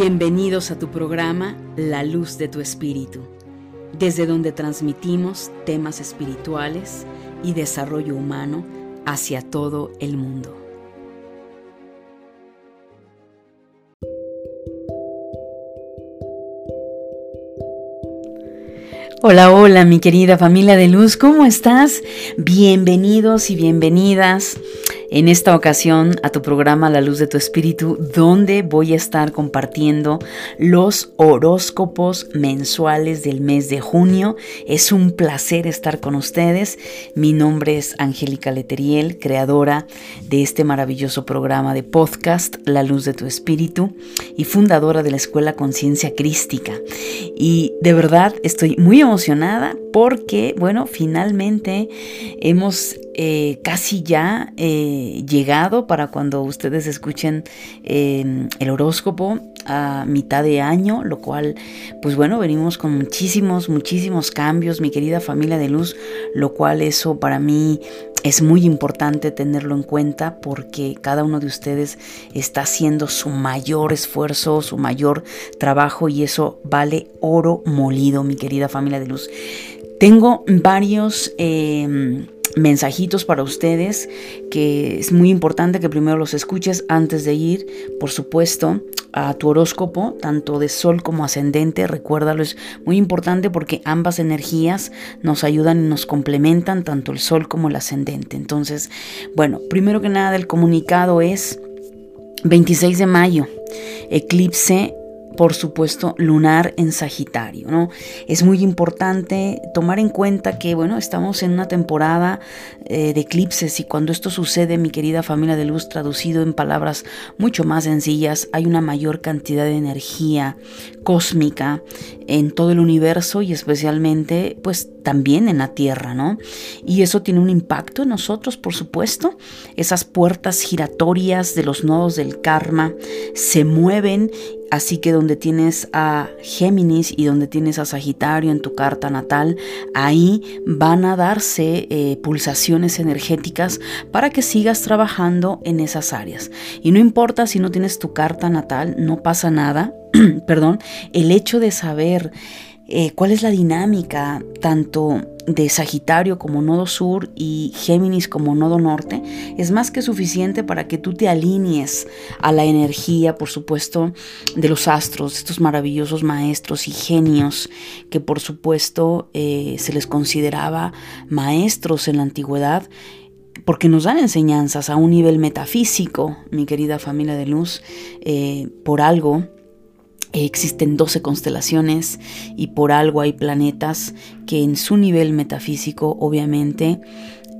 Bienvenidos a tu programa La Luz de tu Espíritu, desde donde transmitimos temas espirituales y desarrollo humano hacia todo el mundo. Hola, hola mi querida familia de luz, ¿cómo estás? Bienvenidos y bienvenidas en esta ocasión a tu programa La Luz de tu Espíritu, donde voy a estar compartiendo los horóscopos mensuales del mes de junio. Es un placer estar con ustedes. Mi nombre es Angélica Leteriel, creadora de este maravilloso programa de podcast La Luz de tu Espíritu y fundadora de la Escuela Conciencia Crística. Y de verdad estoy muy emocionada porque, bueno, finalmente hemos eh, casi ya eh, llegado para cuando ustedes escuchen em, el horóscopo a mitad de año, lo cual, pues bueno, venimos con muchísimos, muchísimos cambios, mi querida familia de luz, lo cual eso para mí es muy importante tenerlo en cuenta porque cada uno de ustedes está haciendo su mayor esfuerzo, su mayor trabajo y eso vale oro molido, mi querida familia de luz. Tengo varios... Eh, mensajitos para ustedes que es muy importante que primero los escuches antes de ir, por supuesto, a tu horóscopo, tanto de sol como ascendente. Recuérdalo, es muy importante porque ambas energías nos ayudan y nos complementan, tanto el sol como el ascendente. Entonces, bueno, primero que nada, el comunicado es 26 de mayo, eclipse por supuesto, lunar en Sagitario, ¿no? Es muy importante tomar en cuenta que, bueno, estamos en una temporada eh, de eclipses y cuando esto sucede, mi querida familia de luz, traducido en palabras mucho más sencillas, hay una mayor cantidad de energía cósmica en todo el universo y especialmente, pues, también en la Tierra, ¿no? Y eso tiene un impacto en nosotros, por supuesto. Esas puertas giratorias de los nodos del karma se mueven Así que donde tienes a Géminis y donde tienes a Sagitario en tu carta natal, ahí van a darse eh, pulsaciones energéticas para que sigas trabajando en esas áreas. Y no importa si no tienes tu carta natal, no pasa nada. Perdón, el hecho de saber eh, cuál es la dinámica tanto de Sagitario como nodo sur y Géminis como nodo norte, es más que suficiente para que tú te alinees a la energía, por supuesto, de los astros, estos maravillosos maestros y genios que por supuesto eh, se les consideraba maestros en la antigüedad porque nos dan enseñanzas a un nivel metafísico, mi querida familia de luz, eh, por algo Existen 12 constelaciones y por algo hay planetas que en su nivel metafísico obviamente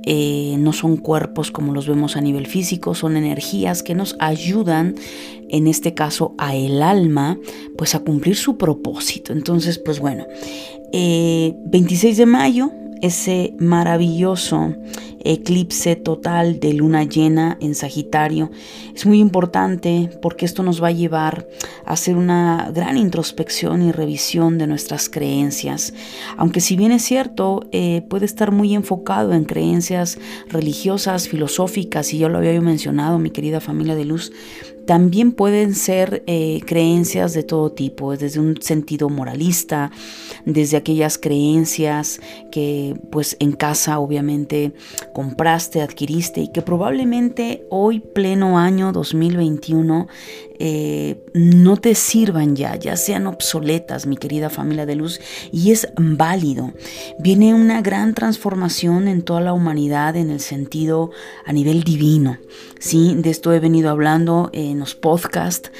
eh, no son cuerpos como los vemos a nivel físico, son energías que nos ayudan, en este caso a el alma, pues a cumplir su propósito. Entonces, pues bueno, 26 eh, de mayo, ese maravilloso eclipse total de luna llena en Sagitario. Es muy importante porque esto nos va a llevar a hacer una gran introspección y revisión de nuestras creencias. Aunque si bien es cierto, eh, puede estar muy enfocado en creencias religiosas, filosóficas, y ya lo había mencionado, mi querida familia de luz, también pueden ser eh, creencias de todo tipo, desde un sentido moralista, desde aquellas creencias que pues en casa obviamente compraste, adquiriste y que probablemente hoy pleno año 2021 eh, no te sirvan ya, ya sean obsoletas, mi querida familia de luz, y es válido. Viene una gran transformación en toda la humanidad en el sentido a nivel divino. ¿sí? De esto he venido hablando en los podcasts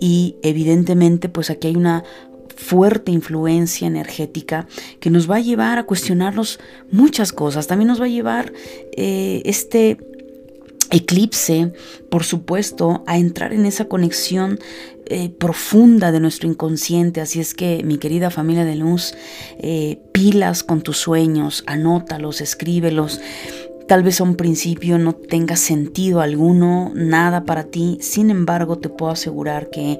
y evidentemente pues aquí hay una fuerte influencia energética que nos va a llevar a cuestionarnos muchas cosas. También nos va a llevar eh, este eclipse, por supuesto, a entrar en esa conexión eh, profunda de nuestro inconsciente. Así es que, mi querida familia de luz, eh, pilas con tus sueños, anótalos, escríbelos. Tal vez a un principio no tenga sentido alguno, nada para ti, sin embargo te puedo asegurar que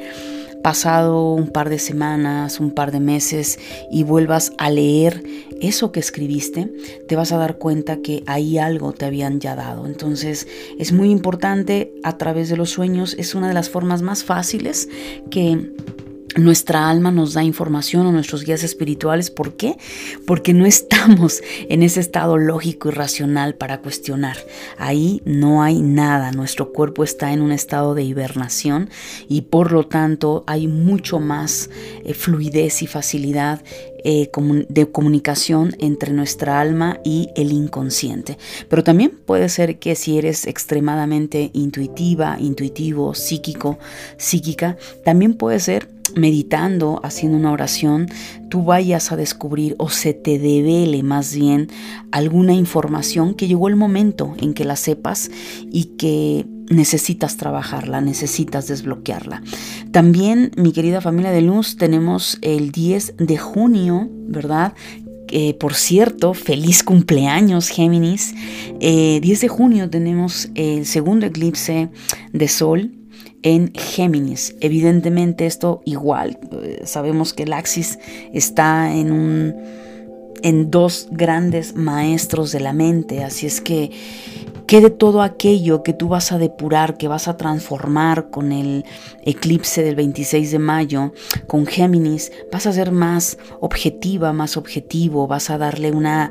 pasado un par de semanas, un par de meses y vuelvas a leer eso que escribiste, te vas a dar cuenta que ahí algo te habían ya dado. Entonces es muy importante a través de los sueños, es una de las formas más fáciles que nuestra alma nos da información o nuestros guías espirituales. ¿Por qué? Porque no estamos en ese estado lógico y racional para cuestionar. Ahí no hay nada. Nuestro cuerpo está en un estado de hibernación y por lo tanto hay mucho más eh, fluidez y facilidad eh, de comunicación entre nuestra alma y el inconsciente. Pero también puede ser que si eres extremadamente intuitiva, intuitivo, psíquico, psíquica, también puede ser meditando, haciendo una oración, tú vayas a descubrir o se te devele más bien alguna información que llegó el momento en que la sepas y que necesitas trabajarla, necesitas desbloquearla. También, mi querida familia de luz, tenemos el 10 de junio, ¿verdad? por cierto, feliz cumpleaños Géminis. 10 eh, de junio tenemos el segundo eclipse de Sol en Géminis. Evidentemente esto igual, eh, sabemos que el Axis está en un en dos grandes maestros de la mente, así es que quede todo aquello que tú vas a depurar, que vas a transformar con el eclipse del 26 de mayo, con Géminis, vas a ser más objetiva, más objetivo, vas a darle una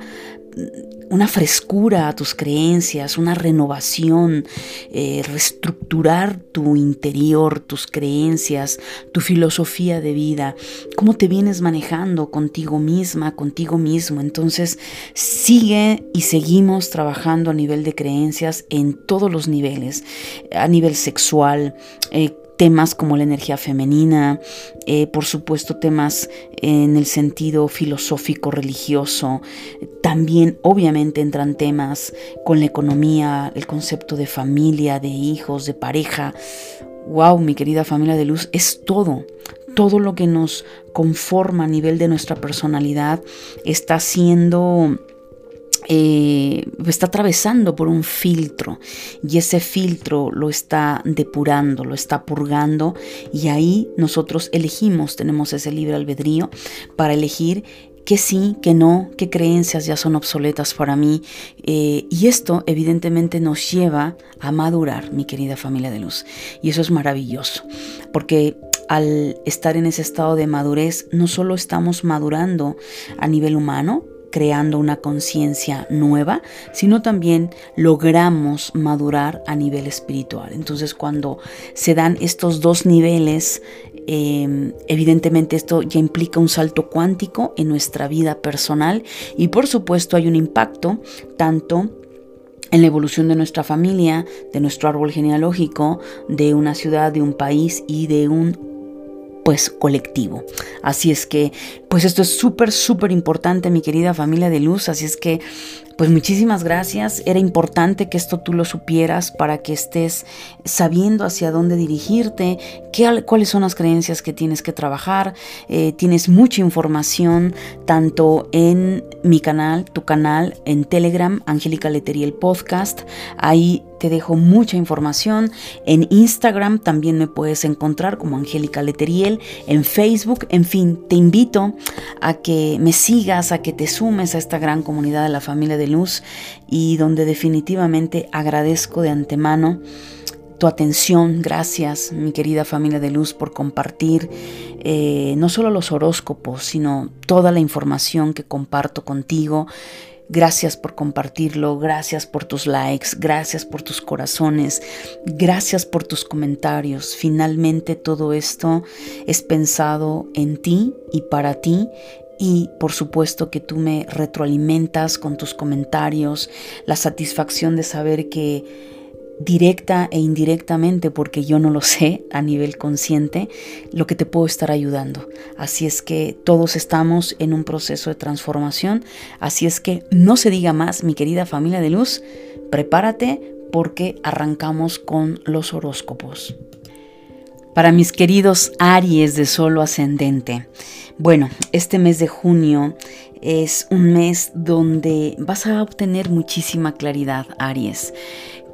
una frescura a tus creencias, una renovación, eh, reestructurar tu interior, tus creencias, tu filosofía de vida, cómo te vienes manejando contigo misma, contigo mismo. Entonces, sigue y seguimos trabajando a nivel de creencias en todos los niveles, a nivel sexual, eh, temas como la energía femenina, eh, por supuesto temas en el sentido filosófico, religioso, también obviamente entran temas con la economía, el concepto de familia, de hijos, de pareja. Wow, mi querida familia de luz, es todo. Todo lo que nos conforma a nivel de nuestra personalidad está siendo eh, está atravesando por un filtro y ese filtro lo está depurando, lo está purgando y ahí nosotros elegimos, tenemos ese libre albedrío para elegir que sí, que no, qué creencias ya son obsoletas para mí. Eh, y esto evidentemente nos lleva a madurar, mi querida familia de luz. Y eso es maravilloso, porque al estar en ese estado de madurez, no solo estamos madurando a nivel humano, creando una conciencia nueva, sino también logramos madurar a nivel espiritual. Entonces cuando se dan estos dos niveles, em, evidentemente esto ya implica un salto cuántico en nuestra vida personal y por supuesto hay un impacto tanto en la evolución de nuestra familia, de nuestro árbol genealógico, de una ciudad, de un país y de un pues colectivo. Así es que, pues esto es súper, súper importante, mi querida familia de luz. Así es que pues muchísimas gracias. Era importante que esto tú lo supieras para que estés sabiendo hacia dónde dirigirte, qué, cuáles son las creencias que tienes que trabajar. Eh, tienes mucha información tanto en mi canal, tu canal, en Telegram, Angélica Leteriel Podcast. Ahí te dejo mucha información. En Instagram también me puedes encontrar como Angélica Leteriel. En Facebook, en fin, te invito a que me sigas, a que te sumes a esta gran comunidad de la familia de luz y donde definitivamente agradezco de antemano tu atención. Gracias, mi querida familia de luz, por compartir eh, no solo los horóscopos, sino toda la información que comparto contigo. Gracias por compartirlo, gracias por tus likes, gracias por tus corazones, gracias por tus comentarios. Finalmente todo esto es pensado en ti y para ti y por supuesto que tú me retroalimentas con tus comentarios, la satisfacción de saber que directa e indirectamente, porque yo no lo sé a nivel consciente, lo que te puedo estar ayudando. Así es que todos estamos en un proceso de transformación, así es que no se diga más, mi querida familia de luz, prepárate porque arrancamos con los horóscopos. Para mis queridos Aries de solo ascendente, bueno, este mes de junio es un mes donde vas a obtener muchísima claridad, Aries.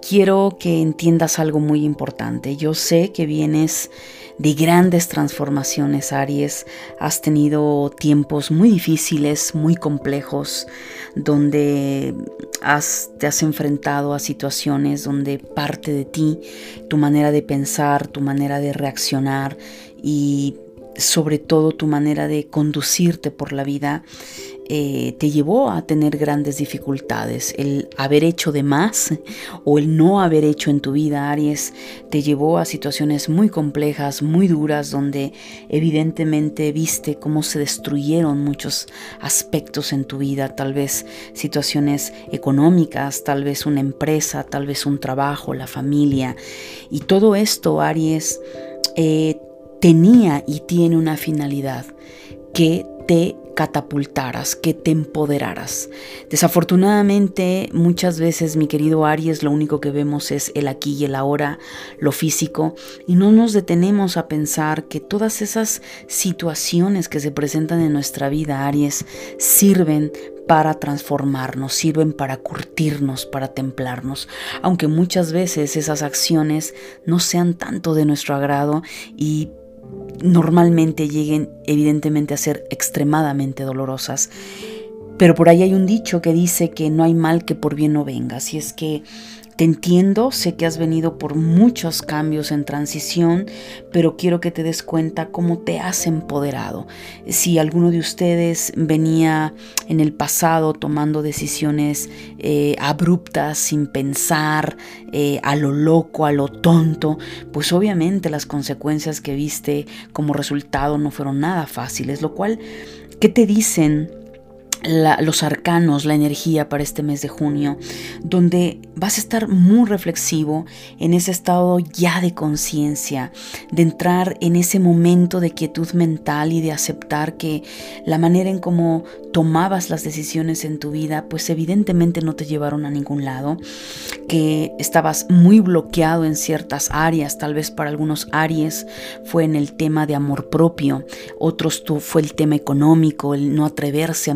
Quiero que entiendas algo muy importante. Yo sé que vienes de grandes transformaciones, Aries. Has tenido tiempos muy difíciles, muy complejos, donde te has enfrentado a situaciones donde parte de ti, tu manera de pensar, tu manera de reaccionar y sobre todo tu manera de conducirte por la vida eh, te llevó a tener grandes dificultades. El haber hecho de más o el no haber hecho en tu vida, Aries, te llevó a situaciones muy complejas, muy duras, donde evidentemente viste cómo se destruyeron muchos aspectos en tu vida, tal vez situaciones económicas, tal vez una empresa, tal vez un trabajo, la familia. Y todo esto, Aries, eh, tenía y tiene una finalidad que te catapultaras, que te empoderaras. Desafortunadamente, muchas veces, mi querido Aries, lo único que vemos es el aquí y el ahora, lo físico, y no nos detenemos a pensar que todas esas situaciones que se presentan en nuestra vida, Aries, sirven para transformarnos, sirven para curtirnos, para templarnos, aunque muchas veces esas acciones no sean tanto de nuestro agrado y normalmente lleguen evidentemente a ser extremadamente dolorosas. Pero por ahí hay un dicho que dice que no hay mal que por bien no venga. Así es que te entiendo, sé que has venido por muchos cambios en transición, pero quiero que te des cuenta cómo te has empoderado. Si alguno de ustedes venía en el pasado tomando decisiones eh, abruptas, sin pensar, eh, a lo loco, a lo tonto, pues obviamente las consecuencias que viste como resultado no fueron nada fáciles, lo cual, ¿qué te dicen? Los arcanos, la energía para este mes de junio, donde vas a estar muy reflexivo en ese estado ya de conciencia, de entrar en ese momento de quietud mental y de aceptar que la manera en cómo tomabas las decisiones en tu vida, pues evidentemente no te llevaron a ningún lado, que estabas muy bloqueado en ciertas áreas, tal vez para algunos Aries fue en el tema de amor propio, otros tú fue el tema económico, el no atreverse a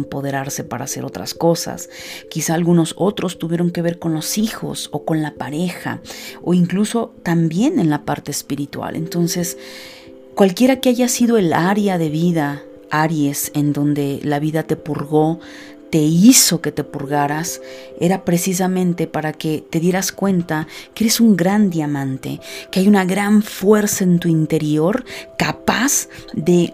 para hacer otras cosas, quizá algunos otros tuvieron que ver con los hijos o con la pareja o incluso también en la parte espiritual. Entonces, cualquiera que haya sido el área de vida, Aries, en donde la vida te purgó, te hizo que te purgaras era precisamente para que te dieras cuenta que eres un gran diamante, que hay una gran fuerza en tu interior capaz de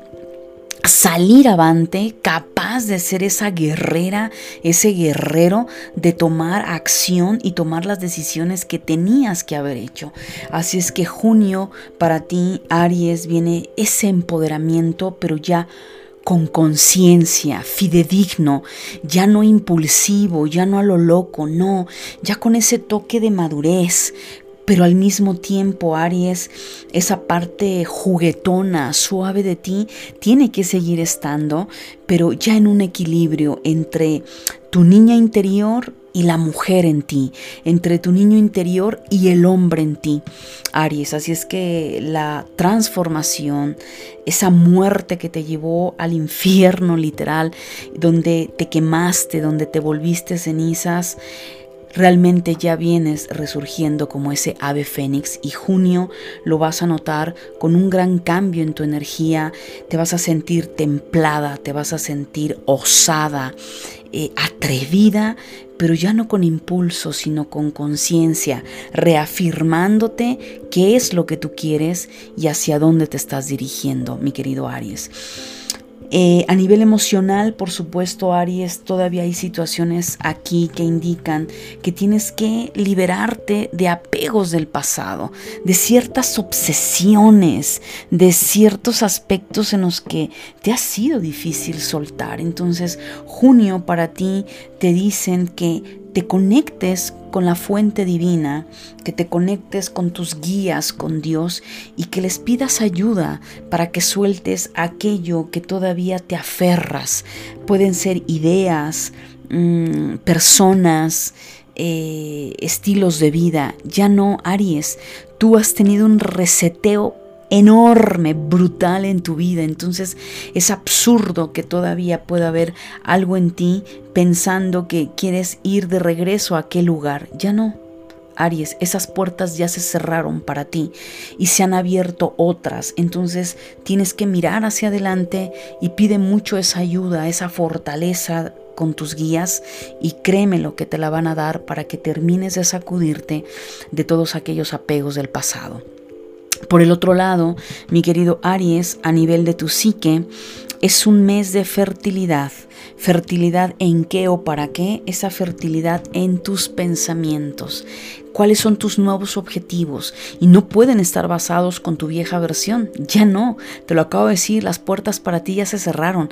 salir avante, capaz de ser esa guerrera, ese guerrero, de tomar acción y tomar las decisiones que tenías que haber hecho. Así es que junio para ti, Aries, viene ese empoderamiento, pero ya con conciencia, fidedigno, ya no impulsivo, ya no a lo loco, no, ya con ese toque de madurez, pero al mismo tiempo, Aries, esa parte juguetona, suave de ti, tiene que seguir estando, pero ya en un equilibrio entre tu niña interior y la mujer en ti, entre tu niño interior y el hombre en ti, Aries. Así es que la transformación, esa muerte que te llevó al infierno literal, donde te quemaste, donde te volviste cenizas, realmente ya vienes resurgiendo como ese ave fénix y junio lo vas a notar con un gran cambio en tu energía, te vas a sentir templada, te vas a sentir osada, eh, atrevida, pero ya no con impulso, sino con conciencia, reafirmándote qué es lo que tú quieres y hacia dónde te estás dirigiendo, mi querido Aries. Eh, a nivel emocional, por supuesto, Aries, todavía hay situaciones aquí que indican que tienes que liberarte de apegos del pasado, de ciertas obsesiones, de ciertos aspectos en los que te ha sido difícil soltar. Entonces, junio para ti te dicen que te conectes con la fuente divina, que te conectes con tus guías, con Dios y que les pidas ayuda para que sueltes aquello que todavía te aferras. Pueden ser ideas, mm, personas, eh, estilos de vida. Ya no, Aries, tú has tenido un reseteo enorme, brutal en tu vida. Entonces es absurdo que todavía pueda haber algo en ti pensando que quieres ir de regreso a aquel lugar. Ya no. Aries, esas puertas ya se cerraron para ti y se han abierto otras. Entonces tienes que mirar hacia adelante y pide mucho esa ayuda, esa fortaleza con tus guías y créeme lo que te la van a dar para que termines de sacudirte de todos aquellos apegos del pasado. Por el otro lado, mi querido Aries, a nivel de tu psique, es un mes de fertilidad. ¿Fertilidad en qué o para qué? Esa fertilidad en tus pensamientos. ¿Cuáles son tus nuevos objetivos? Y no pueden estar basados con tu vieja versión. Ya no. Te lo acabo de decir, las puertas para ti ya se cerraron.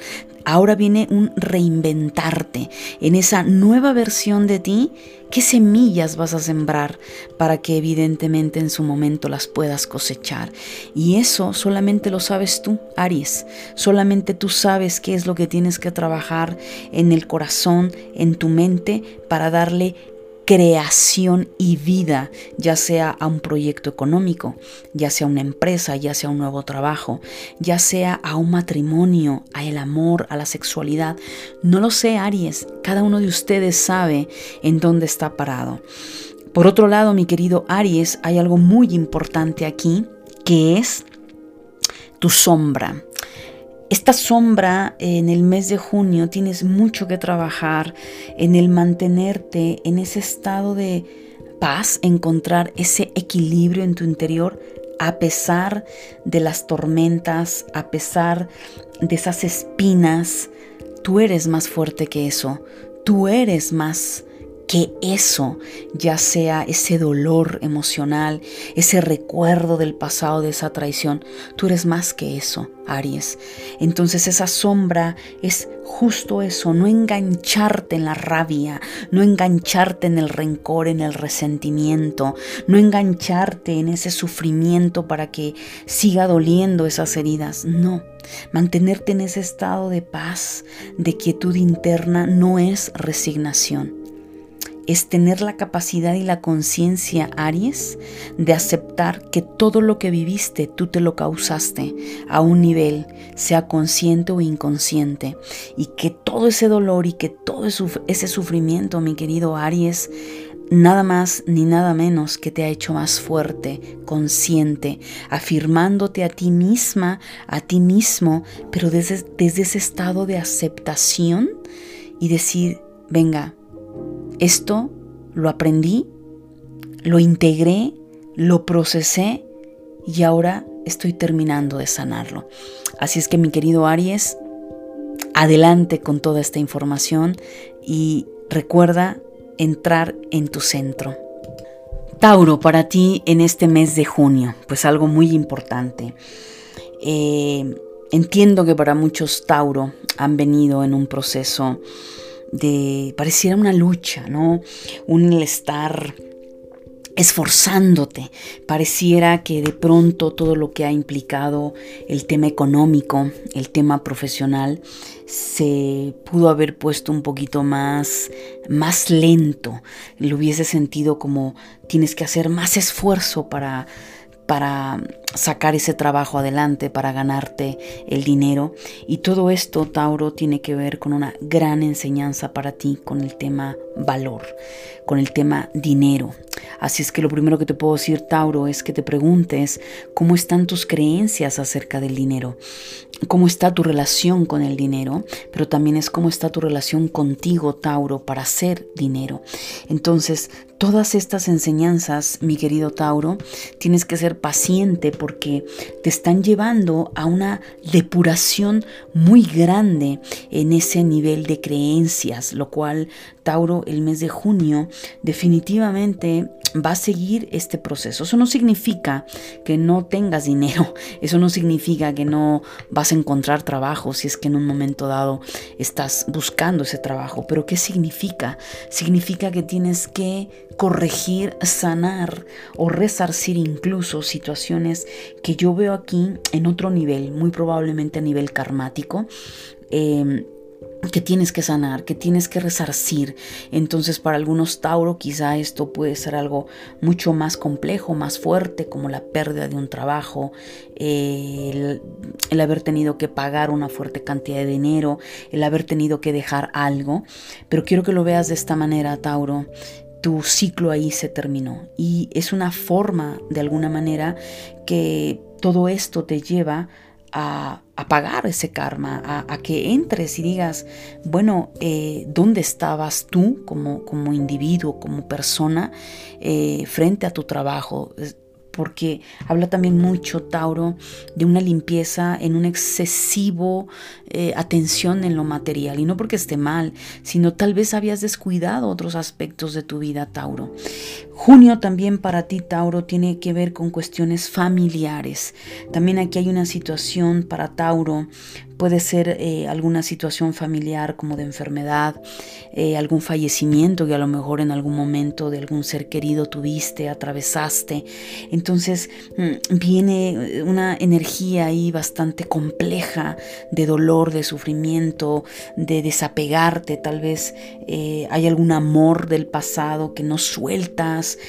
Ahora viene un reinventarte en esa nueva versión de ti. ¿Qué semillas vas a sembrar para que evidentemente en su momento las puedas cosechar? Y eso solamente lo sabes tú, Aries. Solamente tú sabes qué es lo que tienes que trabajar en el corazón, en tu mente, para darle creación y vida, ya sea a un proyecto económico, ya sea una empresa, ya sea un nuevo trabajo, ya sea a un matrimonio, a el amor, a la sexualidad. No lo sé, Aries, cada uno de ustedes sabe en dónde está parado. Por otro lado, mi querido Aries, hay algo muy importante aquí, que es tu sombra. Esta sombra en el mes de junio tienes mucho que trabajar en el mantenerte en ese estado de paz, encontrar ese equilibrio en tu interior a pesar de las tormentas, a pesar de esas espinas. Tú eres más fuerte que eso, tú eres más que eso, ya sea ese dolor emocional, ese recuerdo del pasado de esa traición, tú eres más que eso, Aries. Entonces esa sombra es justo eso, no engancharte en la rabia, no engancharte en el rencor, en el resentimiento, no engancharte en ese sufrimiento para que siga doliendo esas heridas, no. Mantenerte en ese estado de paz, de quietud interna, no es resignación es tener la capacidad y la conciencia, Aries, de aceptar que todo lo que viviste tú te lo causaste a un nivel, sea consciente o inconsciente, y que todo ese dolor y que todo ese sufrimiento, mi querido Aries, nada más ni nada menos que te ha hecho más fuerte, consciente, afirmándote a ti misma, a ti mismo, pero desde, desde ese estado de aceptación y decir, venga, esto lo aprendí, lo integré, lo procesé y ahora estoy terminando de sanarlo. Así es que mi querido Aries, adelante con toda esta información y recuerda entrar en tu centro. Tauro, para ti en este mes de junio, pues algo muy importante. Eh, entiendo que para muchos Tauro han venido en un proceso de, pareciera una lucha, ¿no? Un estar esforzándote. Pareciera que de pronto todo lo que ha implicado el tema económico, el tema profesional, se pudo haber puesto un poquito más, más lento. Lo hubiese sentido como tienes que hacer más esfuerzo para para sacar ese trabajo adelante, para ganarte el dinero. Y todo esto, Tauro, tiene que ver con una gran enseñanza para ti, con el tema valor, con el tema dinero. Así es que lo primero que te puedo decir, Tauro, es que te preguntes cómo están tus creencias acerca del dinero, cómo está tu relación con el dinero, pero también es cómo está tu relación contigo, Tauro, para hacer dinero. Entonces, todas estas enseñanzas, mi querido Tauro, tienes que ser paciente porque te están llevando a una depuración muy grande en ese nivel de creencias, lo cual Tauro el mes de junio definitivamente va a seguir este proceso. Eso no significa que no tengas dinero, eso no significa que no vas a encontrar trabajo si es que en un momento dado estás buscando ese trabajo, pero ¿qué significa? Significa que tienes que corregir, sanar o resarcir incluso situaciones que yo veo aquí en otro nivel, muy probablemente a nivel karmático. Em, que tienes que sanar, que tienes que resarcir. Entonces para algunos Tauro quizá esto puede ser algo mucho más complejo, más fuerte, como la pérdida de un trabajo, el, el, haber tenido que pagar una fuerte cantidad de dinero, el haber tenido que dejar algo. Pero quiero que lo veas de esta manera, Tauro. Tu ciclo ahí se terminó y es una forma, de alguna manera, que todo esto te lleva a, pagar ese karma, a, que entres y digas, bueno, eh, ¿dónde estabas tú como, como individuo, como persona, eh, frente a tu trabajo? Porque habla también mucho, Tauro, de una limpieza en un excesivo eh, atención en lo material. Y no porque esté mal, sino tal vez habías descuidado otros aspectos de tu vida, Tauro. Junio también para ti, Tauro, tiene que ver con cuestiones familiares. También aquí hay una situación para Tauro Puede ser eh, alguna situación familiar como de enfermedad, eh, algún fallecimiento que a lo mejor en algún momento de algún ser querido tuviste, atravesaste. Entonces mm, viene eh, una energía ahí bastante compleja de dolor, de sufrimiento, de desapegarte. Tal vez hay algún amor del pasado que no sueltas,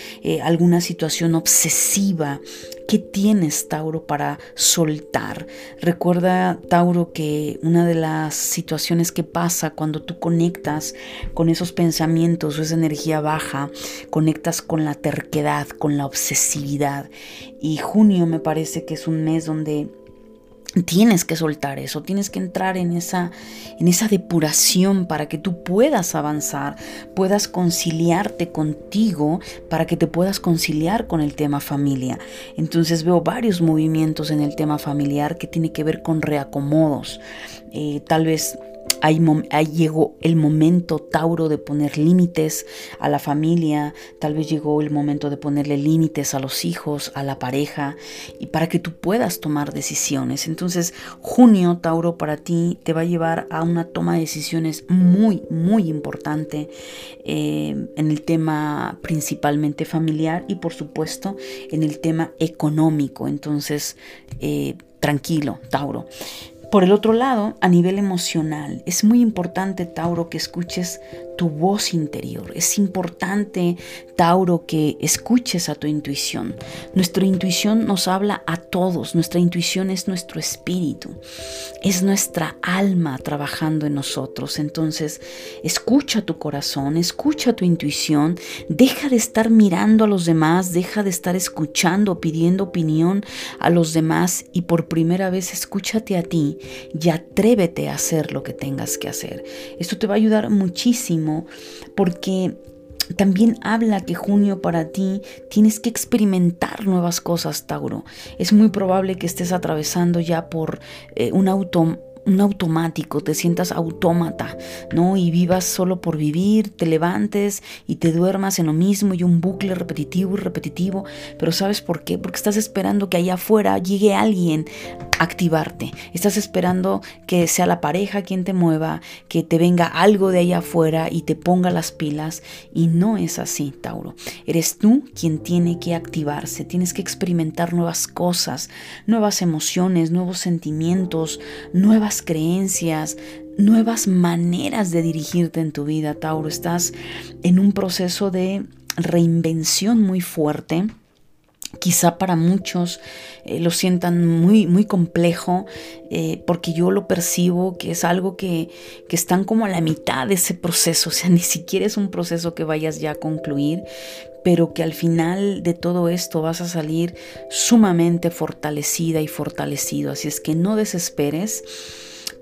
alguna situación obsesiva ¿Qué tienes, Tauro, para soltar? Recuerda, Tauro, que una de las situaciones que pasa cuando tú conectas con esos pensamientos o esa energía baja, conectas con la terquedad, con la obsesividad. Y junio me parece que es un mes donde Tienes que soltar eso, tienes que entrar en esa, en esa depuración para que tú puedas avanzar, puedas conciliarte contigo, para que te puedas conciliar con el tema familia. Entonces veo varios movimientos en el tema familiar que tiene que ver con reacomodos. Eh, tal vez Ahí, llegó el momento, Tauro, de poner límites a la familia, tal vez llegó el momento de ponerle límites a los hijos, a la pareja, y para que tú puedas tomar decisiones. Entonces, junio, Tauro, para ti te va a llevar a una toma de decisiones muy, muy importante eh, en el tema principalmente familiar y por supuesto en el tema económico. Entonces, eh, tranquilo, Tauro. Por el otro lado, a nivel emocional, es muy importante, Tauro, que escuches tu voz interior. Es importante, Tauro, que escuches a tu intuición. Nuestra intuición nos habla a todos. Nuestra intuición es nuestro espíritu. Es nuestra alma trabajando en nosotros. Entonces, escucha tu corazón, escucha tu intuición. Deja de estar mirando a los demás, deja de estar escuchando, pidiendo opinión a los demás y por primera vez escúchate a ti y atrévete a hacer lo que tengas que hacer. Esto te va a ayudar muchísimo porque también habla que junio para ti tienes que experimentar nuevas cosas, Tauro. Es muy probable que estés atravesando ya por eh, un auto un automático, te sientas autómata, ¿no? Y vivas solo por vivir, te levantes y te duermas en lo mismo y un bucle repetitivo y repetitivo. Pero ¿sabes por qué? Porque estás esperando que allá afuera llegue alguien a activarte. Estás esperando que sea la pareja quien te mueva, que te venga algo de allá afuera y te ponga las pilas. Y no es así, Tauro. Eres tú quien tiene que activarse. Tienes que experimentar nuevas cosas, nuevas emociones, nuevos sentimientos, nuevas creencias, nuevas maneras de dirigirte en tu vida, Tauro. Estás en un proceso de reinvención muy fuerte. Quizá para muchos eh, lo sientan muy, muy complejo, eh, porque yo lo percibo que es algo que, que están como a la mitad de ese proceso, o sea, ni siquiera es un proceso que vayas ya a concluir, pero que al final de todo esto vas a salir sumamente fortalecida y fortalecido. Así es que no desesperes.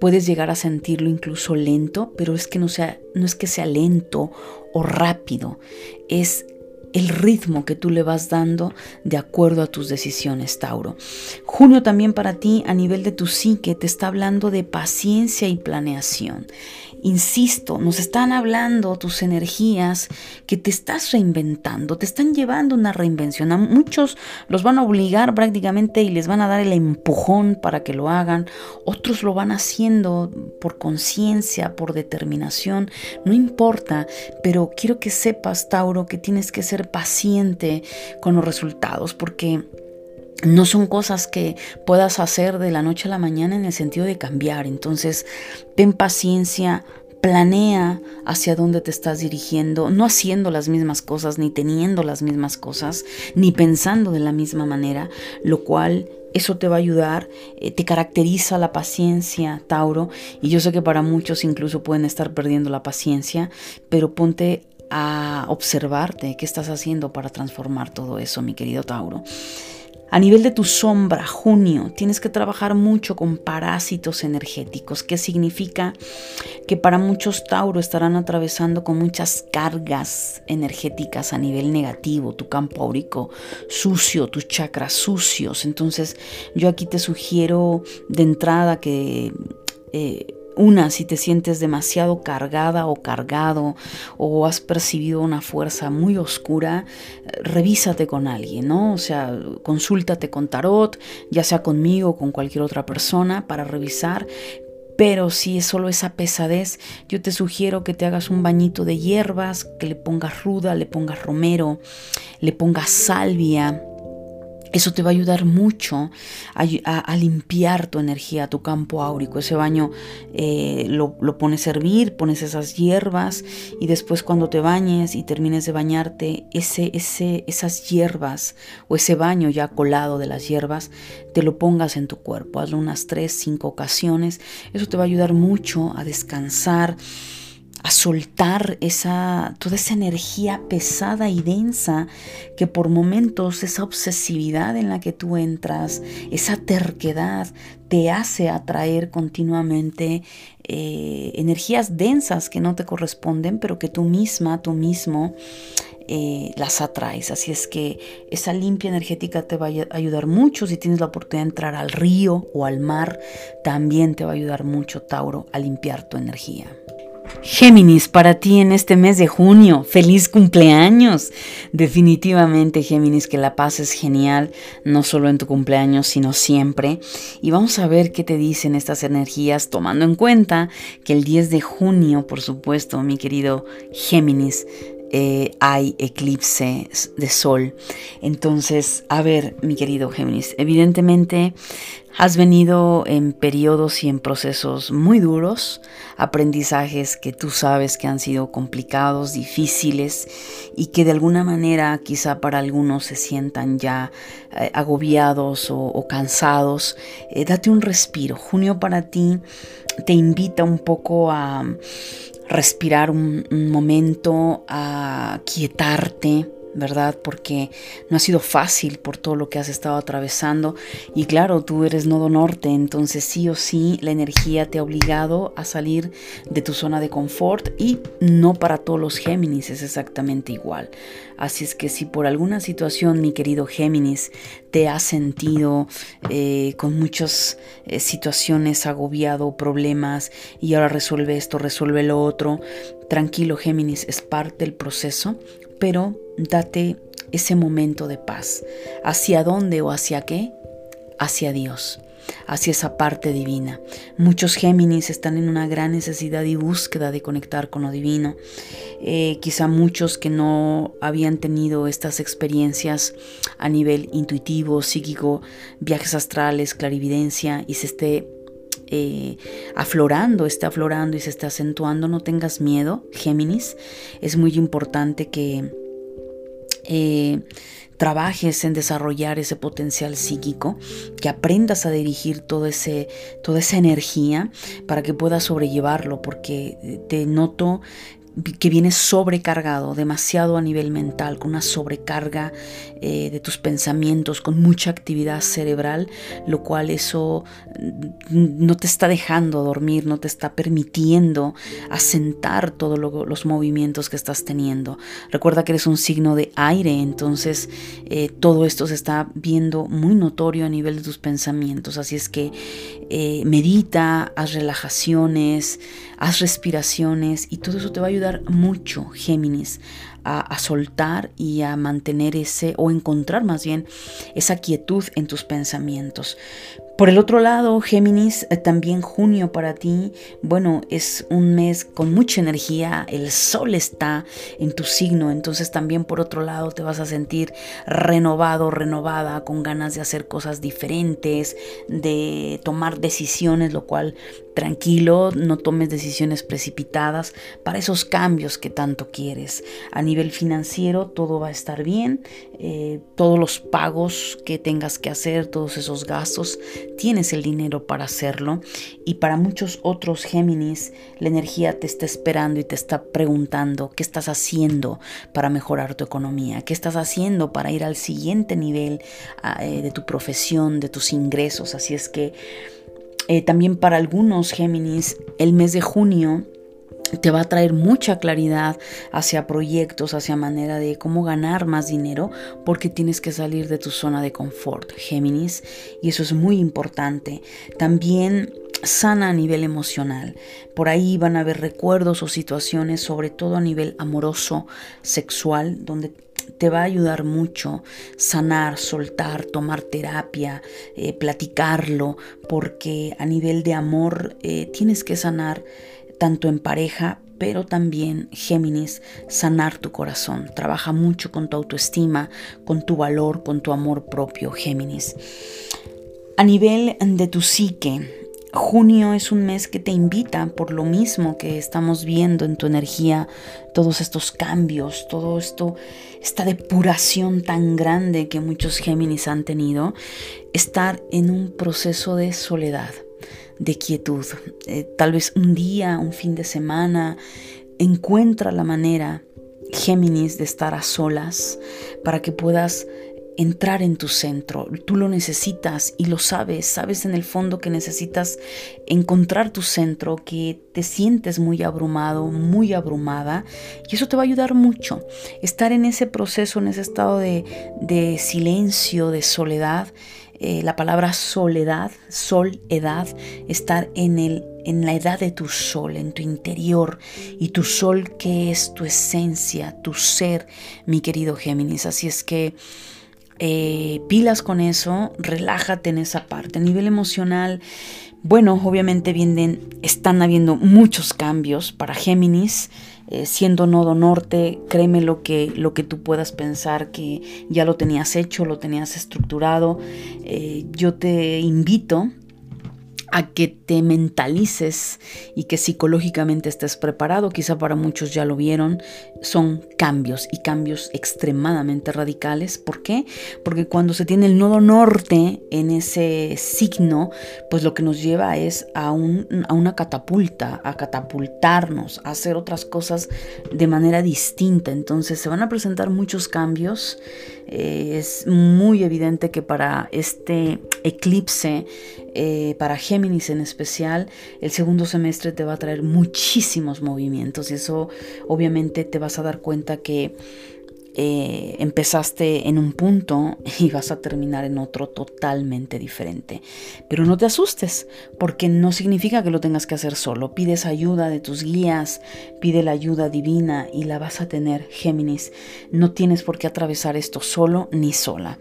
Puedes llegar a sentirlo incluso lento, pero es que no, sea, no es que sea lento o rápido, es el ritmo que tú le vas dando de acuerdo a tus decisiones, Tauro. Junio también para ti a nivel de tu psique te está hablando de paciencia y planeación. Insisto, nos están hablando tus energías que te estás reinventando, te están llevando una reinvención. A muchos los van a obligar prácticamente y les van a dar el empujón para que lo hagan. Otros lo van haciendo por conciencia, por determinación. No importa, pero quiero que sepas, Tauro, que tienes que ser paciente con los resultados porque no son cosas que puedas hacer de la noche a la mañana en el sentido de cambiar. Entonces, ten paciencia, planea hacia dónde te estás dirigiendo, no haciendo las mismas cosas, ni teniendo las mismas cosas, ni pensando de la misma manera, lo cual eso te va a ayudar, eh, te caracteriza la paciencia, Tauro, y yo sé que para muchos incluso pueden estar perdiendo la paciencia, pero ponte a observarte qué estás haciendo para transformar todo eso, mi querido Tauro. A nivel de tu sombra, junio, tienes que trabajar mucho con parásitos energéticos, que significa que para muchos Tauro estarán atravesando con muchas cargas energéticas a nivel negativo, tu campo áurico sucio, tus chakras sucios. Entonces yo aquí te sugiero de entrada que... Eh, una, si te sientes demasiado cargada o cargado o has percibido una fuerza muy oscura, revísate con alguien, ¿no? O sea, consúltate con tarot, ya sea conmigo o con cualquier otra persona para revisar. Pero si es solo esa pesadez, yo te sugiero que te hagas un bañito de hierbas, que le pongas ruda, le pongas romero, le pongas salvia, eso te va a ayudar mucho a, limpiar tu energía, tu campo áurico. Ese baño eh, lo, pones a hervir, pones esas hierbas y después cuando te bañes y termines de bañarte, ese, ese, esas hierbas o ese baño ya colado de las hierbas, te lo pongas en tu cuerpo. Hazlo unas tres, cinco ocasiones. Eso te va a ayudar mucho a descansar a soltar esa, toda esa energía pesada y densa que por momentos esa obsesividad en la que tú entras, esa terquedad, te hace atraer continuamente eh, energías densas que no te corresponden, pero que tú misma, tú mismo, eh, las atraes. Así es que esa limpia energética te va a ayudar mucho. Si tienes la oportunidad de entrar al río o al mar, también te va a ayudar mucho, Tauro, a limpiar tu energía. Géminis, para ti en este mes de junio, feliz cumpleaños. Definitivamente, Géminis, que la paz es genial, no solo en tu cumpleaños, sino siempre. Y vamos a ver qué te dicen estas energías, tomando en cuenta que el 10 de junio, por supuesto, mi querido Géminis, eh, hay eclipse de sol. Entonces, a ver, mi querido Géminis, evidentemente Has venido en periodos y en procesos muy duros, aprendizajes que tú sabes que han sido complicados, difíciles y que de alguna manera quizá para algunos se sientan ya eh, agobiados o, cansados. Eh, date un respiro. Junio para ti te invita un poco a respirar un momento, a quietarte ¿verdad? Porque no ha sido fácil por todo lo que has estado atravesando. Y claro, tú eres nodo norte, entonces sí o sí la energía te ha obligado a salir de tu zona de confort y no para todos los Géminis es exactamente igual. Así es que si por alguna situación, mi querido Géminis, te has sentido eh, con muchas eh, situaciones agobiado, problemas y ahora resuelve esto, resuelve lo otro, tranquilo Géminis, es parte del proceso pero date ese momento de paz. ¿Hacia dónde o hacia qué? Hacia Dios, hacia esa parte divina. Muchos Géminis están en una gran necesidad y búsqueda de conectar con lo divino. Eh, quizá muchos que no habían tenido estas experiencias a nivel intuitivo, psíquico, viajes astrales, clarividencia y se esté eh, aflorando, está aflorando y se está acentuando, no tengas miedo, Géminis. Es muy importante que eh, trabajes en desarrollar ese potencial psíquico, que aprendas a dirigir toda esa energía para que puedas sobrellevarlo, porque te noto que vienes sobrecargado, demasiado a nivel mental, con una sobrecarga eh, de tus pensamientos, con mucha actividad cerebral, lo cual eso mm, no te está dejando dormir, no te está permitiendo asentar todos los movimientos que estás teniendo. Recuerda que eres un signo de aire, entonces eh, todo esto se está viendo muy notorio a nivel de tus pensamientos, así es que eh, medita, haz relajaciones, haz respiraciones y todo eso te va a ayudar mucho, Géminis, a, soltar y a mantener ese, o encontrar más bien, esa quietud en tus pensamientos. Por el otro lado, Géminis, eh, también junio para ti, bueno, es un mes con mucha energía, el sol está en tu signo, entonces también por otro lado te vas a sentir renovado, renovada, con ganas de hacer cosas diferentes, de tomar decisiones, lo cual tranquilo, no tomes decisiones precipitadas para esos cambios que tanto quieres. A nivel financiero todo va a estar bien, eh, todos los pagos que tengas que hacer, todos esos gastos, tienes el dinero para hacerlo y para muchos otros Géminis la energía te está esperando y te está preguntando qué estás haciendo para mejorar tu economía, qué estás haciendo para ir al siguiente nivel ah, eh, de tu profesión, de tus ingresos. Así es que eh, también para algunos Géminis el mes de junio te va a traer mucha claridad hacia proyectos, hacia manera de cómo ganar más dinero, porque tienes que salir de tu zona de confort, Géminis, y eso es muy importante. También sana a nivel emocional. Por ahí van a haber recuerdos o situaciones, sobre todo a nivel amoroso, sexual, donde te va a ayudar mucho sanar, soltar, tomar terapia, eh, platicarlo, porque a nivel de amor eh, tienes que sanar tanto en pareja, pero también Géminis, sanar tu corazón. Trabaja mucho con tu autoestima, con tu valor, con tu amor propio, Géminis. A nivel de tu psique, Junio es un mes que te invita por lo mismo que estamos viendo en tu energía, todos estos cambios, todo esto, esta depuración tan grande que muchos Géminis han tenido, estar en un proceso de soledad de quietud. Eh, tal vez un día, un fin de semana, encuentra la manera, Géminis, de estar a solas para que puedas entrar en tu centro. Tú lo necesitas y lo sabes. Sabes en el fondo que necesitas encontrar tu centro, que te sientes muy abrumado, muy abrumada. Y eso te va a ayudar mucho. Estar en ese proceso, en ese estado de, de silencio, de soledad eh, la palabra soledad, sol, edad, estar en, el, en la edad de tu sol, en tu interior, y tu sol que es tu esencia, tu ser, mi querido Géminis. Así es que eh, pilas con eso, relájate en esa parte. A nivel emocional, bueno, obviamente vienen, están habiendo muchos cambios para Géminis. Eh, siendo nodo norte, créeme lo que, lo que tú puedas pensar que ya lo tenías hecho, lo tenías estructurado. Eh, yo te invito a que te mentalices y que psicológicamente estés preparado. Quizá para muchos ya lo vieron. Son cambios y cambios extremadamente radicales. ¿Por qué? Porque cuando se tiene el nodo norte en ese signo, pues lo que nos lleva es a, a una catapulta, a catapultarnos, a hacer otras cosas de manera distinta. Entonces se van a presentar muchos cambios. Eh, es muy evidente que para este eclipse, eh, para Géminis en especial, el segundo semestre te va a traer muchísimos movimientos y eso obviamente te vas a dar cuenta que eh, empezaste en un punto y vas a terminar en otro totalmente diferente. Pero no te asustes, porque no significa que lo tengas que hacer solo. Pides ayuda de tus guías, pide la ayuda divina y la vas a tener, Géminis. No tienes por qué atravesar esto solo ni sola.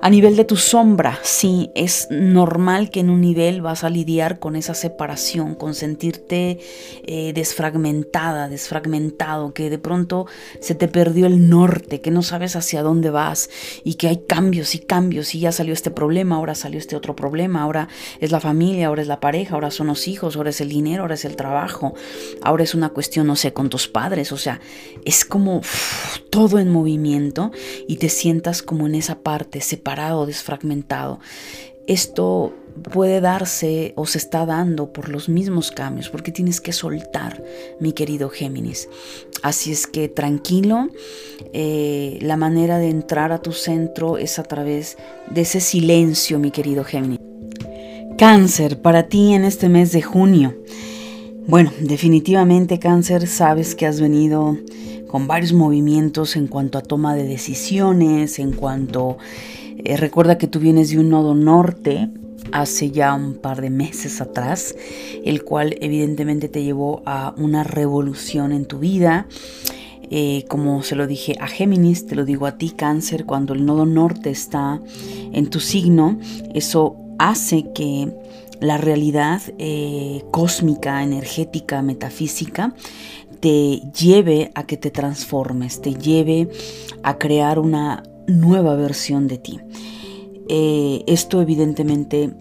A nivel de tu sombra, sí, es normal que en un nivel vas a lidiar con esa separación, con sentirte eh, desfragmentada, desfragmentado, que de pronto se te perdió el norte, que no sabes hacia dónde vas y que hay cambios y cambios y ya salió este problema, ahora salió este otro problema, ahora es la familia, ahora es la pareja, ahora son los hijos, ahora es el dinero, ahora es el trabajo, ahora es una cuestión, no sé, con tus padres, o sea, es como todo en movimiento y te sientas como en esa parte separado, desfragmentado. Esto puede darse o se está dando por los mismos cambios, porque tienes que soltar, mi querido Géminis. Así es que tranquilo, eh, la manera de entrar a tu centro es a través de ese silencio, mi querido Géminis. Cáncer, para ti en este mes de junio. Bueno, definitivamente cáncer, sabes que has venido con varios movimientos en cuanto a toma de decisiones, en cuanto... Eh, recuerda que tú vienes de un nodo norte hace ya un par de meses atrás, el cual evidentemente te llevó a una revolución en tu vida. Eh, como se lo dije a Géminis, te lo digo a ti, cáncer, cuando el nodo norte está en tu signo, eso hace que la realidad eh, cósmica, energética, metafísica, te lleve a que te transformes, te lleve a crear una nueva versión de ti. Eh, esto evidentemente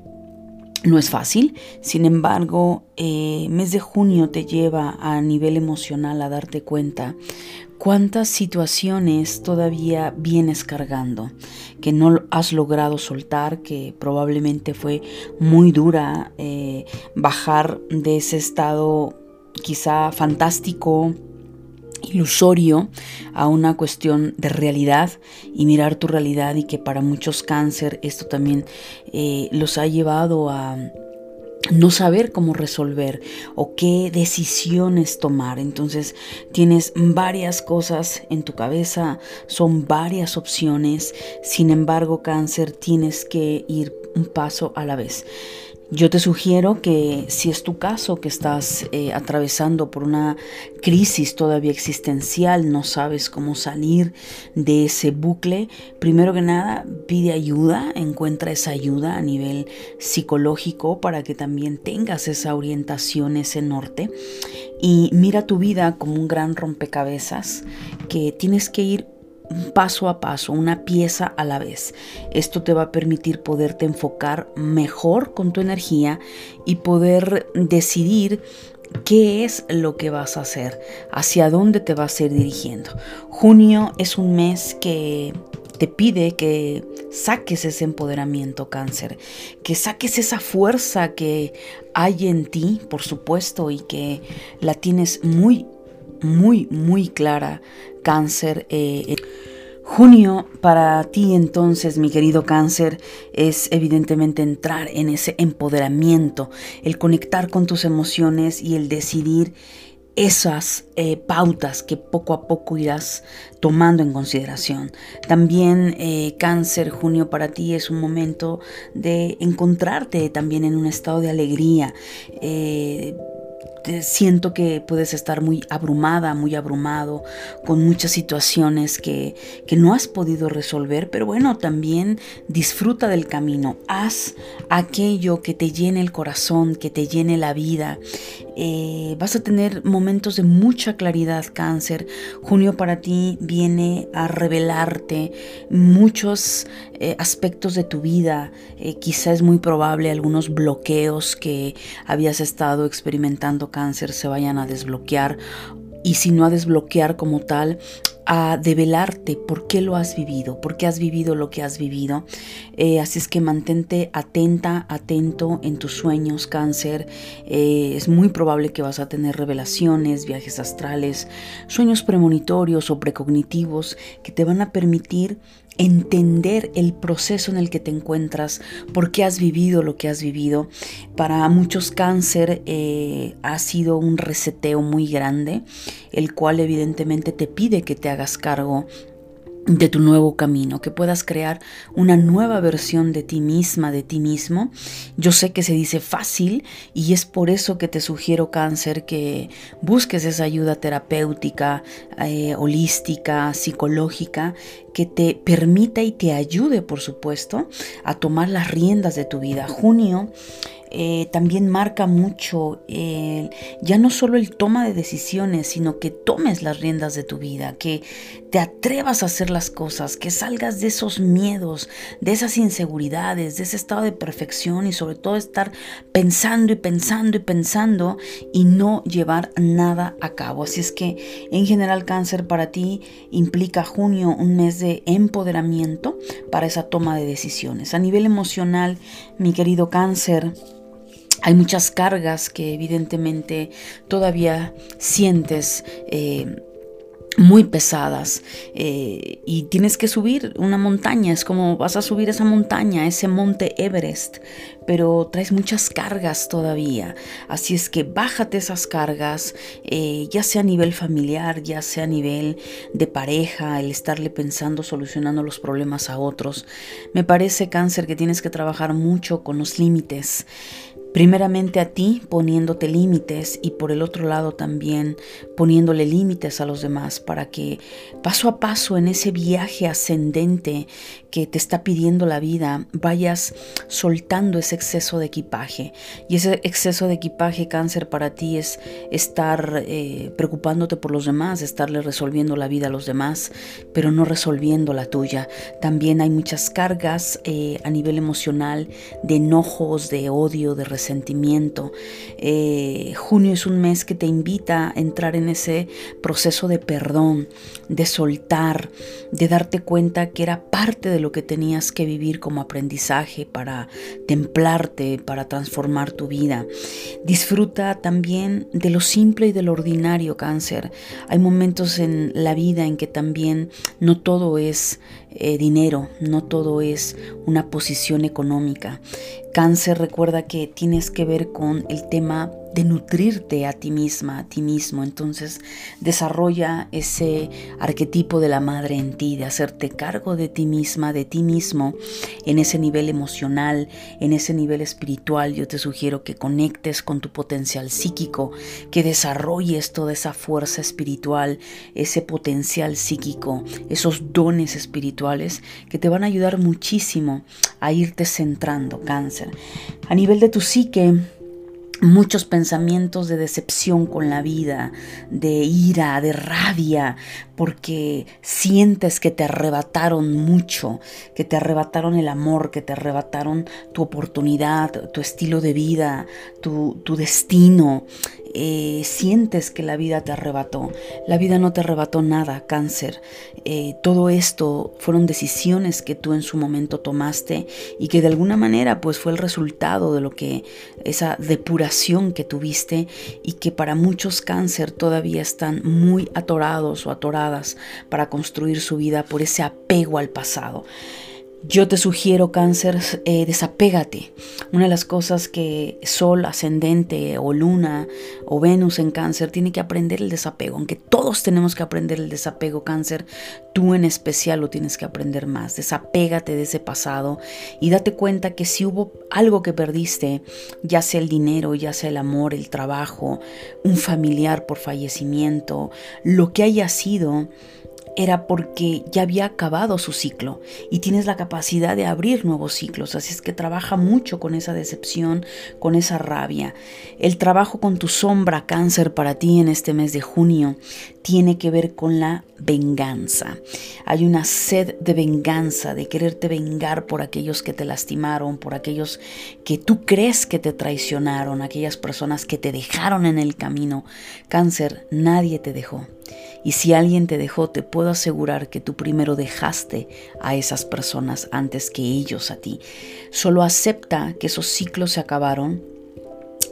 No es fácil, sin embargo, eh, mes de junio te lleva a nivel emocional a darte cuenta cuántas situaciones todavía vienes cargando, que no has logrado soltar, que probablemente fue muy dura eh, bajar de ese estado quizá fantástico, ilusorio a una cuestión de realidad y mirar tu realidad y que para muchos cáncer esto también eh, los ha llevado a no saber cómo resolver o qué decisiones tomar. Entonces tienes varias cosas en tu cabeza, son varias opciones, sin embargo cáncer tienes que ir un paso a la vez. Yo te sugiero que si es tu caso, que estás eh, atravesando por una crisis todavía existencial, no sabes cómo salir de ese bucle, primero que nada pide ayuda, encuentra esa ayuda a nivel psicológico para que también tengas esa orientación, ese norte. Y mira tu vida como un gran rompecabezas que tienes que ir paso a paso, una pieza a la vez. Esto te va a permitir poderte enfocar mejor con tu energía y poder decidir qué es lo que vas a hacer, hacia dónde te vas a ir dirigiendo. Junio es un mes que te pide que saques ese empoderamiento cáncer, que saques esa fuerza que hay en ti, por supuesto, y que la tienes muy, muy, muy clara cáncer. Eh, junio para ti entonces, mi querido cáncer, es evidentemente entrar en ese empoderamiento, el conectar con tus emociones y el decidir esas eh, pautas que poco a poco irás tomando en consideración. También eh, cáncer, junio para ti es un momento de encontrarte también en un estado de alegría. Siento que puedes estar muy abrumada, muy abrumado, con muchas situaciones que, no has podido resolver, pero bueno, también disfruta del camino, haz aquello que te llene el corazón, que te llene la vida. Eh, vas a tener momentos de mucha claridad, cáncer. Junio para ti viene a revelarte muchos eh, aspectos de tu vida. Eh, quizá es muy probable algunos bloqueos que habías estado experimentando cáncer se vayan a desbloquear y si no a desbloquear como tal, a develarte por qué lo has vivido, por qué has vivido lo que has vivido. Eh, así es que mantente atenta, atento en tus sueños, cáncer. Eh, es muy probable que vas a tener revelaciones, viajes astrales, sueños premonitorios o precognitivos que te van a permitir entender el proceso en el que te encuentras, por qué has vivido lo que has vivido. Para muchos cáncer eh, ha sido un reseteo muy grande, el cual evidentemente te pide que te hagas cargo de tu nuevo camino, que puedas crear una nueva versión de ti misma, de ti mismo. Yo sé que se dice fácil y es por eso que te sugiero cáncer que busques esa ayuda terapéutica, eh, holística, psicológica, que te permita y te ayude, por supuesto, a tomar las riendas de tu vida. Junio eh, también marca mucho ya no solo el toma de decisiones, sino que tomes las riendas de tu vida, que te atrevas a hacer las cosas, que salgas de esos miedos, de esas inseguridades, de ese estado de perfección y sobre todo estar pensando y pensando y pensando y no llevar nada a cabo. Así es que en general cáncer para ti implica junio un mes de empoderamiento para esa toma de decisiones. A nivel emocional, mi querido cáncer, hay muchas cargas que evidentemente todavía sientes eh, muy pesadas eh, y tienes que subir una montaña, es como vas a subir esa montaña, ese monte Everest, pero traes muchas cargas todavía, así es que bájate esas cargas, eh, ya sea a nivel familiar, ya sea a nivel de pareja, el estarle pensando, solucionando los problemas a otros. Me parece cáncer que tienes que trabajar mucho con los límites primeramente a ti poniéndote límites y por el otro lado también poniéndole límites a los demás para que paso a paso en ese viaje ascendente te está pidiendo la vida vayas soltando ese exceso de equipaje. Y ese exceso de equipaje cáncer para ti es estar eh, preocupándote por los demás, estarle resolviendo la vida a los demás, pero no resolviendo la tuya. También hay muchas cargas eh, a nivel emocional de enojos, de odio, de resentimiento. Eh, junio es un mes que te invita a entrar en ese proceso de perdón, de soltar, de darte cuenta que era parte de lo que tenías que vivir como aprendizaje para templarte, para transformar tu vida. Disfruta también de lo simple y de lo ordinario, cáncer. Hay momentos en la vida en que también no todo es eh, dinero, no todo es una posición económica. Cáncer recuerda que tienes que ver con el tema de nutrirte a ti misma, a ti mismo. Entonces desarrolla ese arquetipo de la madre en ti, de hacerte cargo de ti misma, de ti mismo, en ese nivel emocional, en ese nivel espiritual. Yo te sugiero que conectes con tu potencial psíquico, que desarrolles toda esa fuerza espiritual, ese potencial psíquico, esos dones espirituales que te van a ayudar muchísimo a irte centrando, cáncer. A nivel de tu psique, muchos pensamientos de decepción con la vida, de ira, de rabia, porque sientes que te arrebataron mucho, que te arrebataron el amor, que te arrebataron tu oportunidad, tu estilo de vida, tu, destino. Eh, sientes que la vida te arrebató. La vida no te arrebató nada, cáncer. Eh, todo esto fueron decisiones que tú en su momento tomaste y que de alguna manera pues fue el resultado de lo que esa depuración que tuviste y que para muchos cáncer todavía están muy atorados o para construir su vida por ese apego al pasado. Yo te sugiero cáncer, eh, desapégate. Una de las cosas que Sol ascendente o Luna o Venus en cáncer tiene que aprender el desapego. Aunque todos tenemos que aprender el desapego cáncer, tú en especial lo tienes que aprender más. Desapégate de ese pasado y date cuenta que si hubo algo que perdiste, ya sea el dinero, ya sea el amor, el trabajo, un familiar por fallecimiento, lo que haya sido, era porque ya había acabado su ciclo y tienes la capacidad de abrir nuevos ciclos. Así es que trabaja mucho con esa decepción, con esa rabia. El trabajo con tu sombra cáncer para ti en este mes de junio tiene que ver con la venganza. Hay una sed de venganza, de quererte vengar por aquellos que te lastimaron, por aquellos que tú crees que te traicionaron, aquellas personas que te dejaron en el camino. Cáncer, nadie te dejó. Y si alguien te dejó, te puedo asegurar que tú primero dejaste a esas personas antes que ellos a ti. Solo acepta que esos ciclos se acabaron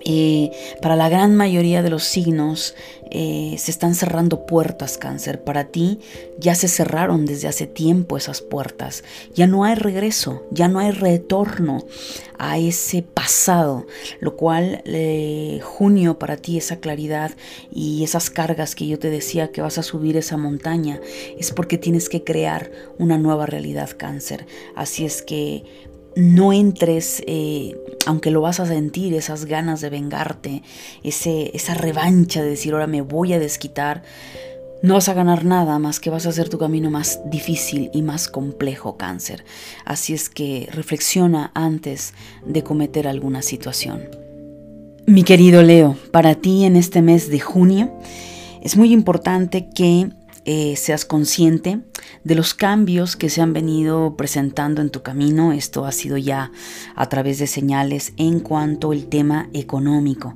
eh, para la gran mayoría de los signos eh, se están cerrando puertas, cáncer. Para ti ya se cerraron desde hace tiempo esas puertas. Ya no hay regreso, ya no hay retorno a ese pasado, lo cual eh, junio para ti esa claridad y esas cargas que yo te decía que vas a subir esa montaña es porque tienes que crear una nueva realidad, cáncer. Así es que no entres, eh, aunque lo vas a sentir, esas ganas de vengarte, ese, esa revancha de decir ahora me voy a desquitar, no vas a ganar nada más que vas a hacer tu camino más difícil y más complejo, cáncer. Así es que reflexiona antes de cometer alguna situación. Mi querido Leo, para ti en este mes de junio es muy importante que eh, seas consciente de los cambios que se han venido presentando en tu camino. Esto ha sido ya a través de señales en cuanto al tema económico.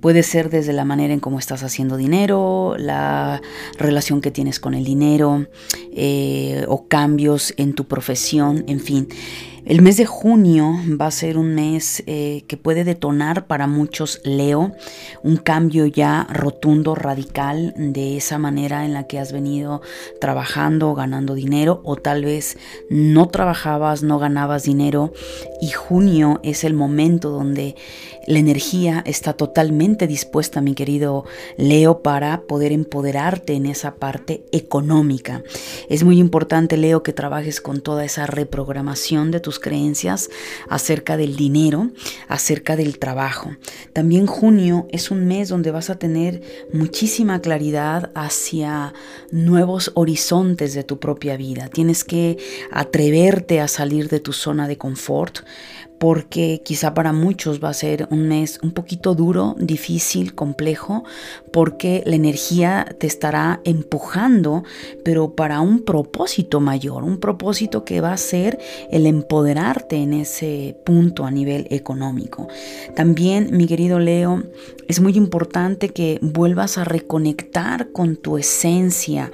Puede ser desde la manera en cómo estás haciendo dinero, la relación que tienes con el dinero eh, o cambios en tu profesión, en fin. El mes de junio va a ser un mes eh, que puede detonar para muchos Leo un cambio ya rotundo, radical de esa manera en la que has venido trabajando, ganando dinero o tal vez no trabajabas, no ganabas dinero y junio es el momento donde la energía está totalmente dispuesta, mi querido Leo, para poder empoderarte en esa parte económica. Es muy importante, Leo, que trabajes con toda esa reprogramación de tus creencias acerca del dinero, acerca del trabajo. También junio es un mes donde vas a tener muchísima claridad hacia nuevos horizontes de tu propia vida. Tienes que atreverte a salir de tu zona de confort porque quizá para muchos va a ser un mes un poquito duro, difícil, complejo, porque la energía te estará empujando, pero para un propósito mayor, un propósito que va a ser el empoderarte en ese punto a nivel económico. También, mi querido Leo, es muy importante que vuelvas a reconectar con tu esencia,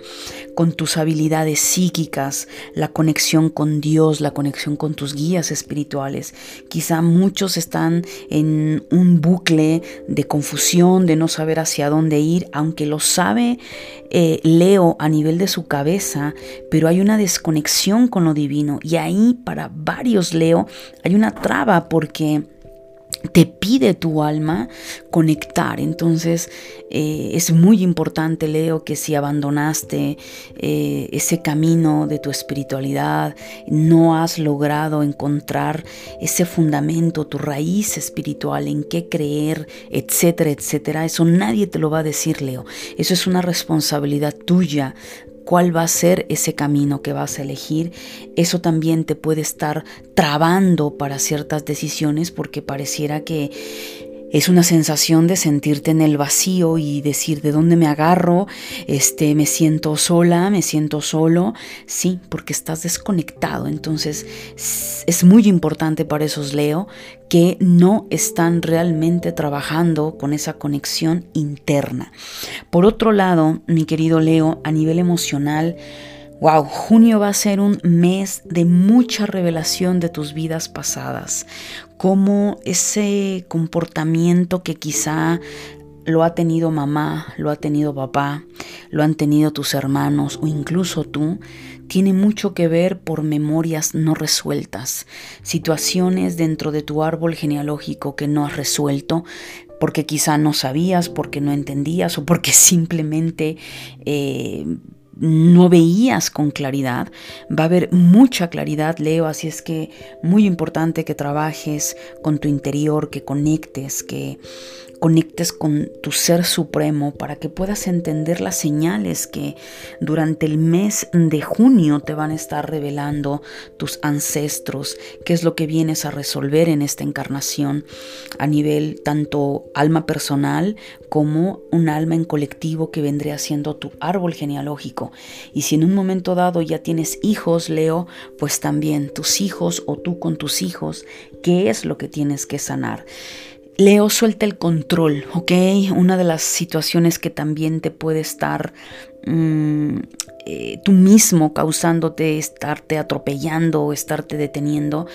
con tus habilidades psíquicas, la conexión con Dios, la conexión con tus guías espirituales. Quizá muchos están en un bucle de confusión, de no saber hacia dónde ir, aunque lo sabe eh, Leo a nivel de su cabeza, pero hay una desconexión con lo divino. Y ahí para varios Leo hay una traba porque te pide tu alma conectar. Entonces eh, es muy importante, Leo, que si abandonaste eh, ese camino de tu espiritualidad, no has logrado encontrar ese fundamento, tu raíz espiritual, en qué creer, etcétera, etcétera, eso nadie te lo va a decir, Leo. Eso es una responsabilidad tuya cuál va a ser ese camino que vas a elegir. Eso también te puede estar trabando para ciertas decisiones porque pareciera que es una sensación de sentirte en el vacío y decir de dónde me agarro, este, me siento sola, me siento solo, sí, porque estás desconectado. Entonces es muy importante para esos Leo que no están realmente trabajando con esa conexión interna. Por otro lado, mi querido Leo, a nivel emocional, Wow, junio va a ser un mes de mucha revelación de tus vidas pasadas, como ese comportamiento que quizá lo ha tenido mamá, lo ha tenido papá, lo han tenido tus hermanos o incluso tú, tiene mucho que ver por memorias no resueltas, situaciones dentro de tu árbol genealógico que no has resuelto, porque quizá no sabías, porque no entendías o porque simplemente eh, no veías con claridad. Va a haber mucha claridad, Leo, así es que muy importante que trabajes con tu interior, que conectes, que conectes con tu ser supremo para que puedas entender las señales que durante el mes de junio te van a estar revelando tus ancestros, qué es lo que vienes a resolver en esta encarnación a nivel tanto alma personal como un alma en colectivo que vendría siendo tu árbol genealógico. Y si en un momento dado ya tienes hijos, Leo, pues también tus hijos o tú con tus hijos, ¿qué es lo que tienes que sanar? Leo suelta el control, ¿ok? Una de las situaciones que también te puede estar mm, eh, tú mismo causándote estarte atropellando o estarte deteniendo,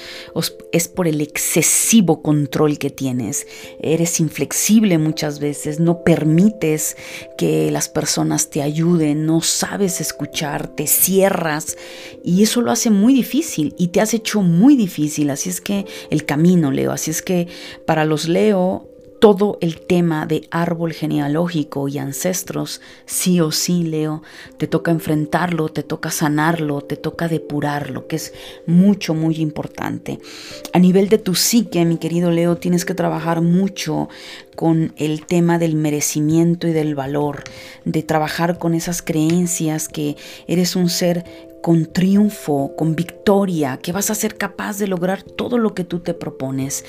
es por el excesivo control que tienes. Eres inflexible muchas veces, no permites que las personas te ayuden, no sabes escuchar, te cierras y eso lo hace muy difícil y te has hecho muy difícil. Así es que el camino, Leo, así es que para los Leo todo el tema de árbol genealógico y ancestros, sí o sí, Leo, te toca enfrentarlo, te toca sanarlo, te toca depurarlo, que es mucho, muy importante. A nivel de tu psique, mi querido Leo, tienes que trabajar mucho con el tema del merecimiento y del valor, de trabajar con esas creencias que eres un ser con triunfo, con victoria, que vas a ser capaz de lograr todo lo que tú te propones.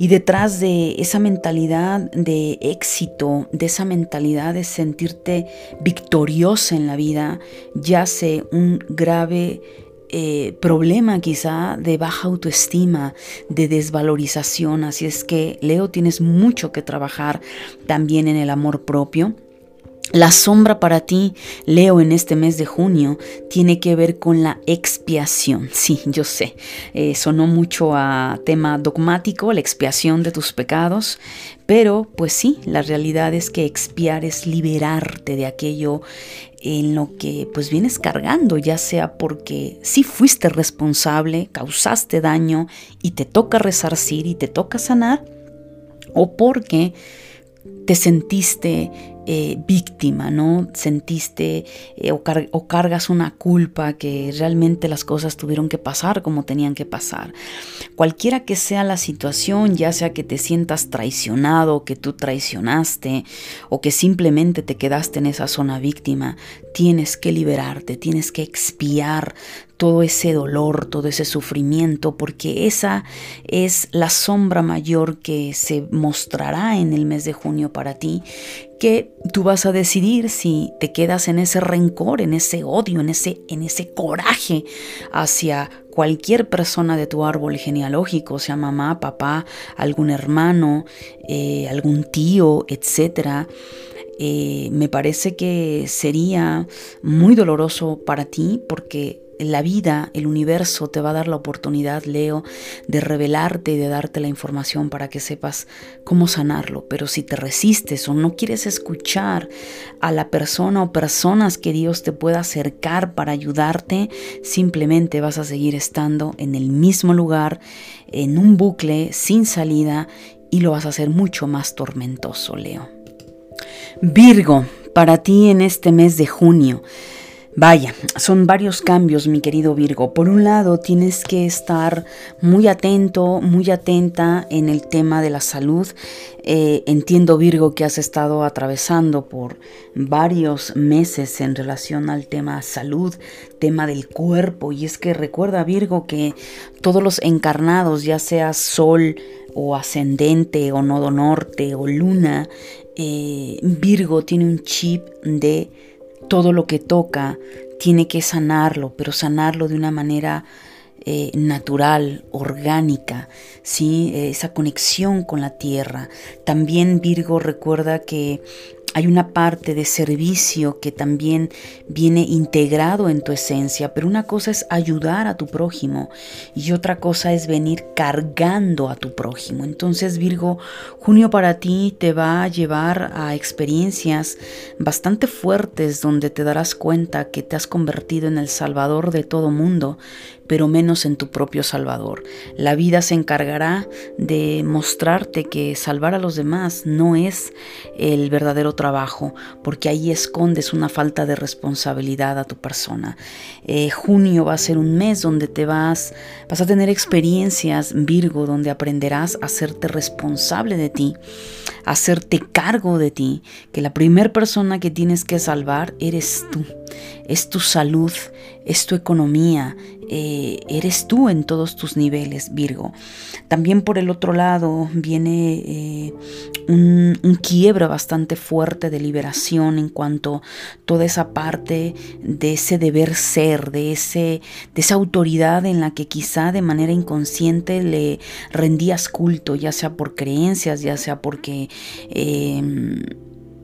Y detrás de esa mentalidad de éxito, de esa mentalidad de sentirte victoriosa en la vida, yace un grave eh, problema quizá de baja autoestima, de desvalorización. Así es que, Leo, tienes mucho que trabajar también en el amor propio la sombra para ti, Leo, en este mes de junio, tiene que ver con la expiación. Sí, yo sé, eh, sonó mucho a tema dogmático, la expiación de tus pecados, pero pues sí, la realidad es que expiar es liberarte de aquello en lo que pues vienes cargando, ya sea porque sí fuiste responsable, causaste daño y te toca resarcir y te toca sanar, o porque te sentiste eh, víctima, ¿no? Sentiste eh, o, o cargas una culpa que realmente las cosas tuvieron que pasar como tenían que pasar. Cualquiera que sea la situación, ya sea que te sientas traicionado, que tú traicionaste o que simplemente te quedaste en esa zona víctima, tienes que liberarte, tienes que expiar todo ese dolor, todo ese sufrimiento, porque esa es la sombra mayor que se mostrará en el mes de junio para ti, que tú vas a decidir si te quedas en ese rencor, en ese odio, en ese, en ese coraje hacia cualquier persona de tu árbol genealógico, sea mamá, papá, algún hermano, eh, algún tío, etcétera. Eh, me parece que sería muy doloroso para ti porque la vida, el universo te va a dar la oportunidad, Leo, de revelarte y de darte la información para que sepas cómo sanarlo. Pero si te resistes o no quieres escuchar a la persona o personas que Dios te pueda acercar para ayudarte, simplemente vas a seguir estando en el mismo lugar, en un bucle sin salida y lo vas a hacer mucho más tormentoso, Leo. Virgo, para ti en este mes de junio, Vaya, son varios cambios, mi querido Virgo. Por un lado, tienes que estar muy atento, muy atenta en el tema de la salud. Eh, entiendo, Virgo, que has estado atravesando por varios meses en relación al tema salud, tema del cuerpo. Y es que recuerda, Virgo, que todos los encarnados, ya sea sol o ascendente o nodo norte o luna, eh, Virgo tiene un chip de todo lo que toca tiene que sanarlo, pero sanarlo de una manera eh, natural, orgánica, ¿sí? esa conexión con la tierra. También Virgo recuerda que hay una parte de servicio que también viene integrado en tu esencia, pero una cosa es ayudar a tu prójimo y otra cosa es venir cargando a tu prójimo. Entonces Virgo, junio para ti te va a llevar a experiencias bastante fuertes donde te darás cuenta que te has convertido en el salvador de todo mundo, pero menos en tu propio Salvador. La vida se encargará de mostrarte que salvar a los demás no es el verdadero trabajo, porque ahí escondes una falta de responsabilidad a tu persona. Eh, junio va a ser un mes donde te vas, vas a tener experiencias, Virgo, donde aprenderás a hacerte responsable de ti, hacerte cargo de ti, que la primera persona que tienes que salvar eres tú, es tu salud, es tu economía, eh, eres tú en todos tus niveles, Virgo. También por el otro lado viene eh, un, un, quiebra bastante fuerte de liberación en cuanto toda esa parte de ese deber ser, de, ese, de esa autoridad en la que quizá de manera inconsciente le rendías culto, ya sea por creencias, ya sea porque... Eh,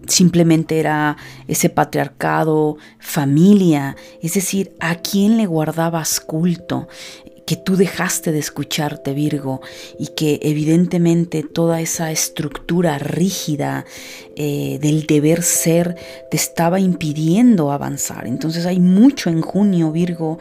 simplemente era ese patriarcado, familia, es decir, a quién le guardabas culto, que tú dejaste de escucharte, Virgo, y que evidentemente toda esa estructura rígida eh, del deber ser te estaba impidiendo avanzar. Entonces hay mucho en junio, Virgo,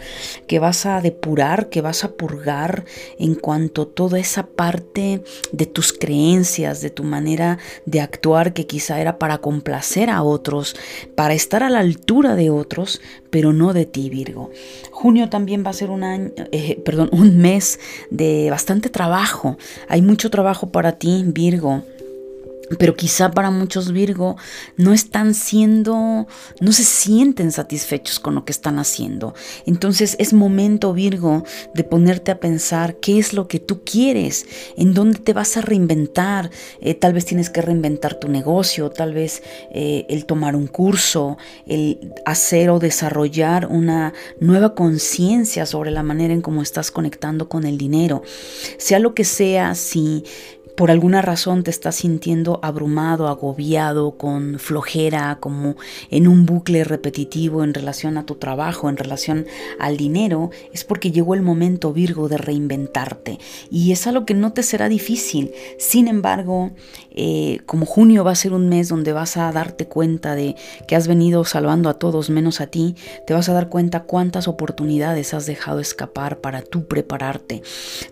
que vas a depurar, que vas a purgar en cuanto toda esa parte de tus creencias, de tu manera de actuar que quizá era para complacer a otros, para estar a la altura de otros, pero no de ti, Virgo. Junio también va a ser un año, eh, perdón, un mes de bastante trabajo. Hay mucho trabajo para ti, Virgo pero quizá para muchos Virgo no están siendo, no se sienten satisfechos con lo que están haciendo. Entonces es momento Virgo de ponerte a pensar qué es lo que tú quieres, en dónde te vas a reinventar. Eh, tal vez tienes que reinventar tu negocio, tal vez eh, el tomar un curso, el hacer o desarrollar una nueva conciencia sobre la manera en cómo estás conectando con el dinero. Sea lo que sea, si por alguna razón te estás sintiendo abrumado, agobiado, con flojera, como en un bucle repetitivo en relación a tu trabajo, en relación al dinero, es porque llegó el momento Virgo de reinventarte. Y es algo que no te será difícil. Sin embargo, eh, como junio va a ser un mes donde vas a darte cuenta de que has venido salvando a todos menos a ti, te vas a dar cuenta cuántas oportunidades has dejado escapar para tú prepararte,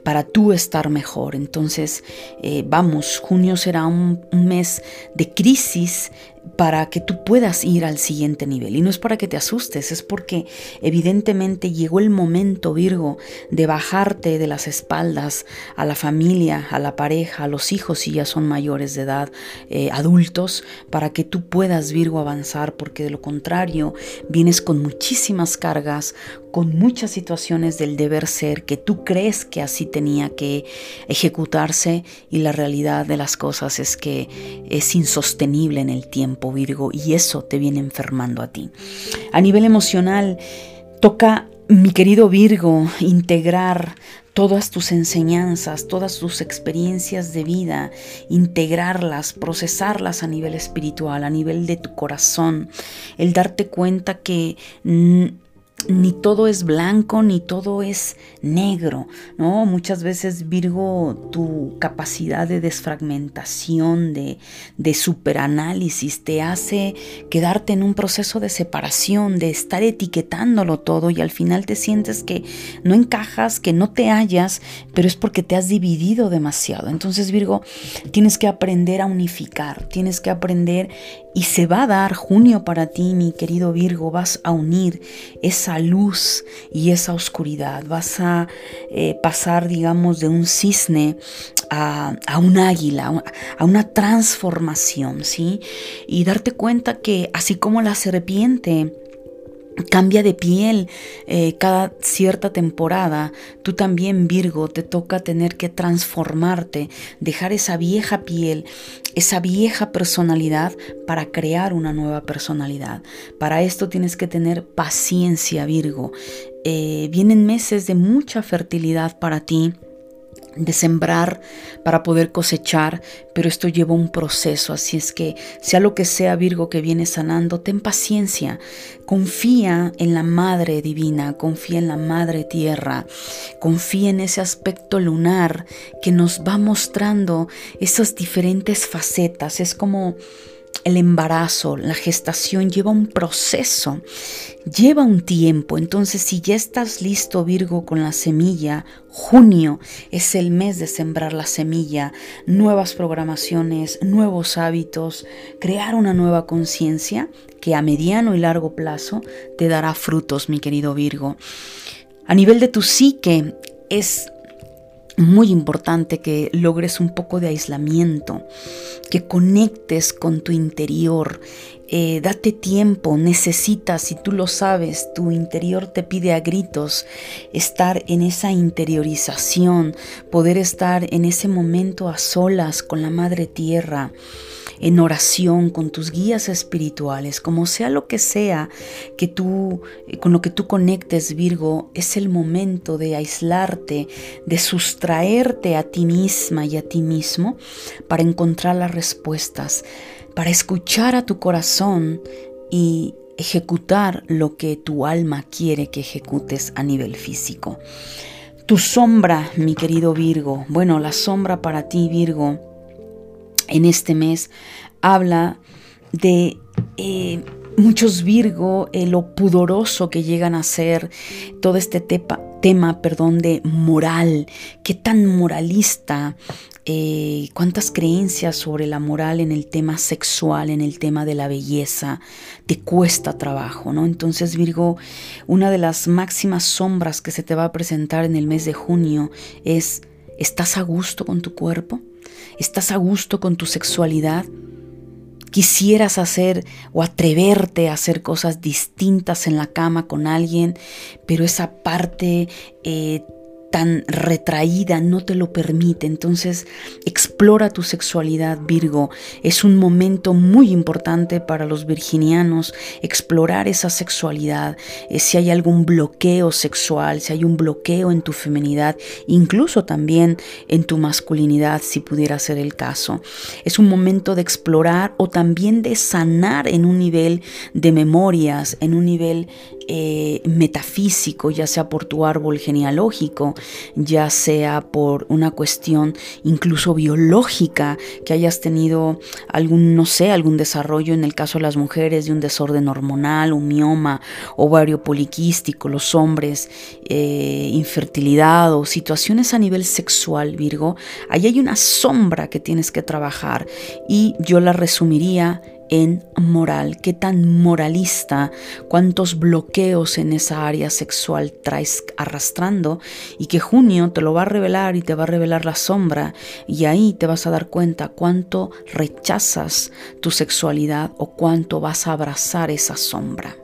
para tú estar mejor. Entonces, eh, vamos, junio será un, mes de crisis para que tú puedas ir al siguiente nivel. Y no es para que te asustes, es porque evidentemente llegó el momento, Virgo, de bajarte de las espaldas a la familia, a la pareja, a los hijos si ya son mayores de edad, eh, adultos, para que tú puedas, Virgo, avanzar, porque de lo contrario vienes con muchísimas cargas, con muchas situaciones del deber ser que tú crees que así tenía que ejecutarse y la realidad de las cosas es que es insostenible en el tiempo, Virgo, y eso te viene enfermando a ti. A nivel emocional, toca, mi querido Virgo, integrar todas tus enseñanzas, todas tus experiencias de vida, integrarlas, procesarlas a nivel espiritual, a nivel de tu corazón, el darte cuenta que ni todo es blanco, ni todo es negro, ¿no? Muchas veces, Virgo, tu capacidad de desfragmentación, de, de superanálisis, te hace quedarte en un proceso de separación, de estar etiquetándolo todo y al final te sientes que no encajas, que no te hallas, pero es porque te has dividido demasiado. Entonces, Virgo, tienes que aprender a unificar, tienes que aprender y se va a dar junio para ti, mi querido Virgo, vas a unir esa luz y esa oscuridad, vas a eh, pasar, digamos, de un cisne a, a un águila, a una transformación, ¿sí? Y darte cuenta que así como la serpiente, cambia de piel eh, cada cierta temporada, tú también Virgo te toca tener que transformarte, dejar esa vieja piel, esa vieja personalidad para crear una nueva personalidad. Para esto tienes que tener paciencia Virgo. Eh, vienen meses de mucha fertilidad para ti de sembrar para poder cosechar, pero esto lleva un proceso, así es que sea lo que sea Virgo que viene sanando, ten paciencia, confía en la Madre Divina, confía en la Madre Tierra, confía en ese aspecto lunar que nos va mostrando esas diferentes facetas, es como el embarazo, la gestación lleva un proceso, lleva un tiempo. Entonces, si ya estás listo, Virgo, con la semilla, junio es el mes de sembrar la semilla, nuevas programaciones, nuevos hábitos, crear una nueva conciencia que a mediano y largo plazo te dará frutos, mi querido Virgo. A nivel de tu psique, es muy importante que logres un poco de aislamiento, que conectes con tu interior. Eh, date tiempo, necesitas, si tú lo sabes, tu interior te pide a gritos estar en esa interiorización, poder estar en ese momento a solas con la Madre Tierra en oración con tus guías espirituales, como sea lo que sea que tú eh, con lo que tú conectes, Virgo, es el momento de aislarte, de sustraerte a ti misma y a ti mismo para encontrar las respuestas, para escuchar a tu corazón y ejecutar lo que tu alma quiere que ejecutes a nivel físico. Tu sombra, mi querido Virgo, bueno, la sombra para ti, Virgo, en este mes habla de eh, muchos Virgo, eh, lo pudoroso que llegan a ser, todo este tema perdón, de moral, qué tan moralista, eh, cuántas creencias sobre la moral en el tema sexual, en el tema de la belleza, te cuesta trabajo, ¿no? Entonces Virgo, una de las máximas sombras que se te va a presentar en el mes de junio es, ¿estás a gusto con tu cuerpo? ¿Estás a gusto con tu sexualidad? ¿Quisieras hacer o atreverte a hacer cosas distintas en la cama con alguien, pero esa parte eh, tan retraída no te lo permite. Entonces, explora tu sexualidad, Virgo. Es un momento muy importante para los virginianos explorar esa sexualidad. Eh, si hay algún bloqueo sexual, si hay un bloqueo en tu feminidad, incluso también en tu masculinidad, si pudiera ser el caso. Es un momento de explorar o también de sanar en un nivel de memorias, en un nivel eh, metafísico, ya sea por tu árbol genealógico, ya sea por una cuestión incluso biológica, que hayas tenido algún, no sé, algún desarrollo en el caso de las mujeres de un desorden hormonal, un mioma, ovario poliquístico, los hombres, eh, infertilidad o situaciones a nivel sexual, Virgo, ahí hay una sombra que tienes que trabajar. Y yo la resumiría en moral, qué tan moralista, cuántos bloqueos en esa área sexual traes arrastrando y que junio te lo va a revelar y te va a revelar la sombra. Y ahí te vas a dar cuenta cuánto rechazas tu sexualidad o cuánto vas a abrazar esa sombra.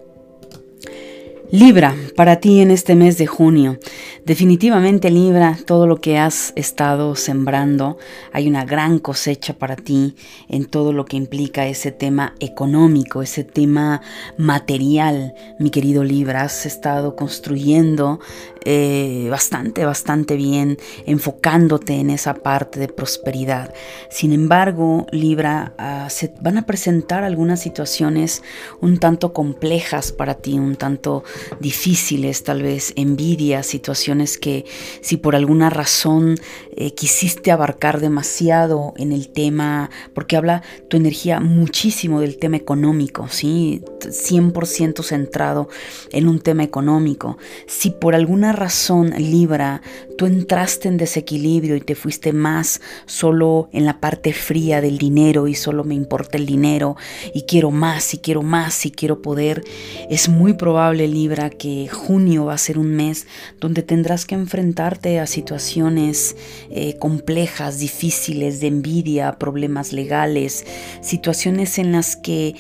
Libra, para ti en este mes de junio. Definitivamente Libra, todo lo que has estado sembrando, hay una gran cosecha para ti en todo lo que implica ese tema económico, ese tema material, mi querido Libra. Has estado construyendo eh, bastante, bastante bien, enfocándote en esa parte de prosperidad. Sin embargo, Libra, ah, se van a presentar algunas situaciones un tanto complejas para ti, un tanto difíciles, tal vez envidia, situaciones que si por alguna razón eh, quisiste abarcar demasiado en el tema, porque habla tu energía muchísimo del tema económico, ¿sí? 100% centrado en un tema económico. Si por alguna razón, Libra, tú entraste en desequilibrio y te fuiste más solo en la parte fría del dinero y solo me importa el dinero y quiero más y quiero más y quiero poder, es muy probable, Libra, que junio va a ser un mes donde tendrás que enfrentarte a situaciones eh, complejas, difíciles, de envidia, problemas legales, situaciones en las que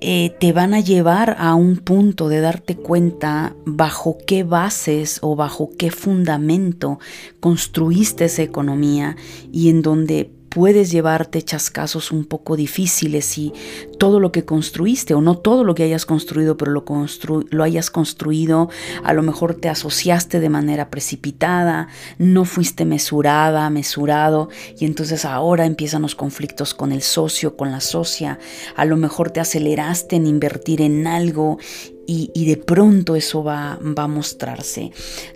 eh, te van a llevar a un punto de darte cuenta bajo qué bases o bajo qué fundamento construiste esa economía y en donde puedes llevarte chascazos un poco difíciles y todo lo que construiste, o no todo lo que hayas construido, pero lo, lo hayas construido, a lo mejor te asociaste de manera precipitada, no fuiste mesurada, mesurado, y entonces ahora empiezan los conflictos con el socio, con la socia, a lo mejor te aceleraste en invertir en algo y, y, de pronto eso va, va a mostrarse.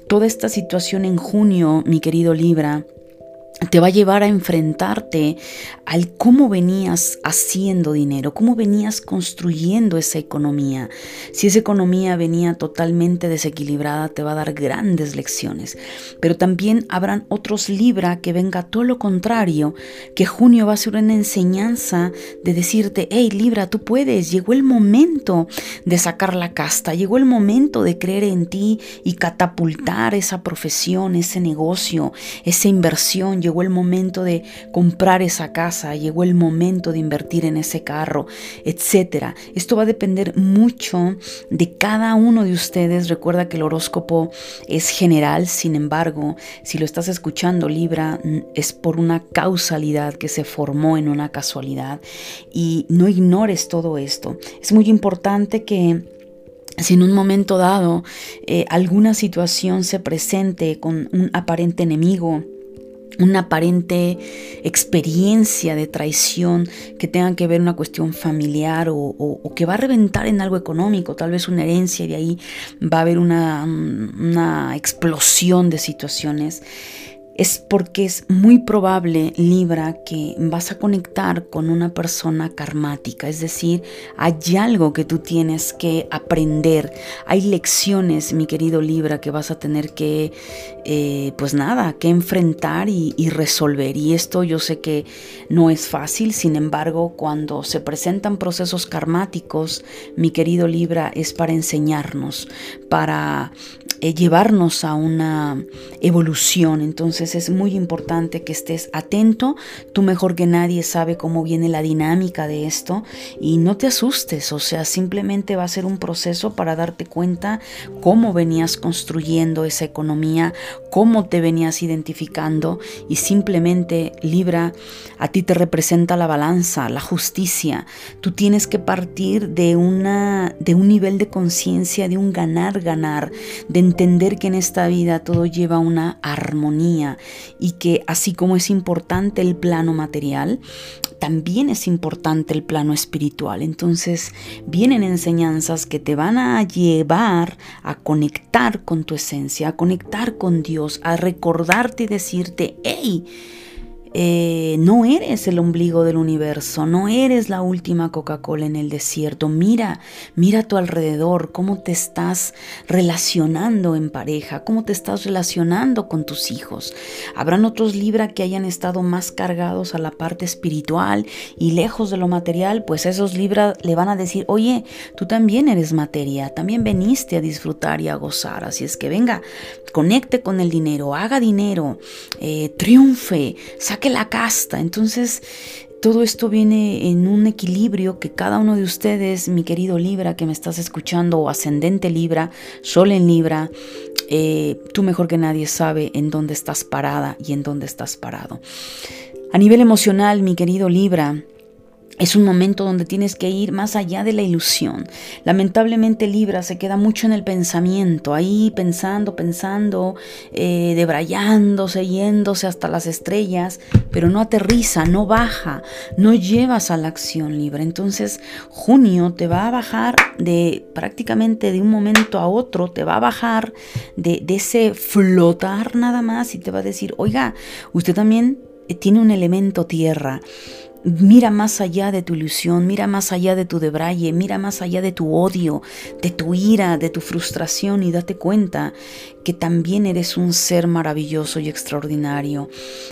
Toda esta situación en junio, mi querido Libra, te va a llevar a enfrentarte al cómo venías haciendo dinero, cómo venías construyendo esa economía. Si esa economía venía totalmente desequilibrada, te va a dar grandes lecciones. Pero también habrán otros Libra que venga todo lo contrario, que junio va a ser una enseñanza de decirte, hey Libra, tú puedes, llegó el momento de sacar la casta, llegó el momento de creer en ti y catapultar esa profesión, ese negocio, esa inversión el momento de comprar esa casa, llegó el momento de invertir en ese carro, etcétera. Esto va a depender mucho de cada uno de ustedes. Recuerda que el horóscopo es general, sin embargo, si lo estás escuchando Libra, es por una causalidad que se formó en una casualidad y no ignores todo esto. Es muy importante que si en un momento dado eh, alguna situación se presente con un aparente enemigo, una aparente experiencia de traición que tenga que ver una cuestión familiar o, que va a reventar en algo económico, tal vez una herencia y de ahí va a haber una, una explosión de situaciones es porque es muy probable, Libra, que vas a conectar con una persona karmática, es decir, hay algo que tú tienes que aprender, hay lecciones, mi querido Libra, que vas a tener que, eh, pues nada, que enfrentar y, resolver. Y esto yo sé que no es fácil, sin embargo, cuando se presentan procesos karmáticos, mi querido Libra, es para enseñarnos, para eh, llevarnos a una evolución. Entonces es muy importante que estés atento. Tú mejor que nadie sabe cómo viene la dinámica de esto y no te asustes. O sea, simplemente va a ser un proceso para darte cuenta cómo venías construyendo esa economía, cómo te venías identificando y simplemente Libra, a ti te representa la balanza, la justicia. Tú tienes que partir de, una, de un nivel de conciencia, de un ganar-ganar, de entender que en esta vida todo lleva una armonía y que así como es importante el plano material, también es importante el plano espiritual. Entonces vienen enseñanzas que te van a llevar a conectar con tu esencia, a conectar con Dios, a recordarte y decirte, hey, eh, no eres el ombligo del universo, no eres la última Coca-Cola en el desierto. Mira, mira a tu alrededor, cómo te estás relacionando en pareja, cómo te estás relacionando con tus hijos. Habrán otros Libra que hayan estado más cargados a la parte espiritual y lejos de lo material, pues esos Libra le van a decir, oye, tú también eres materia, también veniste a disfrutar y a gozar. Así es que venga, conecte con el dinero, haga dinero, eh, triunfe, saque la casta. Entonces, todo esto viene en un equilibrio que cada uno de ustedes, mi querido Libra, que me estás escuchando, o ascendente Libra, Sol en Libra, eh, tú mejor que nadie sabe en dónde estás parada y en dónde estás parado. A nivel emocional, mi querido Libra, es un momento donde tienes que ir más allá de la ilusión. Lamentablemente Libra se queda mucho en el pensamiento, ahí pensando, pensando, eh, debrayándose, yéndose hasta las estrellas, pero no aterriza, no baja, no llevas a la acción Libra. Entonces junio te va a bajar de prácticamente de un momento a otro, te va a bajar de, de ese flotar nada más y te va a decir, oiga, usted también tiene un elemento tierra. Mira más allá de tu ilusión, mira más allá de tu debraye, mira más allá de tu odio, de tu ira, de tu frustración y date cuenta que también eres un ser maravilloso y extraordinario,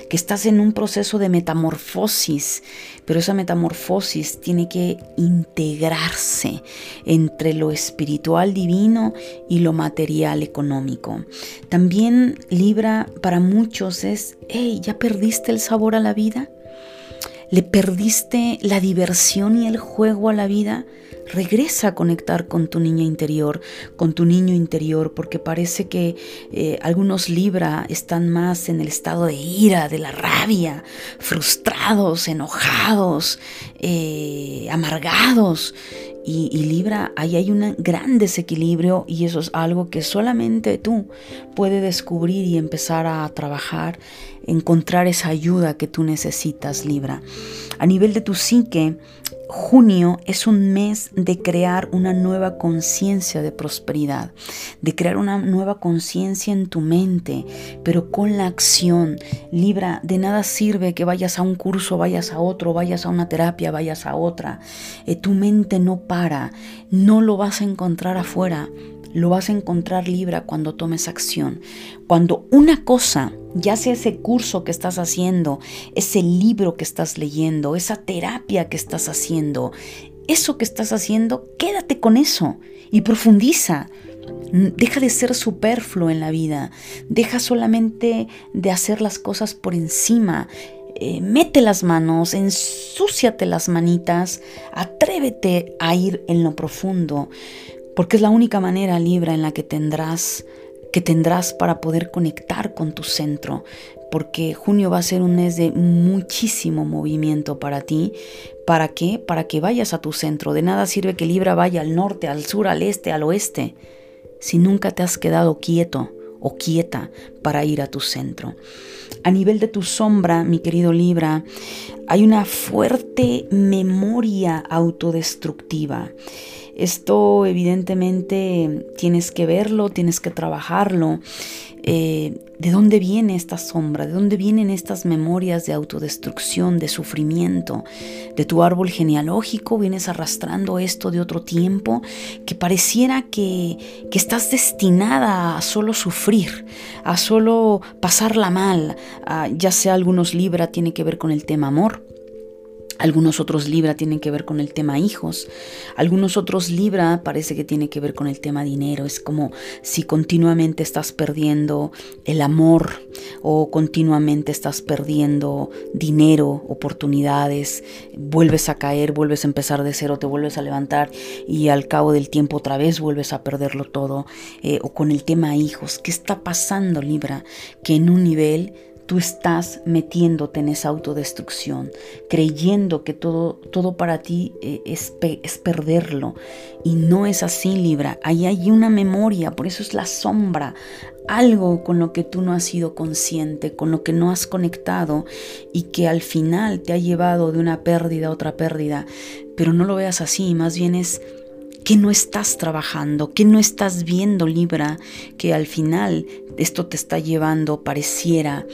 que estás en un proceso de metamorfosis, pero esa metamorfosis tiene que integrarse entre lo espiritual divino y lo material económico. También Libra para muchos es, hey, ¿ya perdiste el sabor a la vida? ¿Le perdiste la diversión y el juego a la vida? Regresa a conectar con tu niña interior, con tu niño interior, porque parece que eh, algunos Libra están más en el estado de ira, de la rabia, frustrados, enojados, eh, amargados. Y, y, Libra, ahí hay un gran desequilibrio y eso es algo que solamente tú puedes descubrir y empezar a trabajar encontrar esa ayuda que tú necesitas, Libra. A nivel de tu psique, junio es un mes de crear una nueva conciencia de prosperidad, de crear una nueva conciencia en tu mente, pero con la acción. Libra, de nada sirve que vayas a un curso, vayas a otro, vayas a una terapia, vayas a otra. Eh, tu mente no para, no lo vas a encontrar afuera lo vas a encontrar Libra cuando tomes acción. Cuando una cosa, ya sea ese curso que estás haciendo, ese libro que estás leyendo, esa terapia que estás haciendo, eso que estás haciendo, quédate con eso y profundiza. Deja de ser superfluo en la vida. Deja solamente de hacer las cosas por encima. Eh, mete las manos, ensúciate las manitas, atrévete a ir en lo profundo porque es la única manera Libra en la que tendrás que tendrás para poder conectar con tu centro, porque junio va a ser un mes de muchísimo movimiento para ti. ¿Para qué? Para que vayas a tu centro. De nada sirve que Libra vaya al norte, al sur, al este, al oeste, si nunca te has quedado quieto o quieta para ir a tu centro. A nivel de tu sombra, mi querido Libra, hay una fuerte memoria autodestructiva. Esto evidentemente tienes que verlo, tienes que trabajarlo. Eh, ¿De dónde viene esta sombra? ¿De dónde vienen estas memorias de autodestrucción, de sufrimiento? ¿De tu árbol genealógico vienes arrastrando esto de otro tiempo? Que pareciera que, que estás destinada a solo sufrir, a solo pasarla mal. ya sea algunos Libra tiene que ver con el tema amor, algunos otros Libra tienen que ver con el tema hijos. Algunos otros Libra parece que tiene que ver con el tema dinero. Es como si continuamente estás perdiendo el amor o continuamente estás perdiendo dinero, oportunidades. Vuelves a caer, vuelves a empezar de cero, te vuelves a levantar y al cabo del tiempo otra vez vuelves a perderlo todo. Eh, o con el tema hijos. ¿Qué está pasando Libra? Que en un nivel tú estás metiéndote en esa autodestrucción, creyendo que todo, todo para ti eh, es, es, perderlo. Y no es así, Libra. Ahí hay una memoria, por eso es la sombra, algo con lo que tú no has sido consciente, con lo que no has conectado y que al final te ha llevado de una pérdida a otra pérdida. Pero no lo veas así, más bien es ¿Qué no estás trabajando? ¿Qué no estás viendo, Libra? Que al final esto te está llevando, pareciera,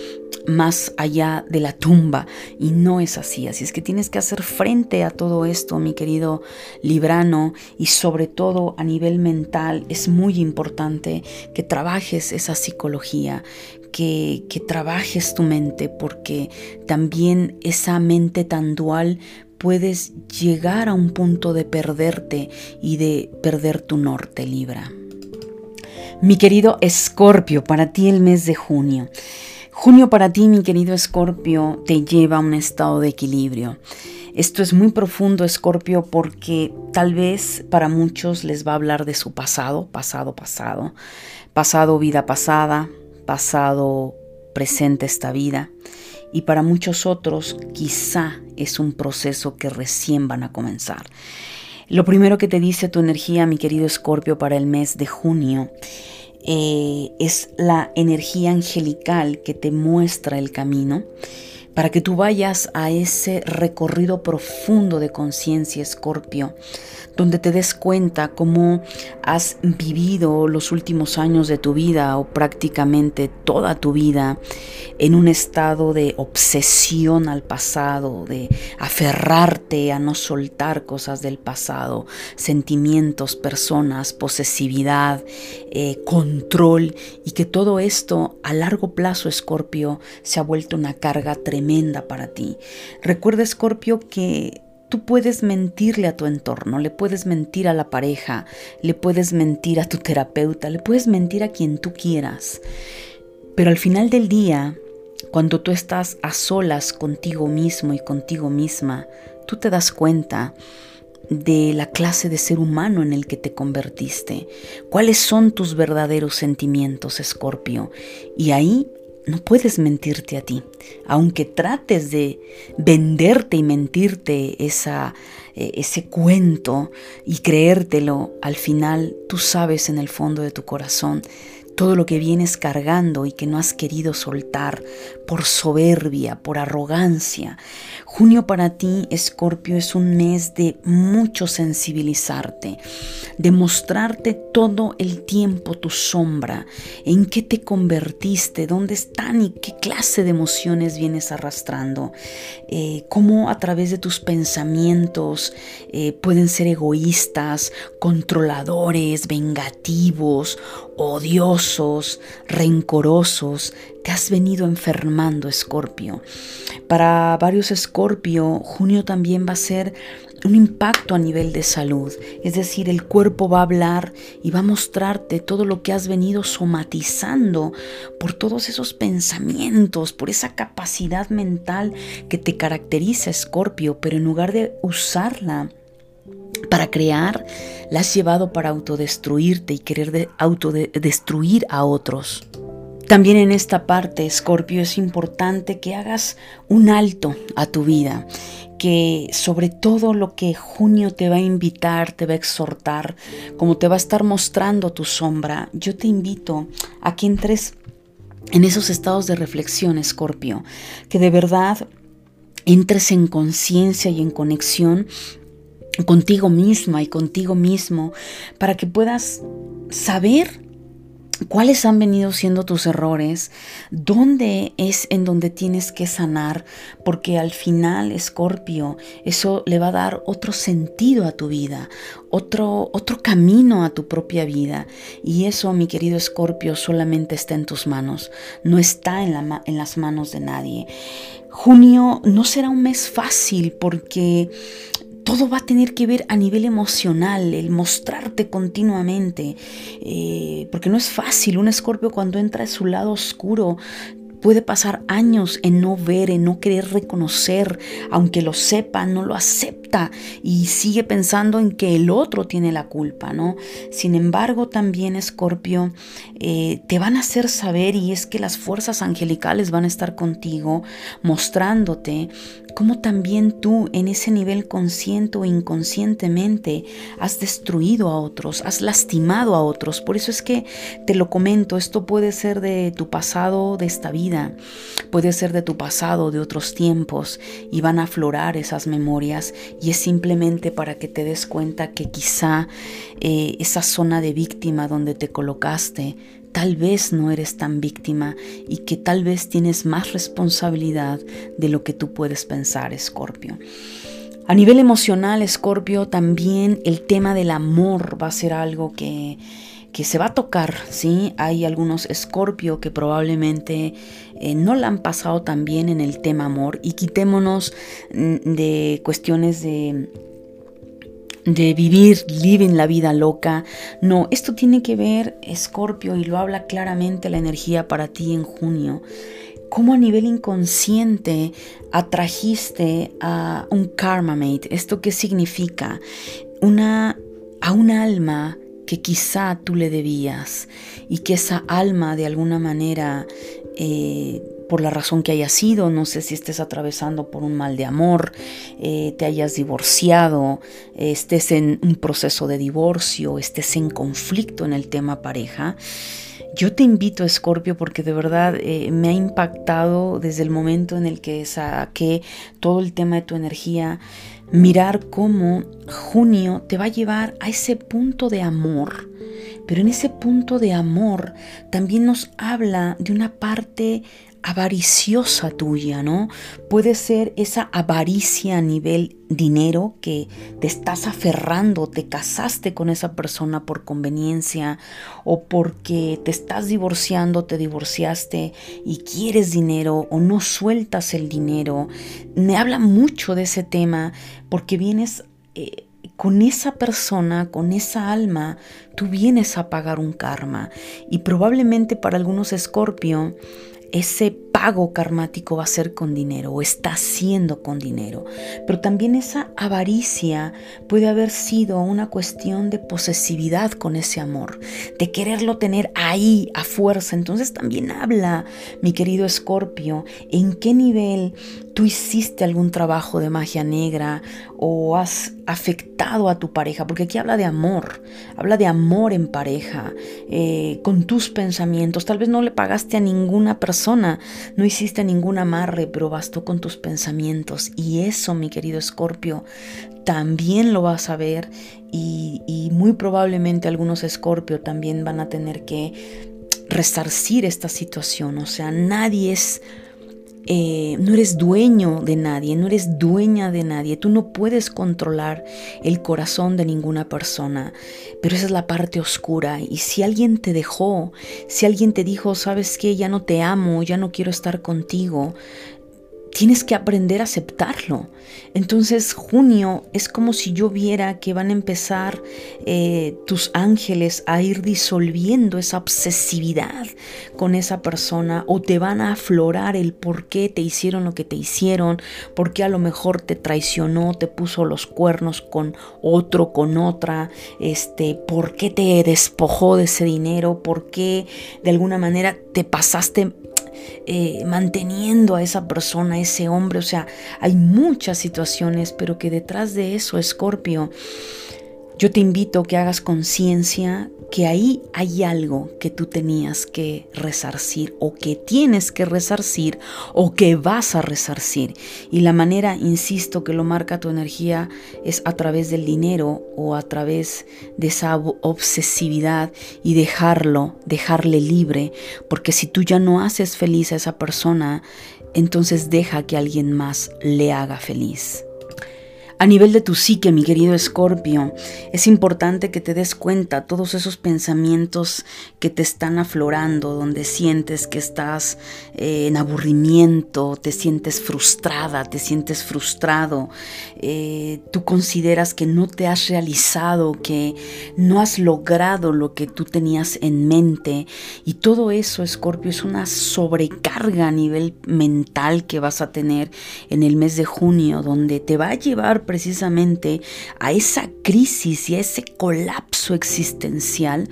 más allá de la tumba y no es así. Así es que tienes que hacer frente a todo esto, mi querido Librano, y sobre todo a nivel mental es muy importante que trabajes esa psicología, que, que trabajes tu mente, porque también esa mente tan dual puedes llegar a un punto de perderte y de perder tu norte, Libra. Mi querido Escorpio, para ti el mes de junio. Junio para ti, mi querido Escorpio, te lleva a un estado de equilibrio. Esto es muy profundo, Escorpio, porque tal vez para muchos les va a hablar de su pasado, pasado, pasado, pasado, vida pasada, pasado, presente esta vida. Y para muchos otros quizá es un proceso que recién van a comenzar. Lo primero que te dice tu energía, mi querido Escorpio, para el mes de junio eh, es la energía angelical que te muestra el camino para que tú vayas a ese recorrido profundo de conciencia, Escorpio, donde te des cuenta cómo has vivido los últimos años de tu vida o prácticamente toda tu vida en un estado de obsesión al pasado, de aferrarte a no soltar cosas del pasado, sentimientos, personas, posesividad, eh, control y que todo esto a largo plazo, Escorpio, se ha vuelto una carga tremenda para ti. Recuerda, Escorpio, que Tú puedes mentirle a tu entorno, le puedes mentir a la pareja, le puedes mentir a tu terapeuta, le puedes mentir a quien tú quieras. Pero al final del día, cuando tú estás a solas contigo mismo y contigo misma, tú te das cuenta de la clase de ser humano en el que te convertiste. ¿Cuáles son tus verdaderos sentimientos, Escorpio? Y ahí no puedes mentirte a ti. Aunque trates de venderte y mentirte esa, eh, ese cuento y creértelo, al final tú sabes en el fondo de tu corazón todo lo que vienes cargando y que no has querido soltar por soberbia, por arrogancia. Junio para ti, Escorpio, es un mes de mucho sensibilizarte, de mostrarte todo el tiempo tu sombra, en qué te convertiste, dónde están y qué clase de emociones vienes arrastrando, eh, cómo a través de tus pensamientos eh, pueden ser egoístas, controladores, vengativos, odiosos, rencorosos, te has venido enfermando, Escorpio. Para varios Escorpio, junio también va a ser un impacto a nivel de salud. Es decir, el cuerpo va a hablar y va a mostrarte todo lo que has venido somatizando por todos esos pensamientos, por esa capacidad mental que te caracteriza, Escorpio, pero en lugar de usarla para crear, la has llevado para autodestruirte y querer autodestruir a otros. También en esta parte, Escorpio, es importante que hagas un alto a tu vida, que sobre todo lo que junio te va a invitar, te va a exhortar, como te va a estar mostrando tu sombra, yo te invito a que entres en esos estados de reflexión, Escorpio, que de verdad entres en conciencia y en conexión contigo misma y contigo mismo para que puedas saber cuáles han venido siendo tus errores, dónde es en donde tienes que sanar, porque al final, Escorpio, eso le va a dar otro sentido a tu vida, otro, otro camino a tu propia vida. Y eso, mi querido Escorpio, solamente está en tus manos, no está en, la, en las manos de nadie. Junio no será un mes fácil porque todo va a tener que ver a nivel emocional, el mostrarte continuamente, eh, porque no es fácil. Un escorpio cuando entra a su lado oscuro puede pasar años en no ver, en no querer reconocer, aunque lo sepa, no lo acepta y sigue pensando en que el otro tiene la culpa, ¿no? Sin embargo, también Escorpio, eh, te van a hacer saber y es que las fuerzas angelicales van a estar contigo, mostrándote cómo también tú en ese nivel consciente o inconscientemente has destruido a otros, has lastimado a otros. Por eso es que te lo comento, esto puede ser de tu pasado, de esta vida, puede ser de tu pasado, de otros tiempos, y van a aflorar esas memorias y es simplemente para que te des cuenta que quizá eh, esa zona de víctima donde te colocaste, tal vez no eres tan víctima y que tal vez tienes más responsabilidad de lo que tú puedes pensar, Escorpio. A nivel emocional, Escorpio, también el tema del amor va a ser algo que, que se va a tocar, ¿sí? Hay algunos Escorpio que probablemente eh, no la han pasado tan bien en el tema amor y quitémonos mm, de cuestiones de de vivir, living la vida loca. No, esto tiene que ver, Escorpio, y lo habla claramente la energía para ti en junio. Cómo a nivel inconsciente atrajiste a un karma mate. ¿Esto qué significa? Una, a un alma que quizá tú le debías y que esa alma de alguna manera eh, por la razón que haya sido, no sé si estés atravesando por un mal de amor, eh, te hayas divorciado, estés en un proceso de divorcio, estés en conflicto en el tema pareja. Yo te invito, Escorpio, porque de verdad eh, me ha impactado desde el momento en el que saqué todo el tema de tu energía, mirar cómo junio te va a llevar a ese punto de amor. Pero en ese punto de amor también nos habla de una parte avariciosa tuya, ¿no? Puede ser esa avaricia a nivel dinero que te estás aferrando, te casaste con esa persona por conveniencia o porque te estás divorciando, te divorciaste y quieres dinero o no sueltas el dinero. Me habla mucho de ese tema porque vienes... Eh, con esa persona, con esa alma, tú vienes a pagar un karma. Y probablemente para algunos escorpio, ese pago karmático va a ser con dinero o está siendo con dinero. Pero también esa avaricia puede haber sido una cuestión de posesividad con ese amor, de quererlo tener ahí a fuerza. Entonces también habla, mi querido Escorpio, en qué nivel tú hiciste algún trabajo de magia negra o has afectado a tu pareja, porque aquí habla de amor, habla de amor en pareja, eh, con tus pensamientos. Tal vez no le pagaste a ninguna persona, no hiciste ningún amarre, pero bastó con tus pensamientos. Y eso, mi querido Escorpio, también lo vas a ver y, y muy probablemente algunos Escorpio también van a tener que resarcir esta situación. O sea, nadie es eh, no eres dueño de nadie, no eres dueña de nadie, tú no puedes controlar el corazón de ninguna persona, pero esa es la parte oscura. Y si alguien te dejó, si alguien te dijo, sabes que ya no te amo, ya no quiero estar contigo, tienes que aprender a aceptarlo. Entonces junio es como si yo viera que van a empezar eh, tus ángeles a ir disolviendo esa obsesividad con esa persona o te van a aflorar el por qué te hicieron lo que te hicieron, por qué a lo mejor te traicionó, te puso los cuernos con otro, con otra, este, por qué te despojó de ese dinero, por qué de alguna manera te pasaste eh, manteniendo a esa persona, a ese hombre. O sea, hay muchas situaciones, pero que detrás de eso, Escorpio, yo te invito a que hagas conciencia que ahí hay algo que tú tenías que resarcir o que tienes que resarcir o que vas a resarcir. Y la manera, insisto, que lo marca tu energía es a través del dinero o a través de esa obsesividad y dejarlo, dejarle libre, porque si tú ya no haces feliz a esa persona, entonces deja que alguien más le haga feliz. A nivel de tu psique, mi querido Escorpio, es importante que te des cuenta todos esos pensamientos que te están aflorando, donde sientes que estás eh, en aburrimiento, te sientes frustrada, te sientes frustrado, eh, tú consideras que no te has realizado, que no has logrado lo que tú tenías en mente. Y todo eso, Escorpio, es una sobrecarga a nivel mental que vas a tener en el mes de junio, donde te va a llevar precisamente a esa crisis y a ese colapso existencial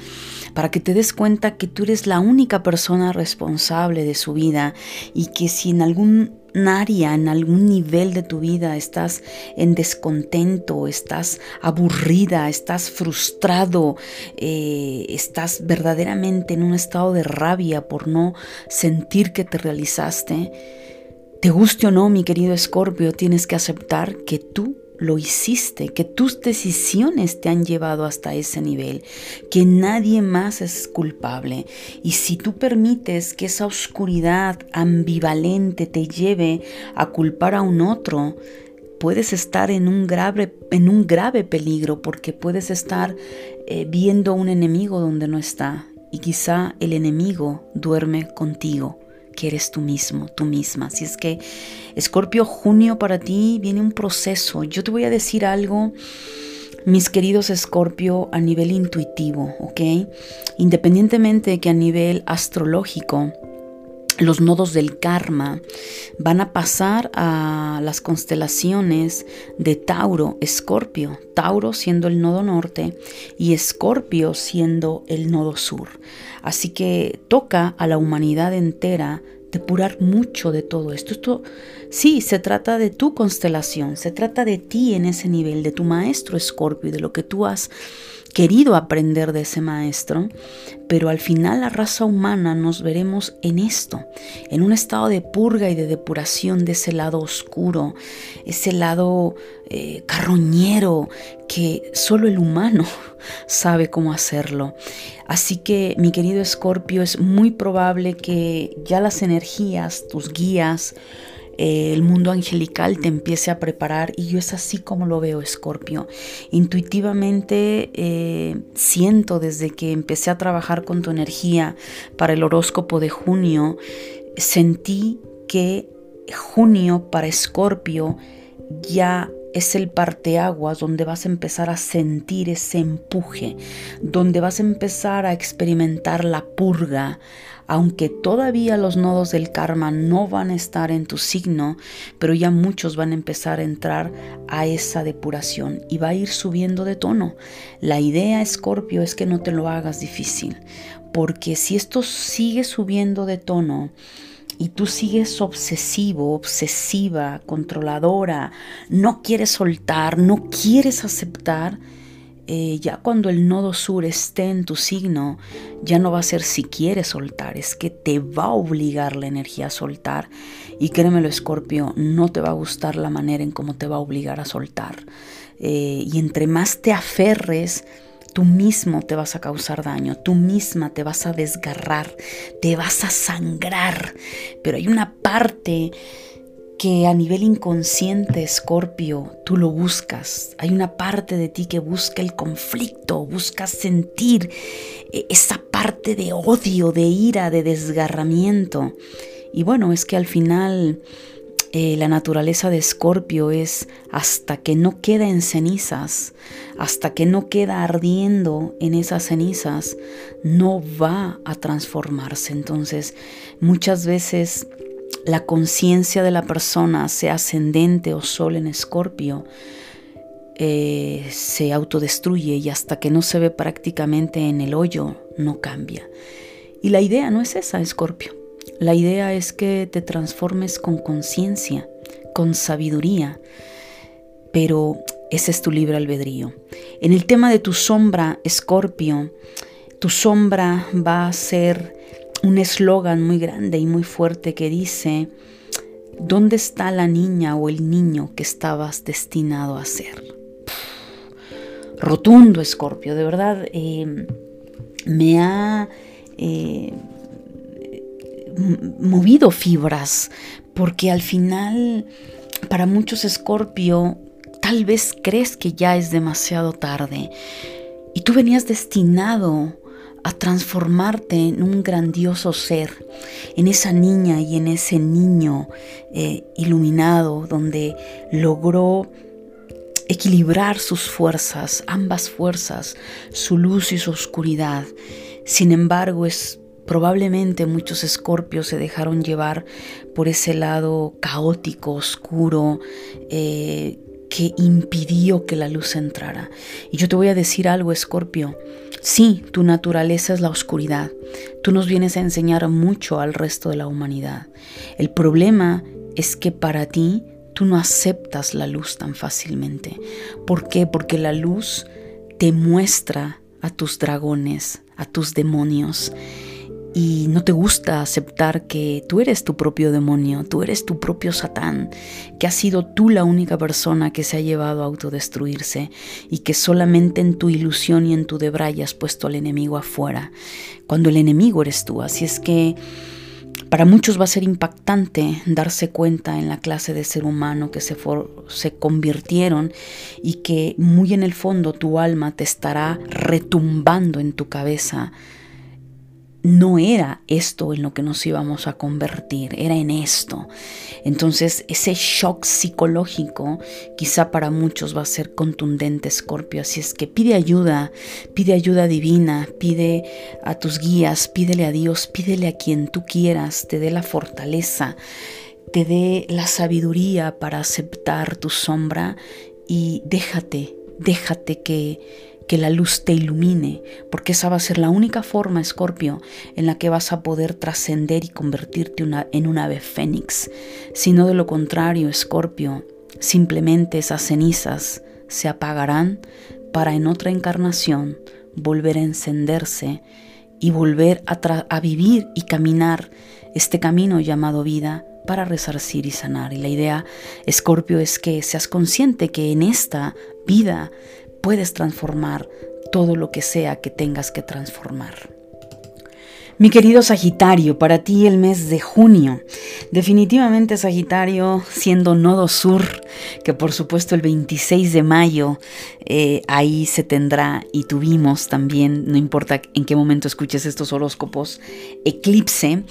para que te des cuenta que tú eres la única persona responsable de su vida y que si en algún área, en algún nivel de tu vida estás en descontento, estás aburrida, estás frustrado, eh, estás verdaderamente en un estado de rabia por no sentir que te realizaste, te guste o no, mi querido Escorpio, tienes que aceptar que tú lo hiciste, que tus decisiones te han llevado hasta ese nivel, que nadie más es culpable. Y si tú permites que esa oscuridad ambivalente te lleve a culpar a un otro, puedes estar en un grave, en un grave peligro porque puedes estar eh, viendo un enemigo donde no está y quizá el enemigo duerme contigo que eres tú mismo, tú misma. Así es que, Escorpio, junio para ti viene un proceso. Yo te voy a decir algo, mis queridos Escorpio, a nivel intuitivo, ¿ok? Independientemente de que a nivel astrológico, los nodos del karma van a pasar a las constelaciones de Tauro, Escorpio, Tauro siendo el nodo norte y Escorpio siendo el nodo sur. Así que toca a la humanidad entera depurar mucho de todo esto. Esto sí, se trata de tu constelación, se trata de ti en ese nivel, de tu maestro Escorpio de lo que tú has querido aprender de ese maestro, pero al final la raza humana nos veremos en esto, en un estado de purga y de depuración de ese lado oscuro, ese lado eh, carroñero que solo el humano sabe cómo hacerlo. Así que mi querido Escorpio, es muy probable que ya las energías, tus guías, eh, el mundo angelical te empiece a preparar y yo es así como lo veo, Escorpio. Intuitivamente eh, siento desde que empecé a trabajar con tu energía para el horóscopo de junio, sentí que junio para Escorpio ya es el parteaguas donde vas a empezar a sentir ese empuje, donde vas a empezar a experimentar la purga, aunque todavía los nodos del karma no van a estar en tu signo, pero ya muchos van a empezar a entrar a esa depuración y va a ir subiendo de tono. La idea, Escorpio, es que no te lo hagas difícil, porque si esto sigue subiendo de tono, y tú sigues obsesivo, obsesiva, controladora, no quieres soltar, no quieres aceptar, eh, ya cuando el nodo sur esté en tu signo, ya no va a ser si quieres soltar, es que te va a obligar la energía a soltar. Y créemelo, Escorpio, no te va a gustar la manera en cómo te va a obligar a soltar. Eh, y entre más te aferres, tú mismo te vas a causar daño, tú misma te vas a desgarrar, te vas a sangrar. Pero hay una parte que a nivel inconsciente, Escorpio, tú lo buscas. Hay una parte de ti que busca el conflicto, busca sentir eh, esa parte de odio, de ira, de desgarramiento. Y bueno, es que al final eh, la naturaleza de Escorpio es hasta que no queda en cenizas, hasta que no queda ardiendo en esas cenizas, no va a transformarse. Entonces, muchas veces la conciencia de la persona, sea ascendente o sol en Escorpio, eh, se autodestruye y hasta que no se ve prácticamente en el hoyo, no cambia. Y la idea no es esa, Escorpio. La idea es que te transformes con conciencia, con sabiduría, pero ese es tu libre albedrío. En el tema de tu sombra, Escorpio, tu sombra va a ser un eslogan muy grande y muy fuerte que dice, ¿dónde está la niña o el niño que estabas destinado a ser? Rotundo, Escorpio, de verdad eh, me ha... Eh, movido fibras, porque al final para muchos Escorpio tal vez crees que ya es demasiado tarde y tú venías destinado a transformarte en un grandioso ser, en esa niña y en ese niño eh, iluminado donde logró equilibrar sus fuerzas, ambas fuerzas, su luz y su oscuridad. Sin embargo, es Probablemente muchos escorpios se dejaron llevar por ese lado caótico, oscuro, eh, que impidió que la luz entrara. Y yo te voy a decir algo, escorpio. Sí, tu naturaleza es la oscuridad. Tú nos vienes a enseñar mucho al resto de la humanidad. El problema es que para ti tú no aceptas la luz tan fácilmente. ¿Por qué? Porque la luz te muestra a tus dragones, a tus demonios y no te gusta aceptar que tú eres tu propio demonio, tú eres tu propio Satán, que has sido tú la única persona que se ha llevado a autodestruirse y que solamente en tu ilusión y en tu debraya has puesto al enemigo afuera, cuando el enemigo eres tú. Así es que para muchos va a ser impactante darse cuenta en la clase de ser humano que se, se convirtieron y que muy en el fondo tu alma te estará retumbando en tu cabeza no era esto en lo que nos íbamos a convertir, era en esto. Entonces ese shock psicológico quizá para muchos va a ser contundente, Scorpio. Así es que pide ayuda, pide ayuda divina, pide a tus guías, pídele a Dios, pídele a quien tú quieras, te dé la fortaleza, te dé la sabiduría para aceptar tu sombra y déjate, déjate que que la luz te ilumine, porque esa va a ser la única forma, Escorpio, en la que vas a poder trascender y convertirte en un ave fénix. Si no de lo contrario, Escorpio, simplemente esas cenizas se apagarán para en otra encarnación volver a encenderse y volver a, a vivir y caminar este camino llamado vida para resarcir y sanar. Y la idea, Escorpio, es que seas consciente que en esta vida puedes transformar todo lo que sea que tengas que transformar. Mi querido Sagitario, para ti el mes de junio, definitivamente Sagitario siendo nodo sur, que por supuesto el 26 de mayo eh, ahí se tendrá y tuvimos también, no importa en qué momento escuches estos horóscopos, eclipse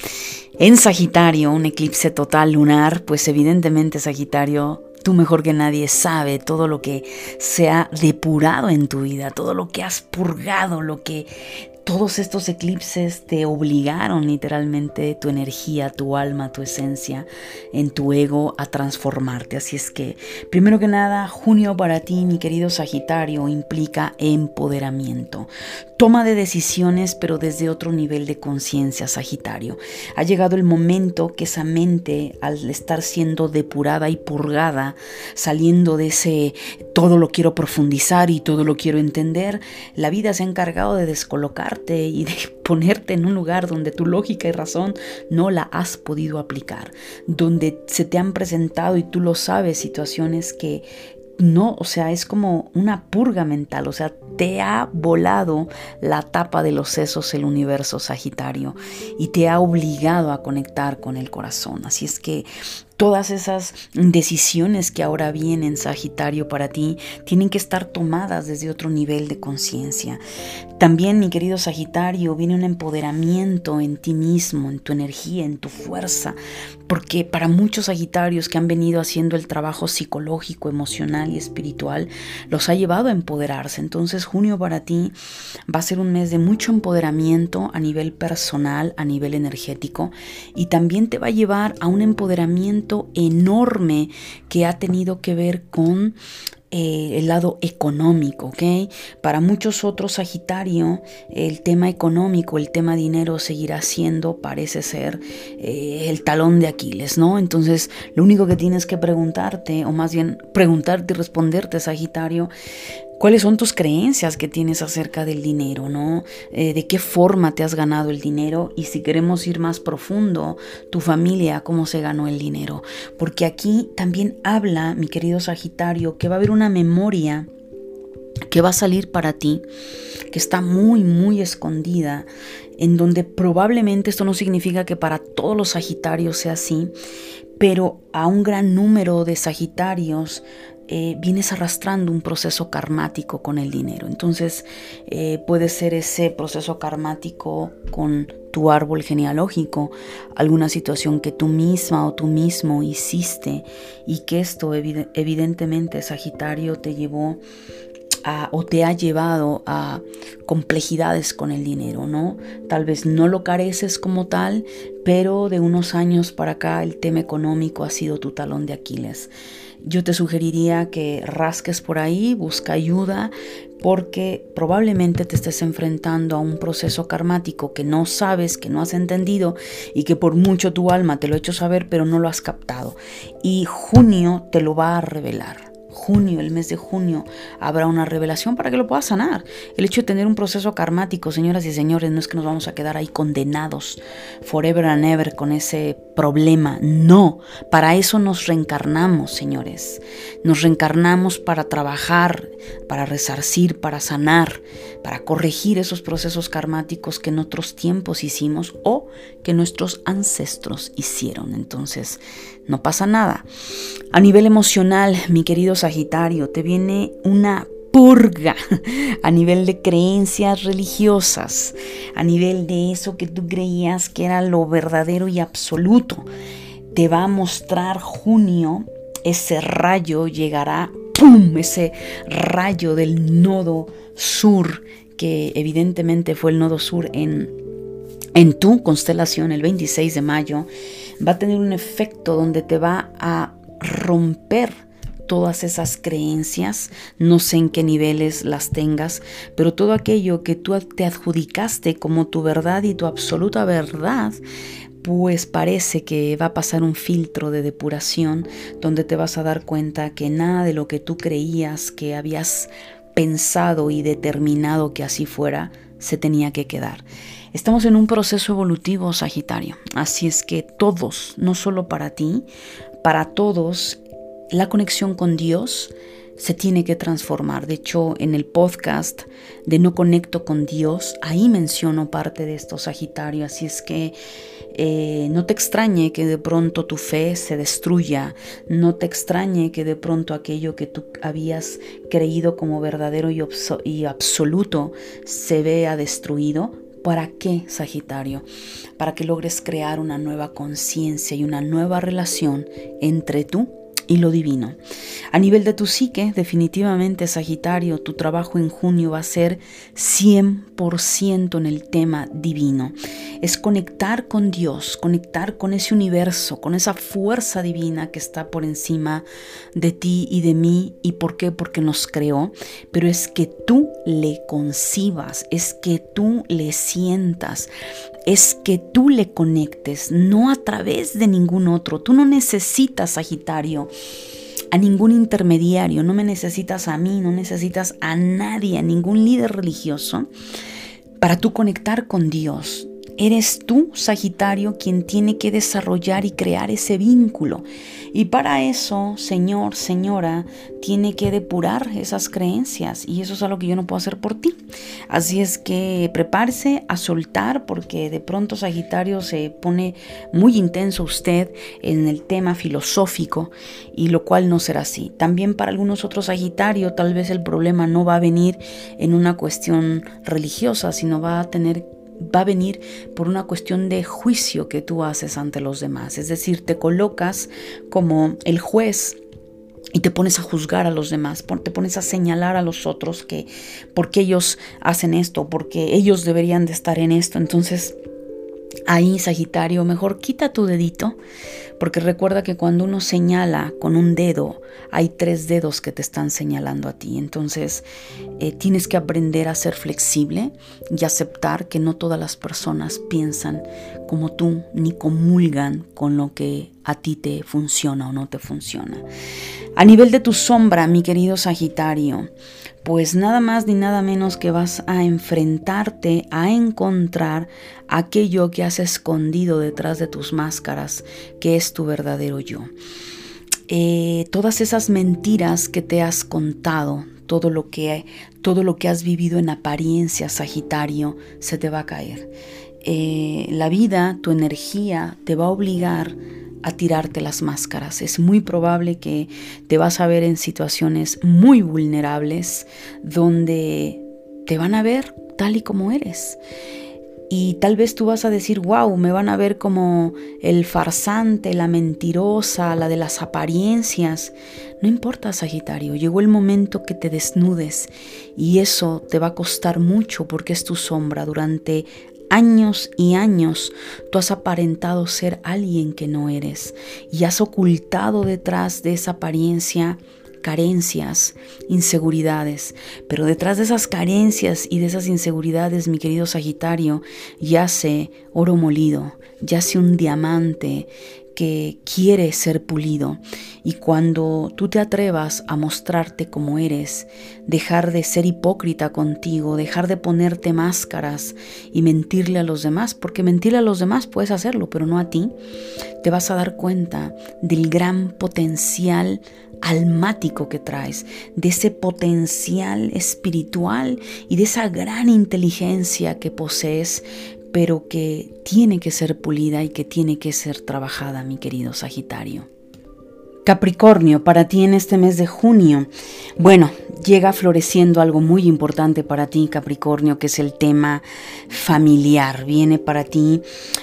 en Sagitario, un eclipse total lunar, pues evidentemente Sagitario Tú mejor que nadie sabe todo lo que se ha depurado en tu vida, todo lo que has purgado, lo que todos estos eclipses te obligaron literalmente tu energía, tu alma, tu esencia, en tu ego a transformarte. Así es que, primero que nada, junio para ti, mi querido Sagitario, implica empoderamiento. Toma de decisiones, pero desde otro nivel de conciencia, Sagitario. Ha llegado el momento que esa mente, al estar siendo depurada y purgada, saliendo de ese todo lo quiero profundizar y todo lo quiero entender, la vida se ha encargado de descolocar y de ponerte en un lugar donde tu lógica y razón no la has podido aplicar, donde se te han presentado y tú lo sabes situaciones que no, o sea, es como una purga mental, o sea, te ha volado la tapa de los sesos el universo Sagitario y te ha obligado a conectar con el corazón. Así es que Todas esas decisiones que ahora vienen, Sagitario, para ti, tienen que estar tomadas desde otro nivel de conciencia. También, mi querido Sagitario, viene un empoderamiento en ti mismo, en tu energía, en tu fuerza, porque para muchos Sagitarios que han venido haciendo el trabajo psicológico, emocional y espiritual, los ha llevado a empoderarse. Entonces, junio para ti va a ser un mes de mucho empoderamiento a nivel personal, a nivel energético, y también te va a llevar a un empoderamiento enorme que ha tenido que ver con eh, el lado económico, ¿ok? Para muchos otros Sagitario, el tema económico, el tema dinero seguirá siendo, parece ser, eh, el talón de Aquiles, ¿no? Entonces, lo único que tienes que preguntarte, o más bien preguntarte y responderte, Sagitario, cuáles son tus creencias que tienes acerca del dinero, ¿no? Eh, de qué forma te has ganado el dinero y si queremos ir más profundo, tu familia, cómo se ganó el dinero. Porque aquí también habla, mi querido Sagitario, que va a haber una memoria que va a salir para ti, que está muy, muy escondida, en donde probablemente esto no significa que para todos los Sagitarios sea así, pero a un gran número de Sagitarios eh, vienes arrastrando un proceso karmático con el dinero. Entonces eh, puede ser ese proceso karmático con tu árbol genealógico, alguna situación que tú misma o tú mismo hiciste y que esto evidentemente Sagitario te llevó o te ha llevado a complejidades con el dinero, ¿no? Tal vez no lo careces como tal, pero de unos años para acá el tema económico ha sido tu talón de Aquiles. Yo te sugeriría que rasques por ahí, busca ayuda, porque probablemente te estés enfrentando a un proceso karmático que no sabes, que no has entendido y que por mucho tu alma te lo ha hecho saber, pero no lo has captado. Y junio te lo va a revelar junio, el mes de junio, habrá una revelación para que lo puedas sanar. El hecho de tener un proceso karmático, señoras y señores, no es que nos vamos a quedar ahí condenados forever and ever con ese problema. No, para eso nos reencarnamos, señores. Nos reencarnamos para trabajar, para resarcir, para sanar, para corregir esos procesos karmáticos que en otros tiempos hicimos o que nuestros ancestros hicieron. Entonces, no pasa nada. A nivel emocional, mi querido Sagitario, te viene una purga a nivel de creencias religiosas, a nivel de eso que tú creías que era lo verdadero y absoluto. Te va a mostrar junio, ese rayo llegará, ¡pum! Ese rayo del nodo sur, que evidentemente fue el nodo sur en, en tu constelación el 26 de mayo va a tener un efecto donde te va a romper todas esas creencias, no sé en qué niveles las tengas, pero todo aquello que tú te adjudicaste como tu verdad y tu absoluta verdad, pues parece que va a pasar un filtro de depuración donde te vas a dar cuenta que nada de lo que tú creías que habías pensado y determinado que así fuera, se tenía que quedar. Estamos en un proceso evolutivo, Sagitario, así es que todos, no solo para ti, para todos, la conexión con Dios se tiene que transformar. De hecho, en el podcast de No Conecto con Dios, ahí menciono parte de esto, Sagitario. Así es que eh, no te extrañe que de pronto tu fe se destruya, no te extrañe que de pronto aquello que tú habías creído como verdadero y, y absoluto se vea destruido. ¿Para qué, Sagitario? Para que logres crear una nueva conciencia y una nueva relación entre tú y lo divino. A nivel de tu psique, definitivamente Sagitario, tu trabajo en junio va a ser 100% en el tema divino. Es conectar con Dios, conectar con ese universo, con esa fuerza divina que está por encima de ti y de mí. ¿Y por qué? Porque nos creó. Pero es que tú le concibas, es que tú le sientas, es que tú le conectes, no a través de ningún otro. Tú no necesitas, Sagitario, a ningún intermediario, no me necesitas a mí, no necesitas a nadie, a ningún líder religioso para tú conectar con Dios. Eres tú, Sagitario, quien tiene que desarrollar y crear ese vínculo. Y para eso, Señor, Señora, tiene que depurar esas creencias. Y eso es algo que yo no puedo hacer por ti. Así es que prepárese a soltar porque de pronto, Sagitario, se pone muy intenso usted en el tema filosófico y lo cual no será así. También para algunos otros Sagitario, tal vez el problema no va a venir en una cuestión religiosa, sino va a tener va a venir por una cuestión de juicio que tú haces ante los demás. Es decir, te colocas como el juez y te pones a juzgar a los demás, te pones a señalar a los otros que porque ellos hacen esto, porque ellos deberían de estar en esto. Entonces, ahí, Sagitario, mejor quita tu dedito porque recuerda que cuando uno señala con un dedo, hay tres dedos que te están señalando a ti. Entonces eh, tienes que aprender a ser flexible y aceptar que no todas las personas piensan como tú ni comulgan con lo que a ti te funciona o no te funciona. A nivel de tu sombra, mi querido Sagitario, pues nada más ni nada menos que vas a enfrentarte a encontrar aquello que has escondido detrás de tus máscaras, que es tu verdadero yo. Eh, todas esas mentiras que te has contado, todo lo que, todo lo que has vivido en apariencia, Sagitario, se te va a caer. Eh, la vida, tu energía, te va a obligar a tirarte las máscaras. Es muy probable que te vas a ver en situaciones muy vulnerables donde te van a ver tal y como eres. Y tal vez tú vas a decir, wow, me van a ver como el farsante, la mentirosa, la de las apariencias. No importa, Sagitario, llegó el momento que te desnudes y eso te va a costar mucho porque es tu sombra. Durante años y años tú has aparentado ser alguien que no eres y has ocultado detrás de esa apariencia carencias, inseguridades. Pero detrás de esas carencias y de esas inseguridades, mi querido Sagitario, yace oro molido, yace un diamante que quiere ser pulido. Y cuando tú te atrevas a mostrarte como eres, dejar de ser hipócrita contigo, dejar de ponerte máscaras y mentirle a los demás, porque mentirle a los demás puedes hacerlo, pero no a ti, te vas a dar cuenta del gran potencial almático que traes, de ese potencial espiritual y de esa gran inteligencia que posees, pero que tiene que ser pulida y que tiene que ser trabajada, mi querido Sagitario. Capricornio, para ti en este mes de junio, bueno, llega floreciendo algo muy importante para ti, Capricornio, que es el tema familiar. Viene para ti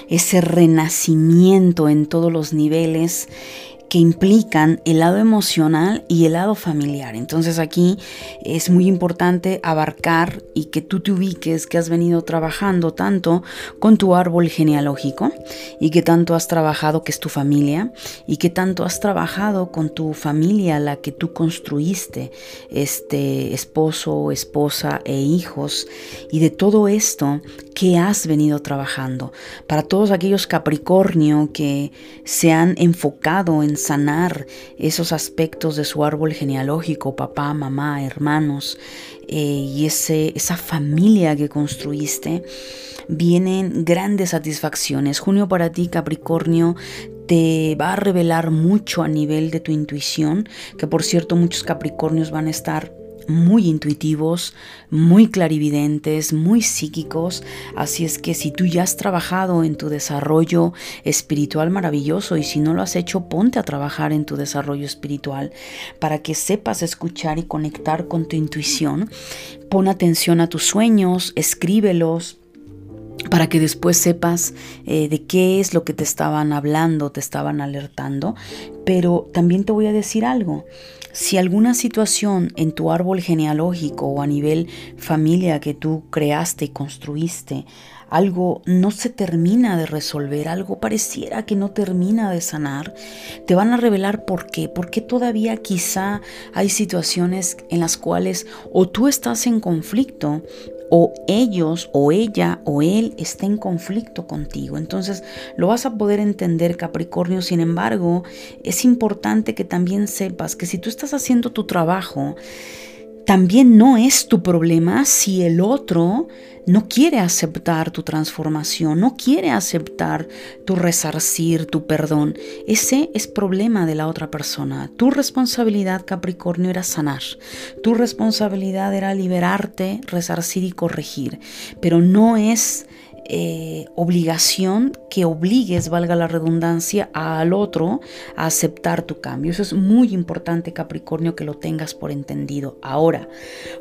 ese renacimiento en todos los niveles que implican el lado emocional y el lado familiar. Entonces aquí es muy importante abarcar y que tú te ubiques que has venido trabajando tanto con tu árbol genealógico y que tanto has trabajado que es tu familia y que tanto has trabajado con tu familia la que tú construiste, este esposo, esposa e hijos y de todo esto que has venido trabajando. Para todos aquellos Capricornio que se han enfocado en sanar esos aspectos de su árbol genealógico, papá, mamá, hermanos, eh, y ese, esa familia que construiste, vienen grandes satisfacciones. Junio para ti, Capricornio, te va a revelar mucho a nivel de tu intuición, que por cierto muchos Capricornios van a estar muy intuitivos, muy clarividentes, muy psíquicos. Así es que si tú ya has trabajado en tu desarrollo espiritual maravilloso y si no lo has hecho, ponte a trabajar en tu desarrollo espiritual para que sepas escuchar y conectar con tu intuición. Pon atención a tus sueños, escríbelos, para que después sepas eh, de qué es lo que te estaban hablando, te estaban alertando. Pero también te voy a decir algo. Si alguna situación en tu árbol genealógico o a nivel familia que tú creaste y construiste, algo no se termina de resolver, algo pareciera que no termina de sanar, te van a revelar por qué, porque todavía quizá hay situaciones en las cuales o tú estás en conflicto o ellos o ella o él está en conflicto contigo. Entonces lo vas a poder entender Capricornio. Sin embargo, es importante que también sepas que si tú estás haciendo tu trabajo, también no es tu problema si el otro no quiere aceptar tu transformación, no quiere aceptar tu resarcir, tu perdón. Ese es problema de la otra persona. Tu responsabilidad, Capricornio, era sanar. Tu responsabilidad era liberarte, resarcir y corregir. Pero no es eh, obligación que obligues, valga la redundancia, al otro a aceptar tu cambio. Eso es muy importante, Capricornio, que lo tengas por entendido. Ahora,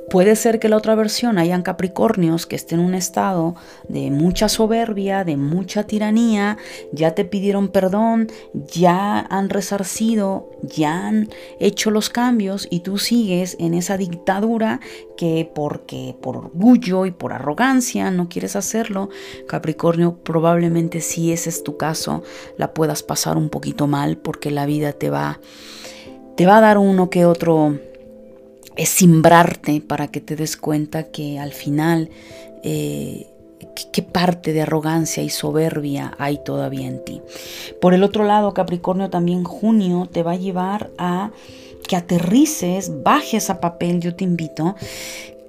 puede ser que la otra versión hayan Capricornios que estén en un estado de mucha soberbia, de mucha tiranía, ya te pidieron perdón, ya han resarcido, ya han hecho los cambios y tú sigues en esa dictadura que porque por orgullo y por arrogancia no quieres hacerlo, Capricornio, probablemente si ese es tu caso, la puedas pasar un poquito mal porque la vida te va, te va a dar uno que otro simbrarte para que te des cuenta que al final eh, qué parte de arrogancia y soberbia hay todavía en ti. Por el otro lado, Capricornio también junio te va a llevar a que aterrices, bajes a papel, yo te invito,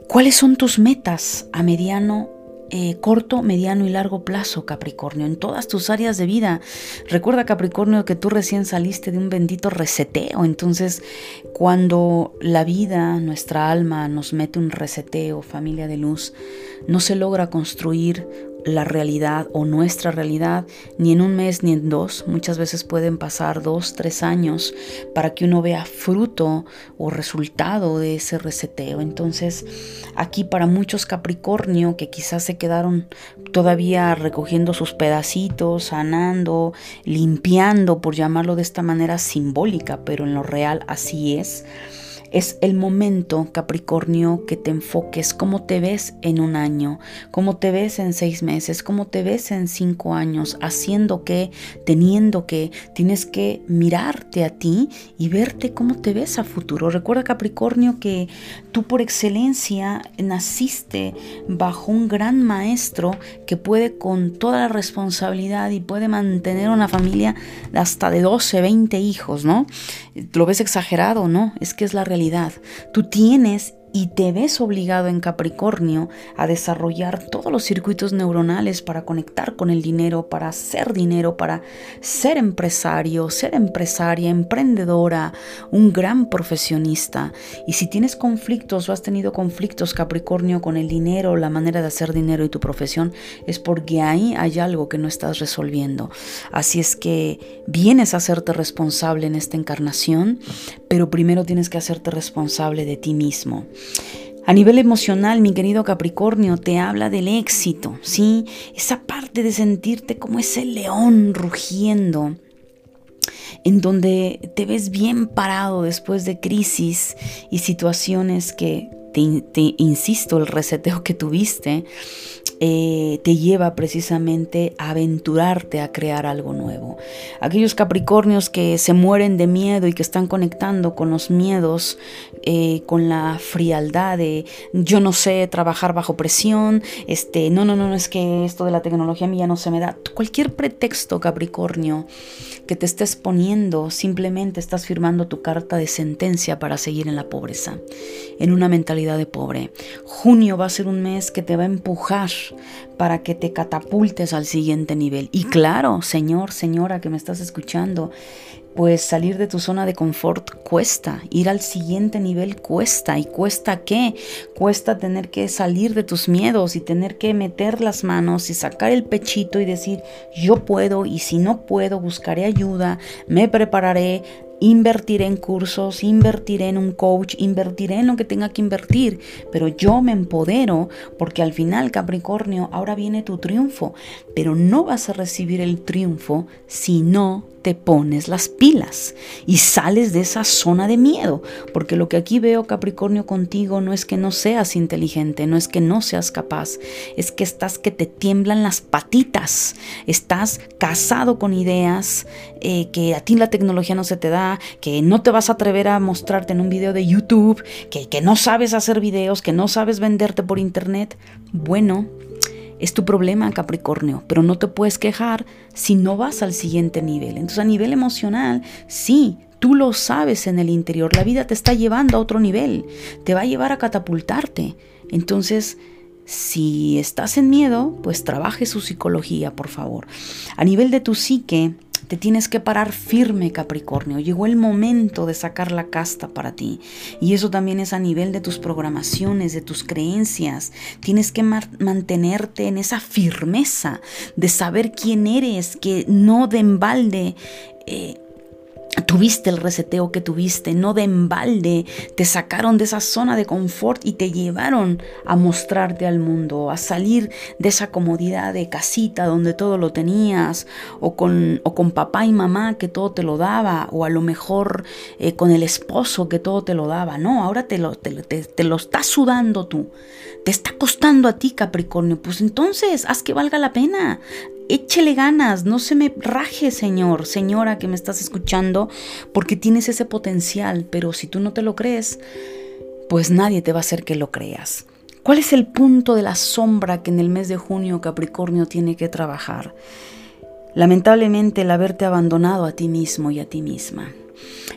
cuáles son tus metas a mediano eh, corto, mediano y largo plazo, Capricornio, en todas tus áreas de vida. Recuerda, Capricornio, que tú recién saliste de un bendito reseteo. Entonces, cuando la vida, nuestra alma, nos mete un reseteo, familia de luz, no se logra construir la realidad o nuestra realidad ni en un mes ni en dos. Muchas veces pueden pasar dos, tres años para que uno vea fruto o resultado de ese reseteo. Entonces, aquí para muchos Capricornio que quizás se quedaron todavía recogiendo sus pedacitos, sanando, limpiando, por llamarlo de esta manera simbólica, pero en lo real así es Es el momento, Capricornio, que te enfoques cómo te ves en un año, cómo te ves en seis meses, cómo te ves en cinco años, haciendo que, teniendo que, tienes que mirarte a ti y verte cómo te ves a futuro. Recuerda, Capricornio, que tú por excelencia naciste bajo un gran maestro que puede con toda la responsabilidad y puede mantener una familia hasta de 12, 20 hijos, ¿no? Lo ves exagerado, ¿no? Es que es la realidad. Tú tienes y te ves obligado en Capricornio a desarrollar todos los circuitos neuronales para conectar con el dinero, para hacer dinero, para ser empresario, ser empresaria, emprendedora, un gran profesionista. Y si tienes conflictos o has tenido conflictos Capricornio con el dinero, la manera de hacer dinero y tu profesión, es porque ahí hay algo que no estás resolviendo. Así es que vienes a hacerte responsable en esta encarnación, pero primero tienes que hacerte responsable de ti mismo. A nivel emocional, mi querido Capricornio, te habla del éxito, ¿sí? Esa parte de sentirte como ese león rugiendo, en donde te ves bien parado después de crisis y situaciones que, te, insisto, el reseteo que tuviste, eh, te lleva precisamente a aventurarte a crear algo nuevo. Aquellos Capricornios que se mueren de miedo y que están conectando con los miedos, eh, con la frialdad de yo no sé trabajar bajo presión, este, no, no, no, es que esto de la tecnología a mí ya no se me da. Cualquier pretexto Capricornio que te estés poniendo, simplemente estás firmando tu carta de sentencia para seguir en la pobreza, en una mentalidad de pobre. Junio va a ser un mes que te va a empujar para que te catapultes al siguiente nivel. Y claro, señor, señora que me estás escuchando, pues salir de tu zona de confort cuesta, ir al siguiente nivel cuesta. ¿Y cuesta qué? Cuesta tener que salir de tus miedos y tener que meter las manos y sacar el pechito y decir, yo puedo y si no puedo, buscaré ayuda, me prepararé, invertiré en cursos, invertiré en un coach, invertiré en lo que tenga que invertir, pero yo me empodero porque al final, Capricornio, ahora viene tu triunfo, pero no vas a recibir el triunfo si no te pones las pilas y sales de esa zona de miedo, porque lo que aquí veo Capricornio contigo no es que no seas inteligente, no es que no seas capaz, es que estás que te tiemblan las patitas, estás casado con ideas, eh, que a ti la tecnología no se te da, que no te vas a atrever a mostrarte en un video de YouTube, que, que no sabes hacer videos, que no sabes venderte por internet. Bueno, es tu problema, Capricornio, pero no te puedes quejar si no vas al siguiente nivel. Entonces, a nivel emocional, sí, tú lo sabes en el interior. La vida te está llevando a otro nivel, te va a llevar a catapultarte. Entonces, si estás en miedo, pues trabaje su psicología, por favor. A nivel de tu psique, te tienes que parar firme, Capricornio. Llegó el momento de sacar la casta para ti. Y eso también es a nivel de tus programaciones, de tus creencias. Tienes que mantenerte en esa firmeza de saber quién eres, que no de embalde. Eh, tuviste el reseteo que tuviste, no de embalde, te sacaron de esa zona de confort y te llevaron a mostrarte al mundo, a salir de esa comodidad de casita donde todo lo tenías, o con, o con papá y mamá que todo te lo daba, o a lo mejor eh, con el esposo que todo te lo daba. No, ahora te lo, te, te lo estás sudando tú, te está costando a ti Capricornio, pues entonces haz que valga la pena échele ganas, no se me raje, señor, señora que me estás escuchando, porque tienes ese potencial, pero si tú no te lo crees, pues nadie te va a hacer que lo creas. ¿Cuál es el punto de la sombra que en el mes de junio Capricornio tiene que trabajar? Lamentablemente el haberte abandonado a ti mismo y a ti misma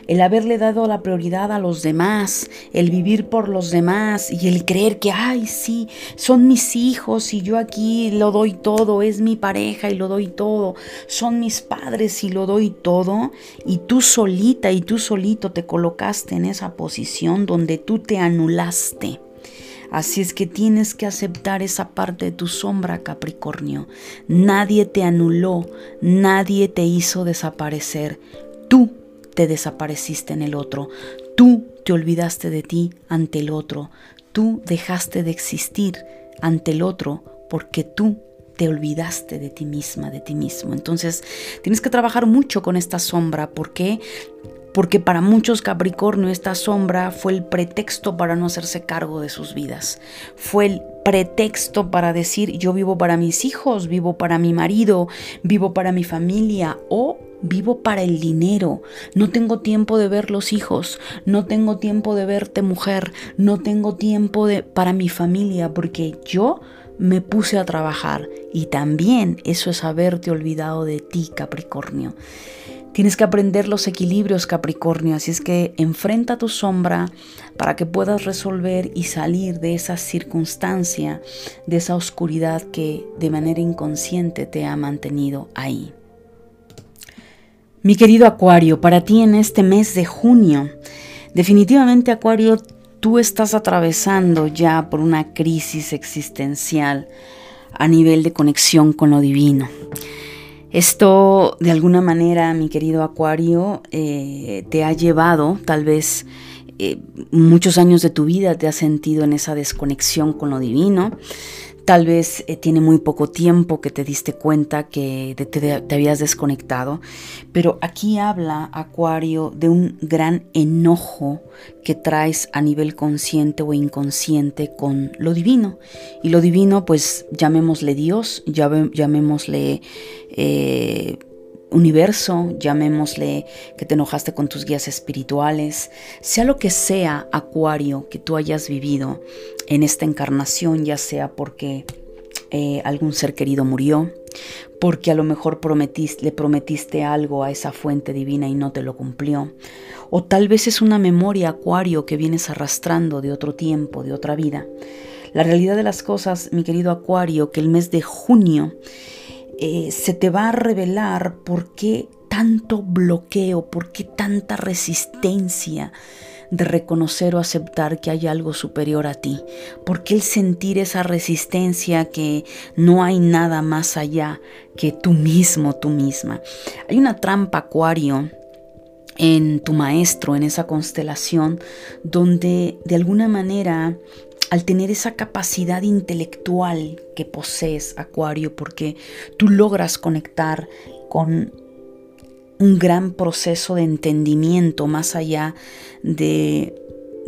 el haberle dado la prioridad a los demás, el vivir por los demás y el creer que, ay, sí, son mis hijos y yo aquí lo doy todo, es mi pareja y lo doy todo, son mis padres y lo doy todo, y tú solita y tú solito te colocaste en esa posición donde tú te anulaste. Así es que tienes que aceptar esa parte de tu sombra, Capricornio. Nadie te anuló, nadie te hizo desaparecer. Tú te desapareciste en el otro, tú te olvidaste de ti ante el otro, tú dejaste de existir ante el otro porque tú te olvidaste de ti misma, de ti mismo. Entonces tienes que trabajar mucho con esta sombra. Porque porque para muchos Capricornio esta sombra fue el pretexto para no hacerse cargo de sus vidas, fue el pretexto para decir yo vivo para mis hijos, vivo para mi marido, vivo para mi familia o vivo para el dinero, no tengo tiempo de ver los hijos, no tengo tiempo de verte mujer, no tengo tiempo de, para mi familia porque yo me puse a trabajar. Y también eso es haberte olvidado de ti, Capricornio. Tienes que aprender los equilibrios, Capricornio, así es que enfrenta tu sombra para que puedas resolver y salir de esa circunstancia, de esa oscuridad que de manera inconsciente te ha mantenido ahí. Mi querido Acuario, para ti en este mes de junio, definitivamente Acuario, tú estás atravesando ya por una crisis existencial a nivel de conexión con lo divino. Esto de alguna manera, mi querido Acuario, eh, te ha llevado tal vez eh, muchos años de tu vida, te has sentido en esa desconexión con lo divino. Tal vez eh, tiene muy poco tiempo que te diste cuenta que te, te, habías desconectado, pero aquí habla Acuario de un gran enojo que traes a nivel consciente o inconsciente con lo divino. Y lo divino, pues llamémosle Dios, llamémosle... Eh, universo, llamémosle que te enojaste con tus guías espirituales, sea lo que sea, Acuario, que tú hayas vivido en esta encarnación, ya sea porque eh, algún ser querido murió, porque a lo mejor prometiste, le prometiste algo a esa fuente divina y no te lo cumplió, o tal vez es una memoria, Acuario, que vienes arrastrando de otro tiempo, de otra vida. La realidad de las cosas, mi querido Acuario, que el mes de junio eh, se te va a revelar por qué tanto bloqueo, por qué tanta resistencia de reconocer o aceptar que hay algo superior a ti, por qué el sentir esa resistencia que no hay nada más allá que tú mismo, tú misma. Hay una trampa acuario en tu maestro, en esa constelación, donde de alguna manera al tener esa capacidad intelectual que posees, Acuario, porque tú logras conectar con un gran proceso de entendimiento más allá de,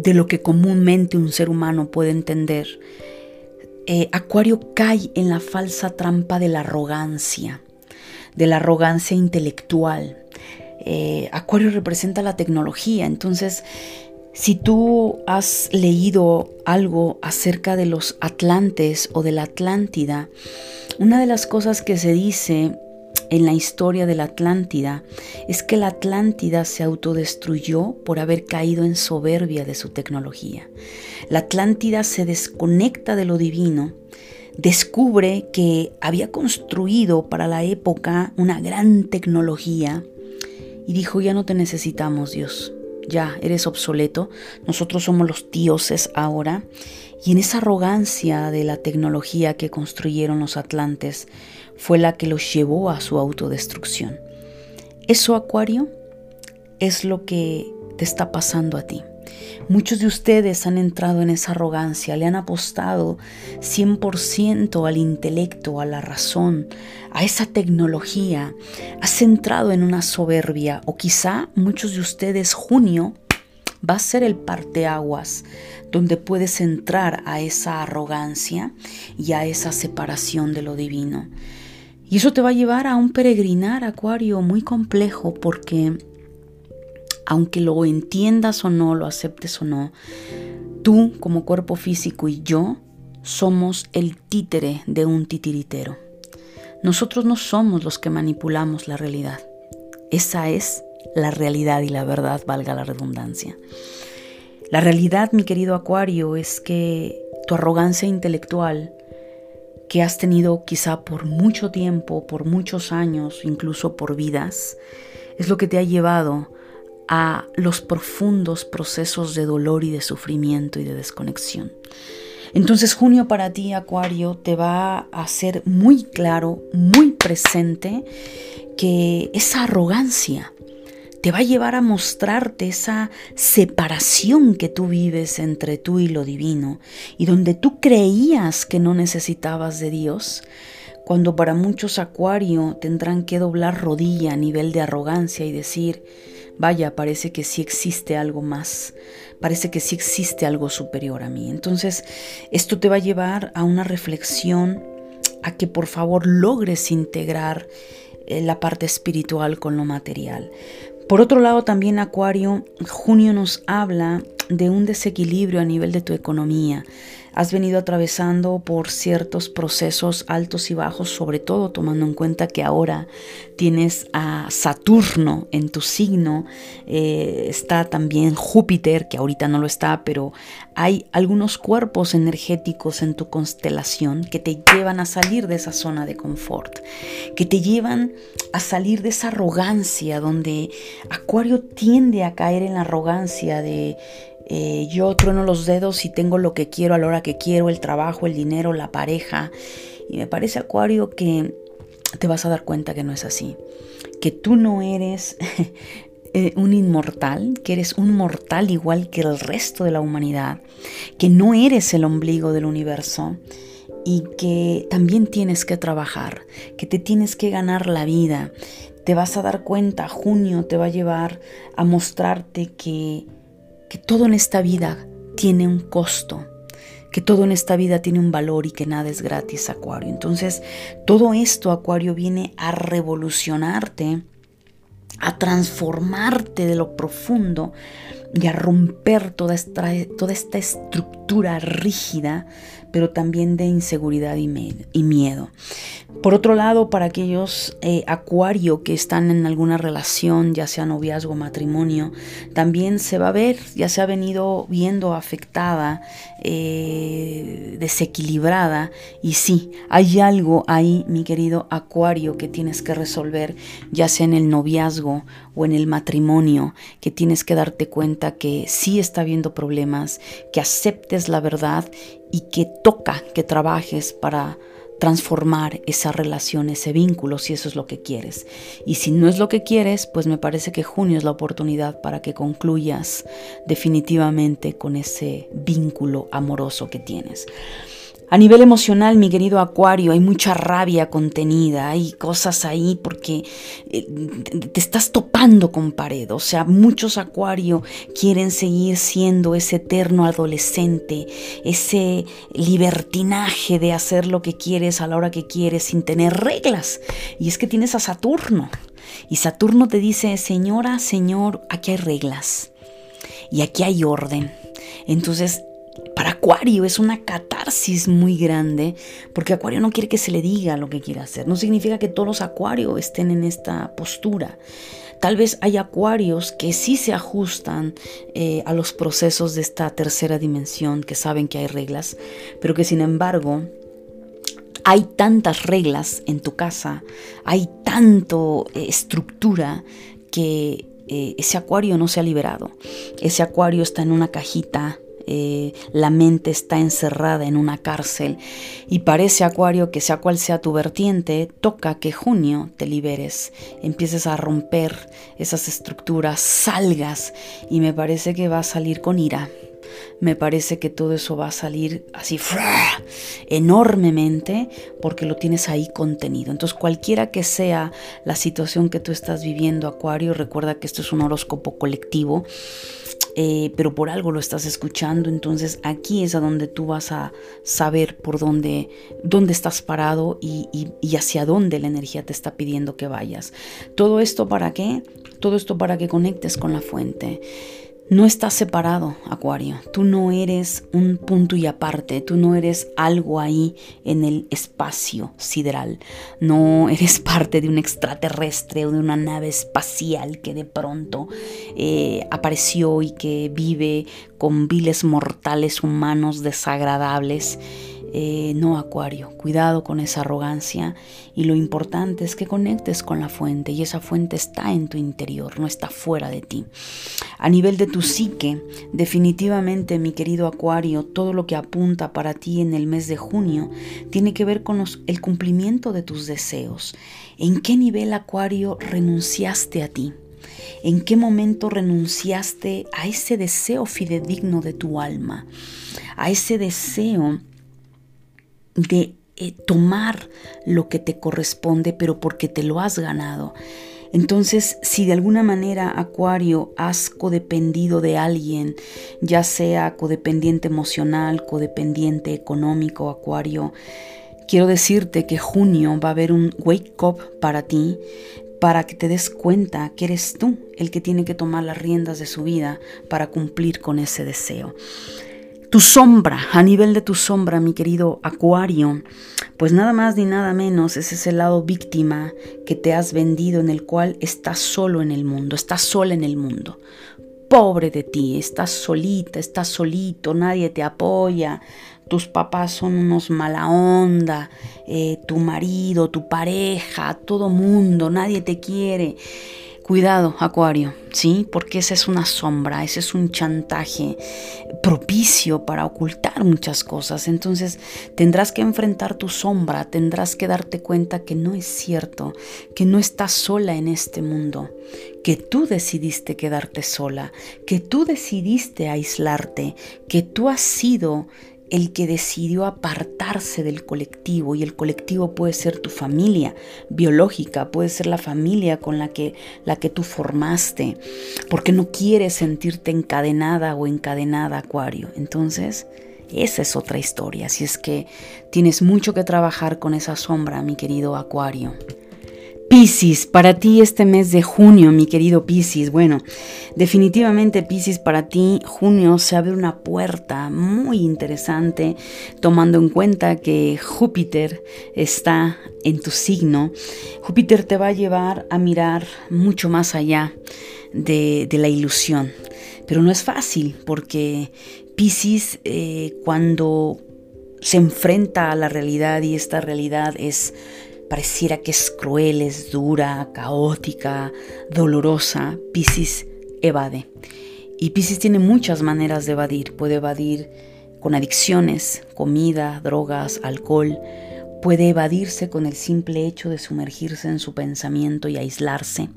lo que comúnmente un ser humano puede entender. Eh, Acuario cae en la falsa trampa de la arrogancia, de la arrogancia intelectual. Eh, Acuario representa la tecnología, entonces si tú has leído algo acerca de los Atlantes o de la Atlántida, una de las cosas que se dice en la historia de la Atlántida es que la Atlántida se autodestruyó por haber caído en soberbia de su tecnología. La Atlántida se desconecta de lo divino, descubre que había construido para la época una gran tecnología y dijo, ya no te necesitamos Dios ya eres obsoleto, nosotros somos los dioses ahora. Y en esa arrogancia de la tecnología que construyeron los atlantes fue la que los llevó a su autodestrucción. Eso, Acuario, es lo que te está pasando a ti. Muchos de ustedes han entrado en esa arrogancia, le han apostado 100% al intelecto, a la razón, a esa tecnología. Has entrado en una soberbia o quizá muchos de ustedes junio va a ser el parteaguas donde puedes entrar a esa arrogancia y a esa separación de lo divino. Y eso te va a llevar a un peregrinar, Acuario, muy complejo porque aunque lo entiendas o no, lo aceptes o no, tú como cuerpo físico y yo somos el títere de un titiritero. Nosotros no somos los que manipulamos la realidad. Esa es la realidad y la verdad, valga la redundancia. La realidad, mi querido Acuario, es que tu arrogancia intelectual que has tenido quizá por mucho tiempo, por muchos años, incluso por vidas, es lo que te ha llevado a los profundos procesos de dolor y de sufrimiento y de desconexión. Entonces junio para ti, Acuario, te va a hacer muy claro, muy presente, que esa arrogancia te va a llevar a mostrarte esa separación que tú vives entre tú y lo divino, y donde tú creías que no necesitabas de Dios, cuando para muchos Acuario tendrán que doblar rodilla a nivel de arrogancia y decir, vaya, parece que sí existe algo más, parece que sí existe algo superior a mí. Entonces, esto te va a llevar a una reflexión, a que por favor logres integrar eh, la parte espiritual con lo material. Por otro lado, también Acuario, junio nos habla de un desequilibrio a nivel de tu economía, has venido atravesando por ciertos procesos altos y bajos, sobre todo tomando en cuenta que ahora tienes a Saturno en tu signo, eh, está también Júpiter, que ahorita no lo está, pero hay algunos cuerpos energéticos en tu constelación que te llevan a salir de esa zona de confort, que te llevan a salir de esa arrogancia donde Acuario tiende a caer en la arrogancia de eh, yo trueno los dedos y tengo lo que quiero a la hora que quiero, el trabajo, el dinero, la pareja. Y me parece, Acuario, que te vas a dar cuenta que no es así. Que tú no eres eh, un inmortal, que eres un mortal igual que el resto de la humanidad, que no eres el ombligo del universo y que también tienes que trabajar, que te tienes que ganar la vida. Te vas a dar cuenta, junio te va a llevar a mostrarte que que todo en esta vida tiene un costo, que todo en esta vida tiene un valor y que nada es gratis, Acuario. Entonces, todo esto, Acuario, viene a revolucionarte, a transformarte de lo profundo y a romper toda esta, toda estructura rígida, pero también de inseguridad y, miedo. Por otro lado, para aquellos eh, acuario que están en alguna relación, ya sea noviazgo o matrimonio, también se va a ver, ya se ha venido viendo afectada, eh, desequilibrada. Y sí, hay algo ahí, mi querido acuario, que tienes que resolver, ya sea en el noviazgo o en el matrimonio, que tienes que darte cuenta que sí está habiendo problemas, que aceptes la verdad y que toca que trabajes para transformar esa relación, ese vínculo, si eso es lo que quieres. Y si no es lo que quieres, pues me parece que junio es la oportunidad para que concluyas definitivamente con ese vínculo amoroso que tienes. A nivel emocional, mi querido Acuario, hay mucha rabia contenida, hay cosas ahí porque eh, te estás topando con pared. O sea, muchos Acuario quieren seguir siendo ese eterno adolescente, ese libertinaje de hacer lo que quieres a la hora que quieres sin tener reglas. Y es que tienes a Saturno. Y Saturno te dice, señora, señor, aquí hay reglas. Y aquí hay orden. Entonces para Acuario es una catarsis muy grande, porque Acuario no quiere que se le diga lo que quiere hacer. No significa que todos los Acuarios estén en esta postura. Tal vez hay acuarios que sí se ajustan eh, a los procesos de esta tercera dimensión, que saben que hay reglas, pero que sin embargo hay tantas reglas en tu casa, hay tanto eh, estructura que eh, ese acuario no se ha liberado. Ese acuario está en una cajita eh, la mente está encerrada en una cárcel y parece Acuario que sea cual sea tu vertiente, toca que junio te liberes, empieces a romper esas estructuras, salgas y me parece que va a salir con ira. Me parece que todo eso va a salir así enormemente porque lo tienes ahí contenido. Entonces cualquiera que sea la situación que tú estás viviendo, Acuario, recuerda que esto es un horóscopo colectivo eh, pero por algo lo estás escuchando, entonces aquí es a donde tú vas a saber por dónde, dónde estás parado y, y hacia dónde la energía te está pidiendo que vayas. ¿Todo esto para qué? Todo esto para que conectes con la fuente. No estás separado, Acuario. Tú no eres un punto y aparte. Tú no eres algo ahí en el espacio sideral. No eres parte de un extraterrestre o de una nave espacial que de pronto eh, apareció y que vive con viles mortales humanos desagradables. Eh, no, Acuario, cuidado con esa arrogancia y lo importante es que conectes con la fuente y esa fuente está en tu interior, no está fuera de ti. A nivel de tu psique, definitivamente, mi querido Acuario, todo lo que apunta para ti en el mes de junio tiene que ver con el cumplimiento de tus deseos. ¿En qué nivel, Acuario, renunciaste a ti? ¿En qué momento renunciaste a ese deseo fidedigno de tu alma? A ese deseo de eh, tomar lo que te corresponde, pero porque te lo has ganado. Entonces, si de alguna manera, Acuario, has codependido de alguien, ya sea codependiente emocional, codependiente económico, Acuario, quiero decirte que junio va a haber un wake up para ti, para que te des cuenta que eres tú el que tiene que tomar las riendas de su vida para cumplir con ese deseo. Tu sombra, a nivel de tu sombra, mi querido Acuario, pues nada más ni nada menos es ese lado víctima que te has vendido en el cual estás solo en el mundo, estás sola en el mundo. Pobre de ti, estás solita, estás solito, nadie te apoya, tus papás son unos mala onda, eh, tu marido, tu pareja, todo mundo, nadie te quiere. Cuidado, Acuario, ¿sí? Porque esa es una sombra, ese es un chantaje propicio para ocultar muchas cosas. Entonces tendrás que enfrentar tu sombra, tendrás que darte cuenta que no es cierto, que no estás sola en este mundo, que tú decidiste quedarte sola, que tú decidiste aislarte, que tú has sido el que decidió apartarse del colectivo y el colectivo puede ser tu familia biológica, puede ser la familia con la que la que tú formaste, porque no quieres sentirte encadenada o encadenada Acuario. Entonces, esa es otra historia, así es que tienes mucho que trabajar con esa sombra, mi querido Acuario. Piscis, para ti este mes de junio, mi querido Piscis. Bueno, definitivamente Piscis, para ti junio se abre una puerta muy interesante, tomando en cuenta que Júpiter está en tu signo. Júpiter te va a llevar a mirar mucho más allá de, la ilusión. Pero no es fácil porque Piscis eh, cuando se enfrenta a la realidad y esta realidad es pareciera que es cruel, es dura, caótica, dolorosa, Piscis evade. Y Piscis tiene muchas maneras de evadir. Puede evadir con adicciones, comida, drogas, alcohol. Puede evadirse con el simple hecho de sumergirse en su pensamiento y aislarse,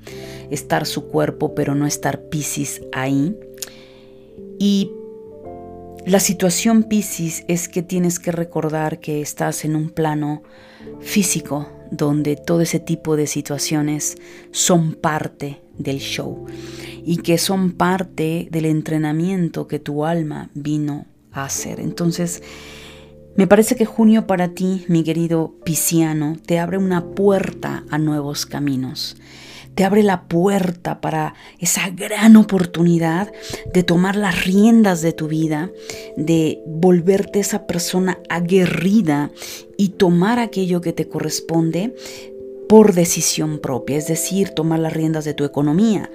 estar su cuerpo pero no estar Piscis ahí. Y la situación Piscis es que tienes que recordar que estás en un plano físico, donde todo ese tipo de situaciones son parte del show y que son parte del entrenamiento que tu alma vino a hacer. Entonces, me parece que junio para ti, mi querido Pisciano, te abre una puerta a nuevos caminos te abre la puerta para esa gran oportunidad de tomar las riendas de tu vida, de volverte esa persona aguerrida y tomar aquello que te corresponde por decisión propia, es decir, tomar las riendas de tu economía,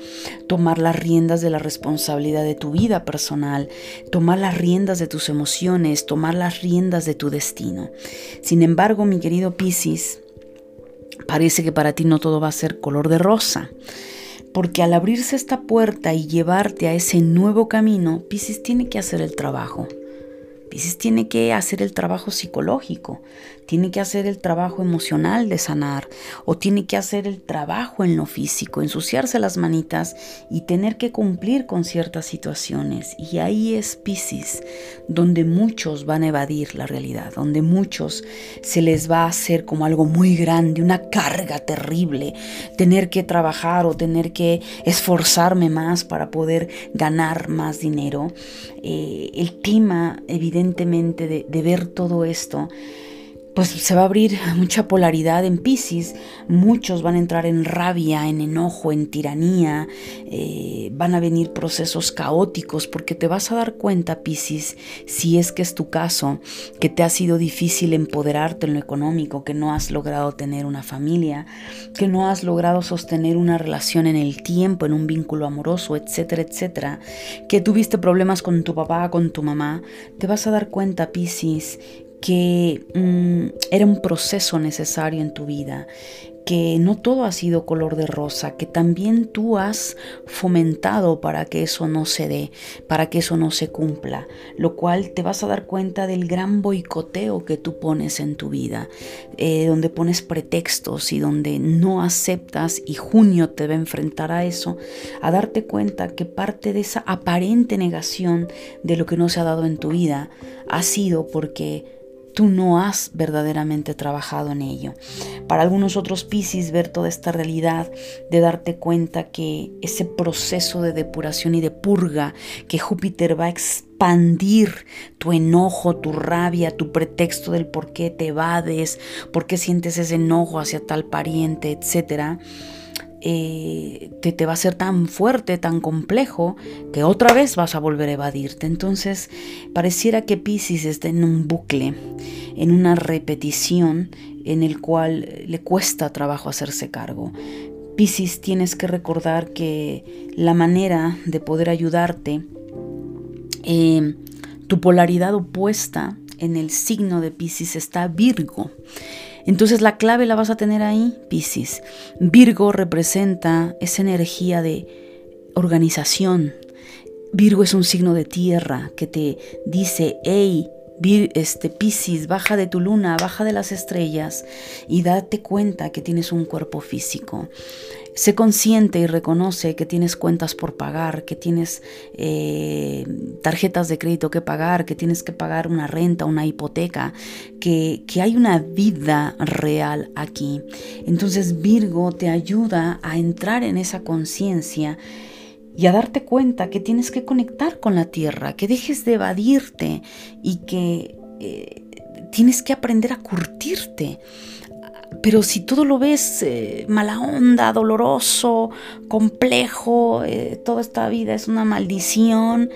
tomar las riendas de la responsabilidad de tu vida personal, tomar las riendas de tus emociones, tomar las riendas de tu destino. Sin embargo, mi querido Piscis, parece que para ti no todo va a ser color de rosa. Porque al abrirse esta puerta y llevarte a ese nuevo camino, Pisces tiene que hacer el trabajo. Pisces tiene que hacer el trabajo psicológico, tiene que hacer el trabajo emocional de sanar o tiene que hacer el trabajo en lo físico, ensuciarse las manitas y tener que cumplir con ciertas situaciones. Y ahí es Pisces, donde muchos van a evadir la realidad, donde muchos se les va a hacer como algo muy grande, una carga terrible, tener que trabajar o tener que esforzarme más para poder ganar más dinero. Eh, el tema, evidentemente, de, de ver todo esto pues se va a abrir mucha polaridad en Pisces, muchos van a entrar en rabia, en enojo, en tiranía, eh, van a venir procesos caóticos porque te vas a dar cuenta, Pisces, si es que es tu caso, que te ha sido difícil empoderarte en lo económico, que no has logrado tener una familia, que no has logrado sostener una relación en el tiempo, en un vínculo amoroso, etcétera, etcétera, que tuviste problemas con tu papá, con tu mamá, te vas a dar cuenta, Pisces, que mm, era un proceso necesario en tu vida, que no todo ha sido color de rosa, que también tú has fomentado para que eso no se dé, para que eso no se cumpla, lo cual te vas a dar cuenta del gran boicoteo que tú pones en tu vida, eh, donde pones pretextos y donde no aceptas y junio te va a enfrentar a eso, a darte cuenta que parte de esa aparente negación de lo que no se ha dado en tu vida ha sido porque tú no has verdaderamente trabajado en ello. Para algunos otros Piscis, ver toda esta realidad de darte cuenta que ese proceso de depuración y de purga que Júpiter va a expandir tu enojo, tu rabia, tu pretexto del por qué te evades, por qué sientes ese enojo hacia tal pariente, etcétera eh, te, va a ser tan fuerte, tan complejo, que otra vez vas a volver a evadirte. Entonces, pareciera que Pisces está en un bucle, en una repetición en el cual le cuesta trabajo hacerse cargo. Pisces, tienes que recordar que la manera de poder ayudarte, eh, tu polaridad opuesta en el signo de Pisces está Virgo. Entonces la clave la vas a tener ahí, Piscis. Virgo representa esa energía de organización. Virgo es un signo de tierra que te dice, hey, este Piscis, baja de tu luna, baja de las estrellas y date cuenta que tienes un cuerpo físico. Sé consciente y reconoce que tienes cuentas por pagar, que tienes eh, tarjetas de crédito que pagar, que tienes que pagar una renta, una hipoteca, que, que hay una vida real aquí. Entonces Virgo te ayuda a entrar en esa conciencia y a darte cuenta que tienes que conectar con la tierra, que dejes de evadirte y que eh, tienes que aprender a curtirte. Pero si todo lo ves eh, mala onda, doloroso, complejo, eh, toda esta vida es una maldición,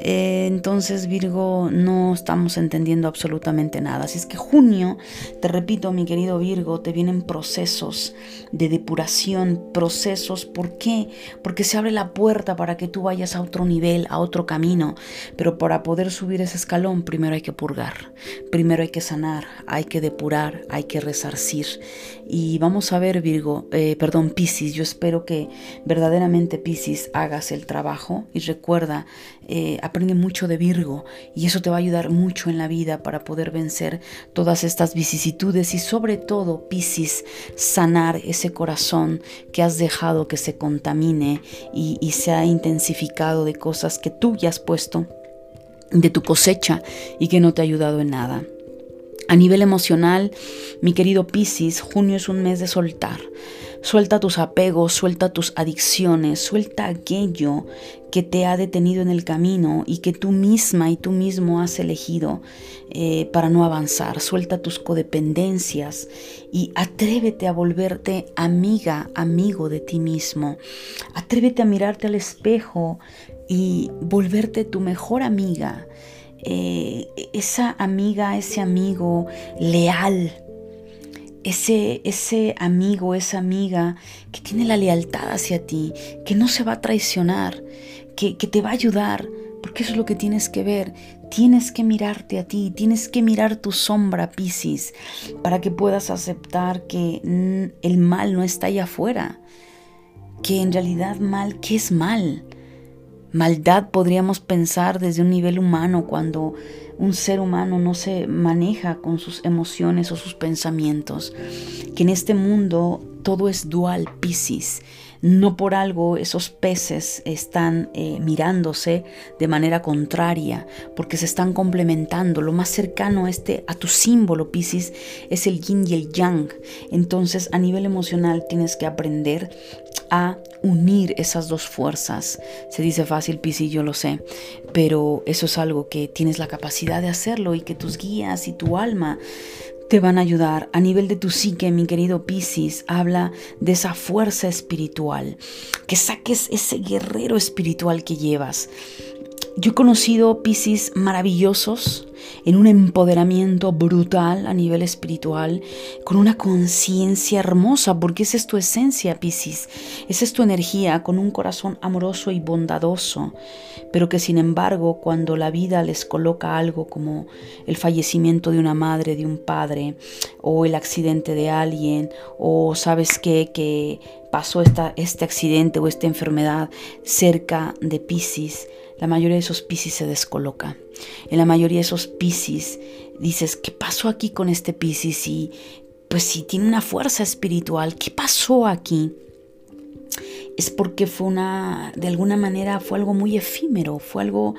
eh, entonces Virgo no estamos entendiendo absolutamente nada. Así es que junio, te repito mi querido Virgo, te vienen procesos de depuración, procesos, ¿por qué? Porque se abre la puerta para que tú vayas a otro nivel, a otro camino, pero para poder subir ese escalón primero hay que purgar, primero hay que sanar, hay que depurar, hay que resarcir. Y vamos a ver Virgo, eh, perdón, Piscis, yo espero que verdaderamente Piscis hagas el trabajo y recuerda, eh, aprende mucho de Virgo y eso te va a ayudar mucho en la vida para poder vencer todas estas vicisitudes y sobre todo, Piscis, sanar ese corazón que has dejado que se contamine y, y se ha intensificado de cosas que tú ya has puesto de tu cosecha y que no te ha ayudado en nada. A nivel emocional, mi querido Piscis, junio es un mes de soltar. Suelta tus apegos, suelta tus adicciones, suelta aquello que te ha detenido en el camino y que tú misma y tú mismo has elegido eh, para no avanzar. Suelta tus codependencias y atrévete a volverte amiga, amigo de ti mismo. Atrévete a mirarte al espejo y volverte tu mejor amiga. Eh, esa amiga, ese amigo leal, ese, ese amigo, esa amiga que tiene la lealtad hacia ti, que no se va a traicionar, que, que te va a ayudar, porque eso es lo que tienes que ver. Tienes que mirarte a ti, tienes que mirar tu sombra, Piscis, para que puedas aceptar que el mal no está allá afuera, que en realidad mal, ¿qué es mal? Maldad podríamos pensar desde un nivel humano cuando un ser humano no se maneja con sus emociones o sus pensamientos. Que en este mundo todo es dual, Piscis. No por algo esos peces están eh, mirándose de manera contraria, porque se están complementando. Lo más cercano a, este, a tu símbolo, Piscis, es el yin y el yang. Entonces, a nivel emocional tienes que aprender a unir esas dos fuerzas. Se dice fácil, Piscis, yo lo sé, pero eso es algo que tienes la capacidad de hacerlo y que tus guías y tu alma te van a ayudar. A nivel de tu psique, mi querido Piscis, habla de esa fuerza espiritual, que saques ese guerrero espiritual que llevas. Yo he conocido Piscis maravillosos en un empoderamiento brutal a nivel espiritual, con una conciencia hermosa, porque esa es tu esencia, Piscis. Esa es tu energía, con un corazón amoroso y bondadoso, pero que sin embargo, cuando la vida les coloca algo como el fallecimiento de una madre, de un padre, o el accidente de alguien, o sabes qué, que pasó esta, este accidente o esta enfermedad cerca de Piscis, la mayoría de esos Piscis se descoloca. En la mayoría de esos Piscis dices, ¿qué pasó aquí con este Piscis? Y pues si tiene una fuerza espiritual, ¿qué pasó aquí? es porque fue una, de alguna manera fue algo muy efímero, fue algo,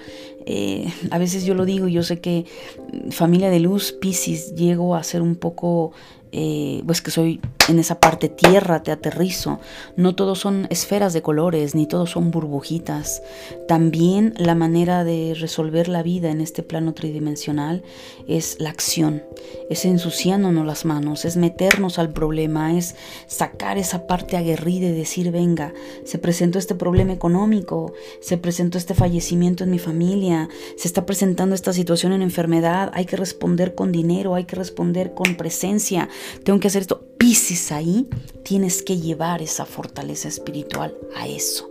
eh, a veces yo lo digo, yo sé que mm, familia de luz, Pisces, llego a ser un poco eh, pues que soy en esa parte tierra, te aterrizo. No todos son esferas de colores, ni todos son burbujitas. También la manera de resolver la vida en este plano tridimensional es la acción, es ensuciándonos las manos, es meternos al problema, es sacar esa parte aguerrida y decir, venga, se presentó este problema económico, se presentó este fallecimiento en mi familia, se está presentando esta situación en enfermedad, hay que responder con dinero, hay que responder con presencia, tengo que hacer esto. Piscis ahí, tienes que llevar esa fortaleza espiritual a eso.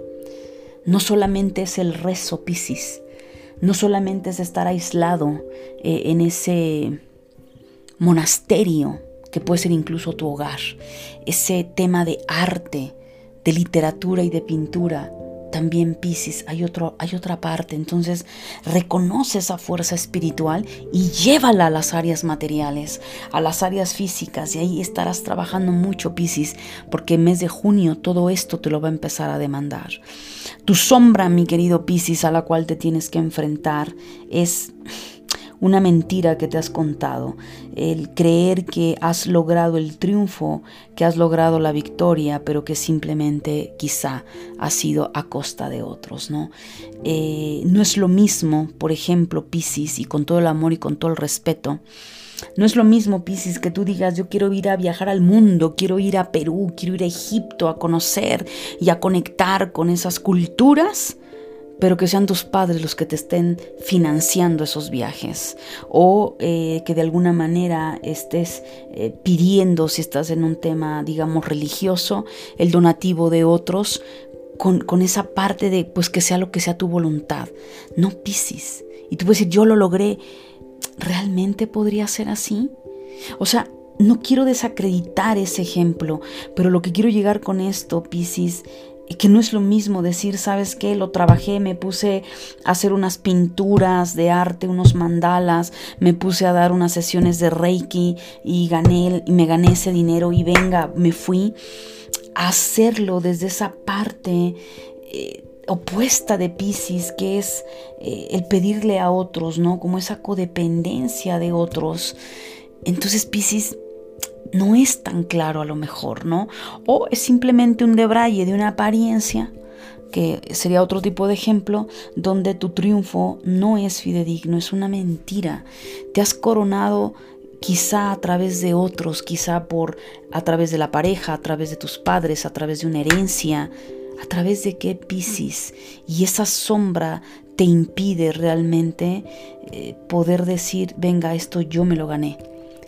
No solamente es el rezo Piscis, no solamente es estar aislado eh, en ese monasterio que puede ser incluso tu hogar, ese tema de arte, de literatura y de pintura, también Pisces, hay, otro, hay otra parte. Entonces, reconoce esa fuerza espiritual y llévala a las áreas materiales, a las áreas físicas. Y ahí estarás trabajando mucho, Pisces, porque en mes de junio todo esto te lo va a empezar a demandar. Tu sombra, mi querido Pisces, a la cual te tienes que enfrentar es una mentira que te has contado, el creer que has logrado el triunfo, que has logrado la victoria, pero que simplemente quizá ha sido a costa de otros, ¿no? Eh, no es lo mismo, por ejemplo, Piscis, y con todo el amor y con todo el respeto, no es lo mismo, Piscis, que tú digas, yo quiero ir a viajar al mundo, quiero ir a Perú, quiero ir a Egipto a conocer y a conectar con esas culturas, pero que sean tus padres los que te estén financiando esos viajes o eh, que de alguna manera estés eh, pidiendo, si estás en un tema, digamos, religioso, el donativo de otros con, con, esa parte de, pues que sea lo que sea tu voluntad, no pisis. Y tú puedes decir, yo lo logré, ¿realmente podría ser así? O sea, no quiero desacreditar ese ejemplo, pero lo que quiero llegar con esto, Piscis, y que no es lo mismo decir, ¿sabes qué? Lo trabajé, me puse a hacer unas pinturas de arte, unos mandalas, me puse a dar unas sesiones de Reiki y gané y me gané ese dinero y venga, me fui a hacerlo desde esa parte eh, opuesta de Pisces, que es eh, el pedirle a otros, ¿no? Como esa codependencia de otros. Entonces Pisces no es tan claro a lo mejor, ¿no? O es simplemente un debraye de una apariencia, que sería otro tipo de ejemplo, donde tu triunfo no es fidedigno, es una mentira. Te has coronado quizá a través de otros, quizá por a través de la pareja, a través de tus padres, a través de una herencia, a través de qué Piscis y esa sombra te impide realmente eh, poder decir, venga, esto yo me lo gané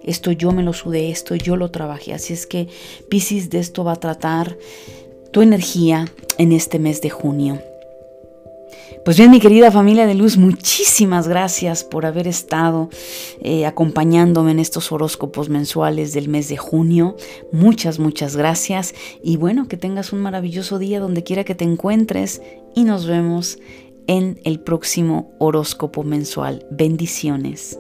esto yo me lo sudé, esto yo lo trabajé. Así es que Piscis de esto va a tratar tu energía en este mes de junio. Pues bien, mi querida familia de luz, muchísimas gracias por haber estado eh, acompañándome en estos horóscopos mensuales del mes de junio. Muchas, muchas gracias. Y bueno, que tengas un maravilloso día donde quiera que te encuentres y nos vemos en el próximo horóscopo mensual. Bendiciones.